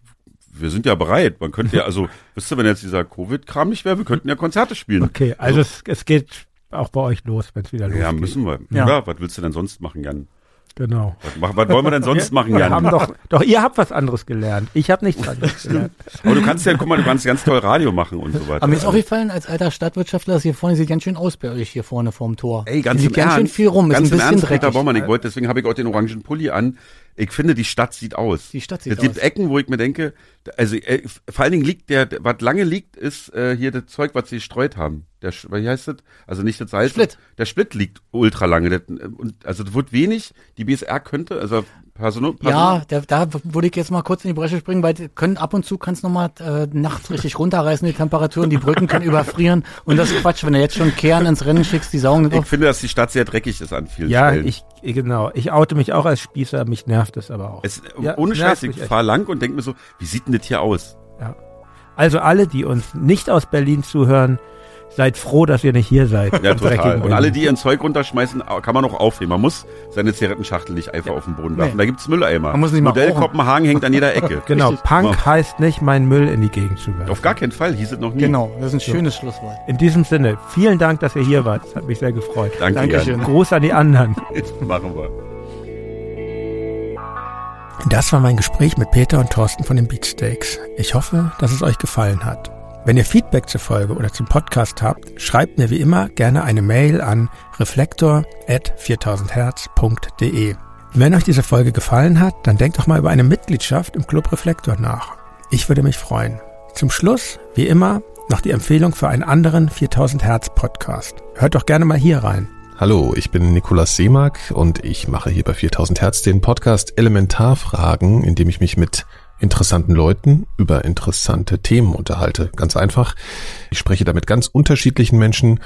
wir sind ja bereit. Man könnte ja, also, wisst ihr, wenn jetzt dieser Covid-Kram nicht wäre, wir könnten ja Konzerte spielen. Okay, also es, es geht auch bei euch los, wenn es wieder losgeht. Ja, müssen wir. Ja. Ja. was willst du denn sonst machen, Jan? Genau. Was, was wollen wir denn sonst machen, Wir Jan? haben doch, doch, ihr habt was anderes gelernt. Ich habe nichts anderes gelernt. Aber du kannst ja, guck mal, du kannst ganz toll Radio machen und so weiter. Aber mir ist aufgefallen, als alter Stadtwirtschaftler, das hier vorne sieht ganz schön aus bei euch hier vorne vorm Tor. Ey, ganz Hier im ganz schön Ernst, viel rum, ganz ist ein im bisschen Ernst, Peter dreckig. Baumann, ich wollte, deswegen habe ich auch den orangen Pulli an. Ich finde, die Stadt sieht aus. Die Stadt sieht es gibt aus. Ecken, wo ich mir denke, also äh, vor allen Dingen liegt der, was lange liegt, ist äh, hier das Zeug, was sie gestreut haben. Der, wie heißt das? Also nicht das Salz. Split. Der Split liegt ultra lange. Und, also das wird wenig. Die BSR könnte, also Personal, Ja, da, da würde ich jetzt mal kurz in die Bresche springen, weil die können ab und zu kannst noch mal äh, nachts richtig runterreißen die Temperaturen, die Brücken können überfrieren und das ist Quatsch, wenn du jetzt schon Kern ins Rennen schickst, die saugen Ich auf. finde, dass die Stadt sehr dreckig ist an vielen Ja, Stellen. ich, genau. Ich oute mich auch als Spießer, mich nervt es aber auch. es, Ja, ohne Scheiß, ich fahre lang und denke mir so, wie sieht denn das hier aus? Also alle, die uns nicht aus Berlin zuhören, seid froh, dass ihr nicht hier seid. Ja, total. Und alle, die ihren Zeug runterschmeißen, kann man auch aufheben. Man muss seine Zigarettenschachtel nicht einfach auf den Boden werfen. Nee. Da gibt's Mülleimer. Man muss nicht Modell. Kopenhagen hängt an jeder Ecke. Genau, Richtig. Punk Ja. heißt nicht, meinen Müll in die Gegend zu werfen. Auf gar keinen Fall, hieß es noch nie. Genau, das ist ein schönes Schlusswort. In diesem Sinne, vielen Dank, dass ihr hier wart. Das hat mich sehr gefreut. Danke, Dankeschön. Gruß an die anderen. Machen wir. Das war mein Gespräch mit Peter und Thorsten von den Beatsteaks. Ich hoffe, dass es euch gefallen hat. Wenn ihr Feedback zur Folge oder zum Podcast habt, schreibt mir wie immer gerne eine Mail an reflektor.4000herz.de. Wenn euch diese Folge gefallen hat, dann denkt doch mal über eine Mitgliedschaft im Club Reflektor nach. Ich würde mich freuen. Zum Schluss, wie immer, noch die Empfehlung für einen anderen 4000 Hertz Podcast. Hört doch gerne mal hier rein. Hallo, ich bin Nikolaus Seemark und ich mache hier bei 4000 Hertz den Podcast Elementarfragen, in dem ich mich mit interessanten Leuten über interessante Themen unterhalte. Ganz einfach. Ich spreche da mit ganz unterschiedlichen Menschen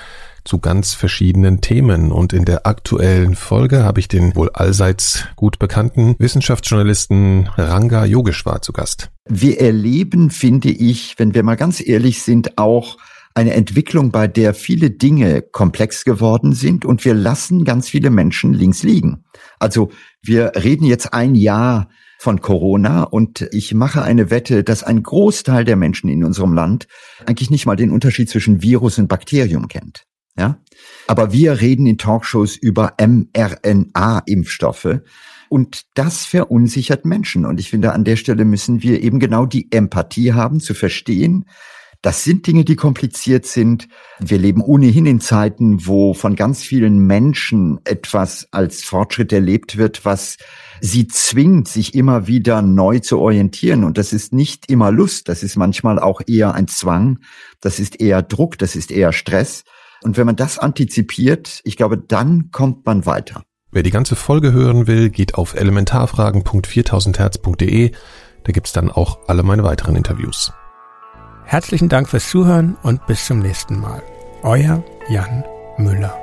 zu ganz verschiedenen Themen und in der aktuellen Folge habe ich den wohl allseits gut bekannten Wissenschaftsjournalisten Ranga Yogeshwar zu Gast. Wir erleben, finde ich, wenn wir mal ganz ehrlich sind, auch eine Entwicklung, bei der viele Dinge komplex geworden sind und wir lassen ganz viele Menschen links liegen. Also wir reden jetzt ein Jahr von Corona und ich mache eine Wette, dass ein Großteil der Menschen in unserem Land eigentlich nicht mal den Unterschied zwischen Virus und Bakterium kennt. Ja? Aber wir reden in Talkshows über mRNA-Impfstoffe und das verunsichert Menschen. Und ich finde, an der Stelle müssen wir eben genau die Empathie haben, zu verstehen, das sind Dinge, die kompliziert sind. Wir leben ohnehin in Zeiten, wo von ganz vielen Menschen etwas als Fortschritt erlebt wird, was sie zwingt, sich immer wieder neu zu orientieren. Und das ist nicht immer Lust, das ist manchmal auch eher ein Zwang, das ist eher Druck, das ist eher Stress. Und wenn man das antizipiert, ich glaube, dann kommt man weiter. Wer die ganze Folge hören will, geht auf elementarfragen.4000herz.de. Da gibt's dann auch alle meine weiteren Interviews. Herzlichen Dank fürs Zuhören und bis zum nächsten Mal. Euer Jan Müller.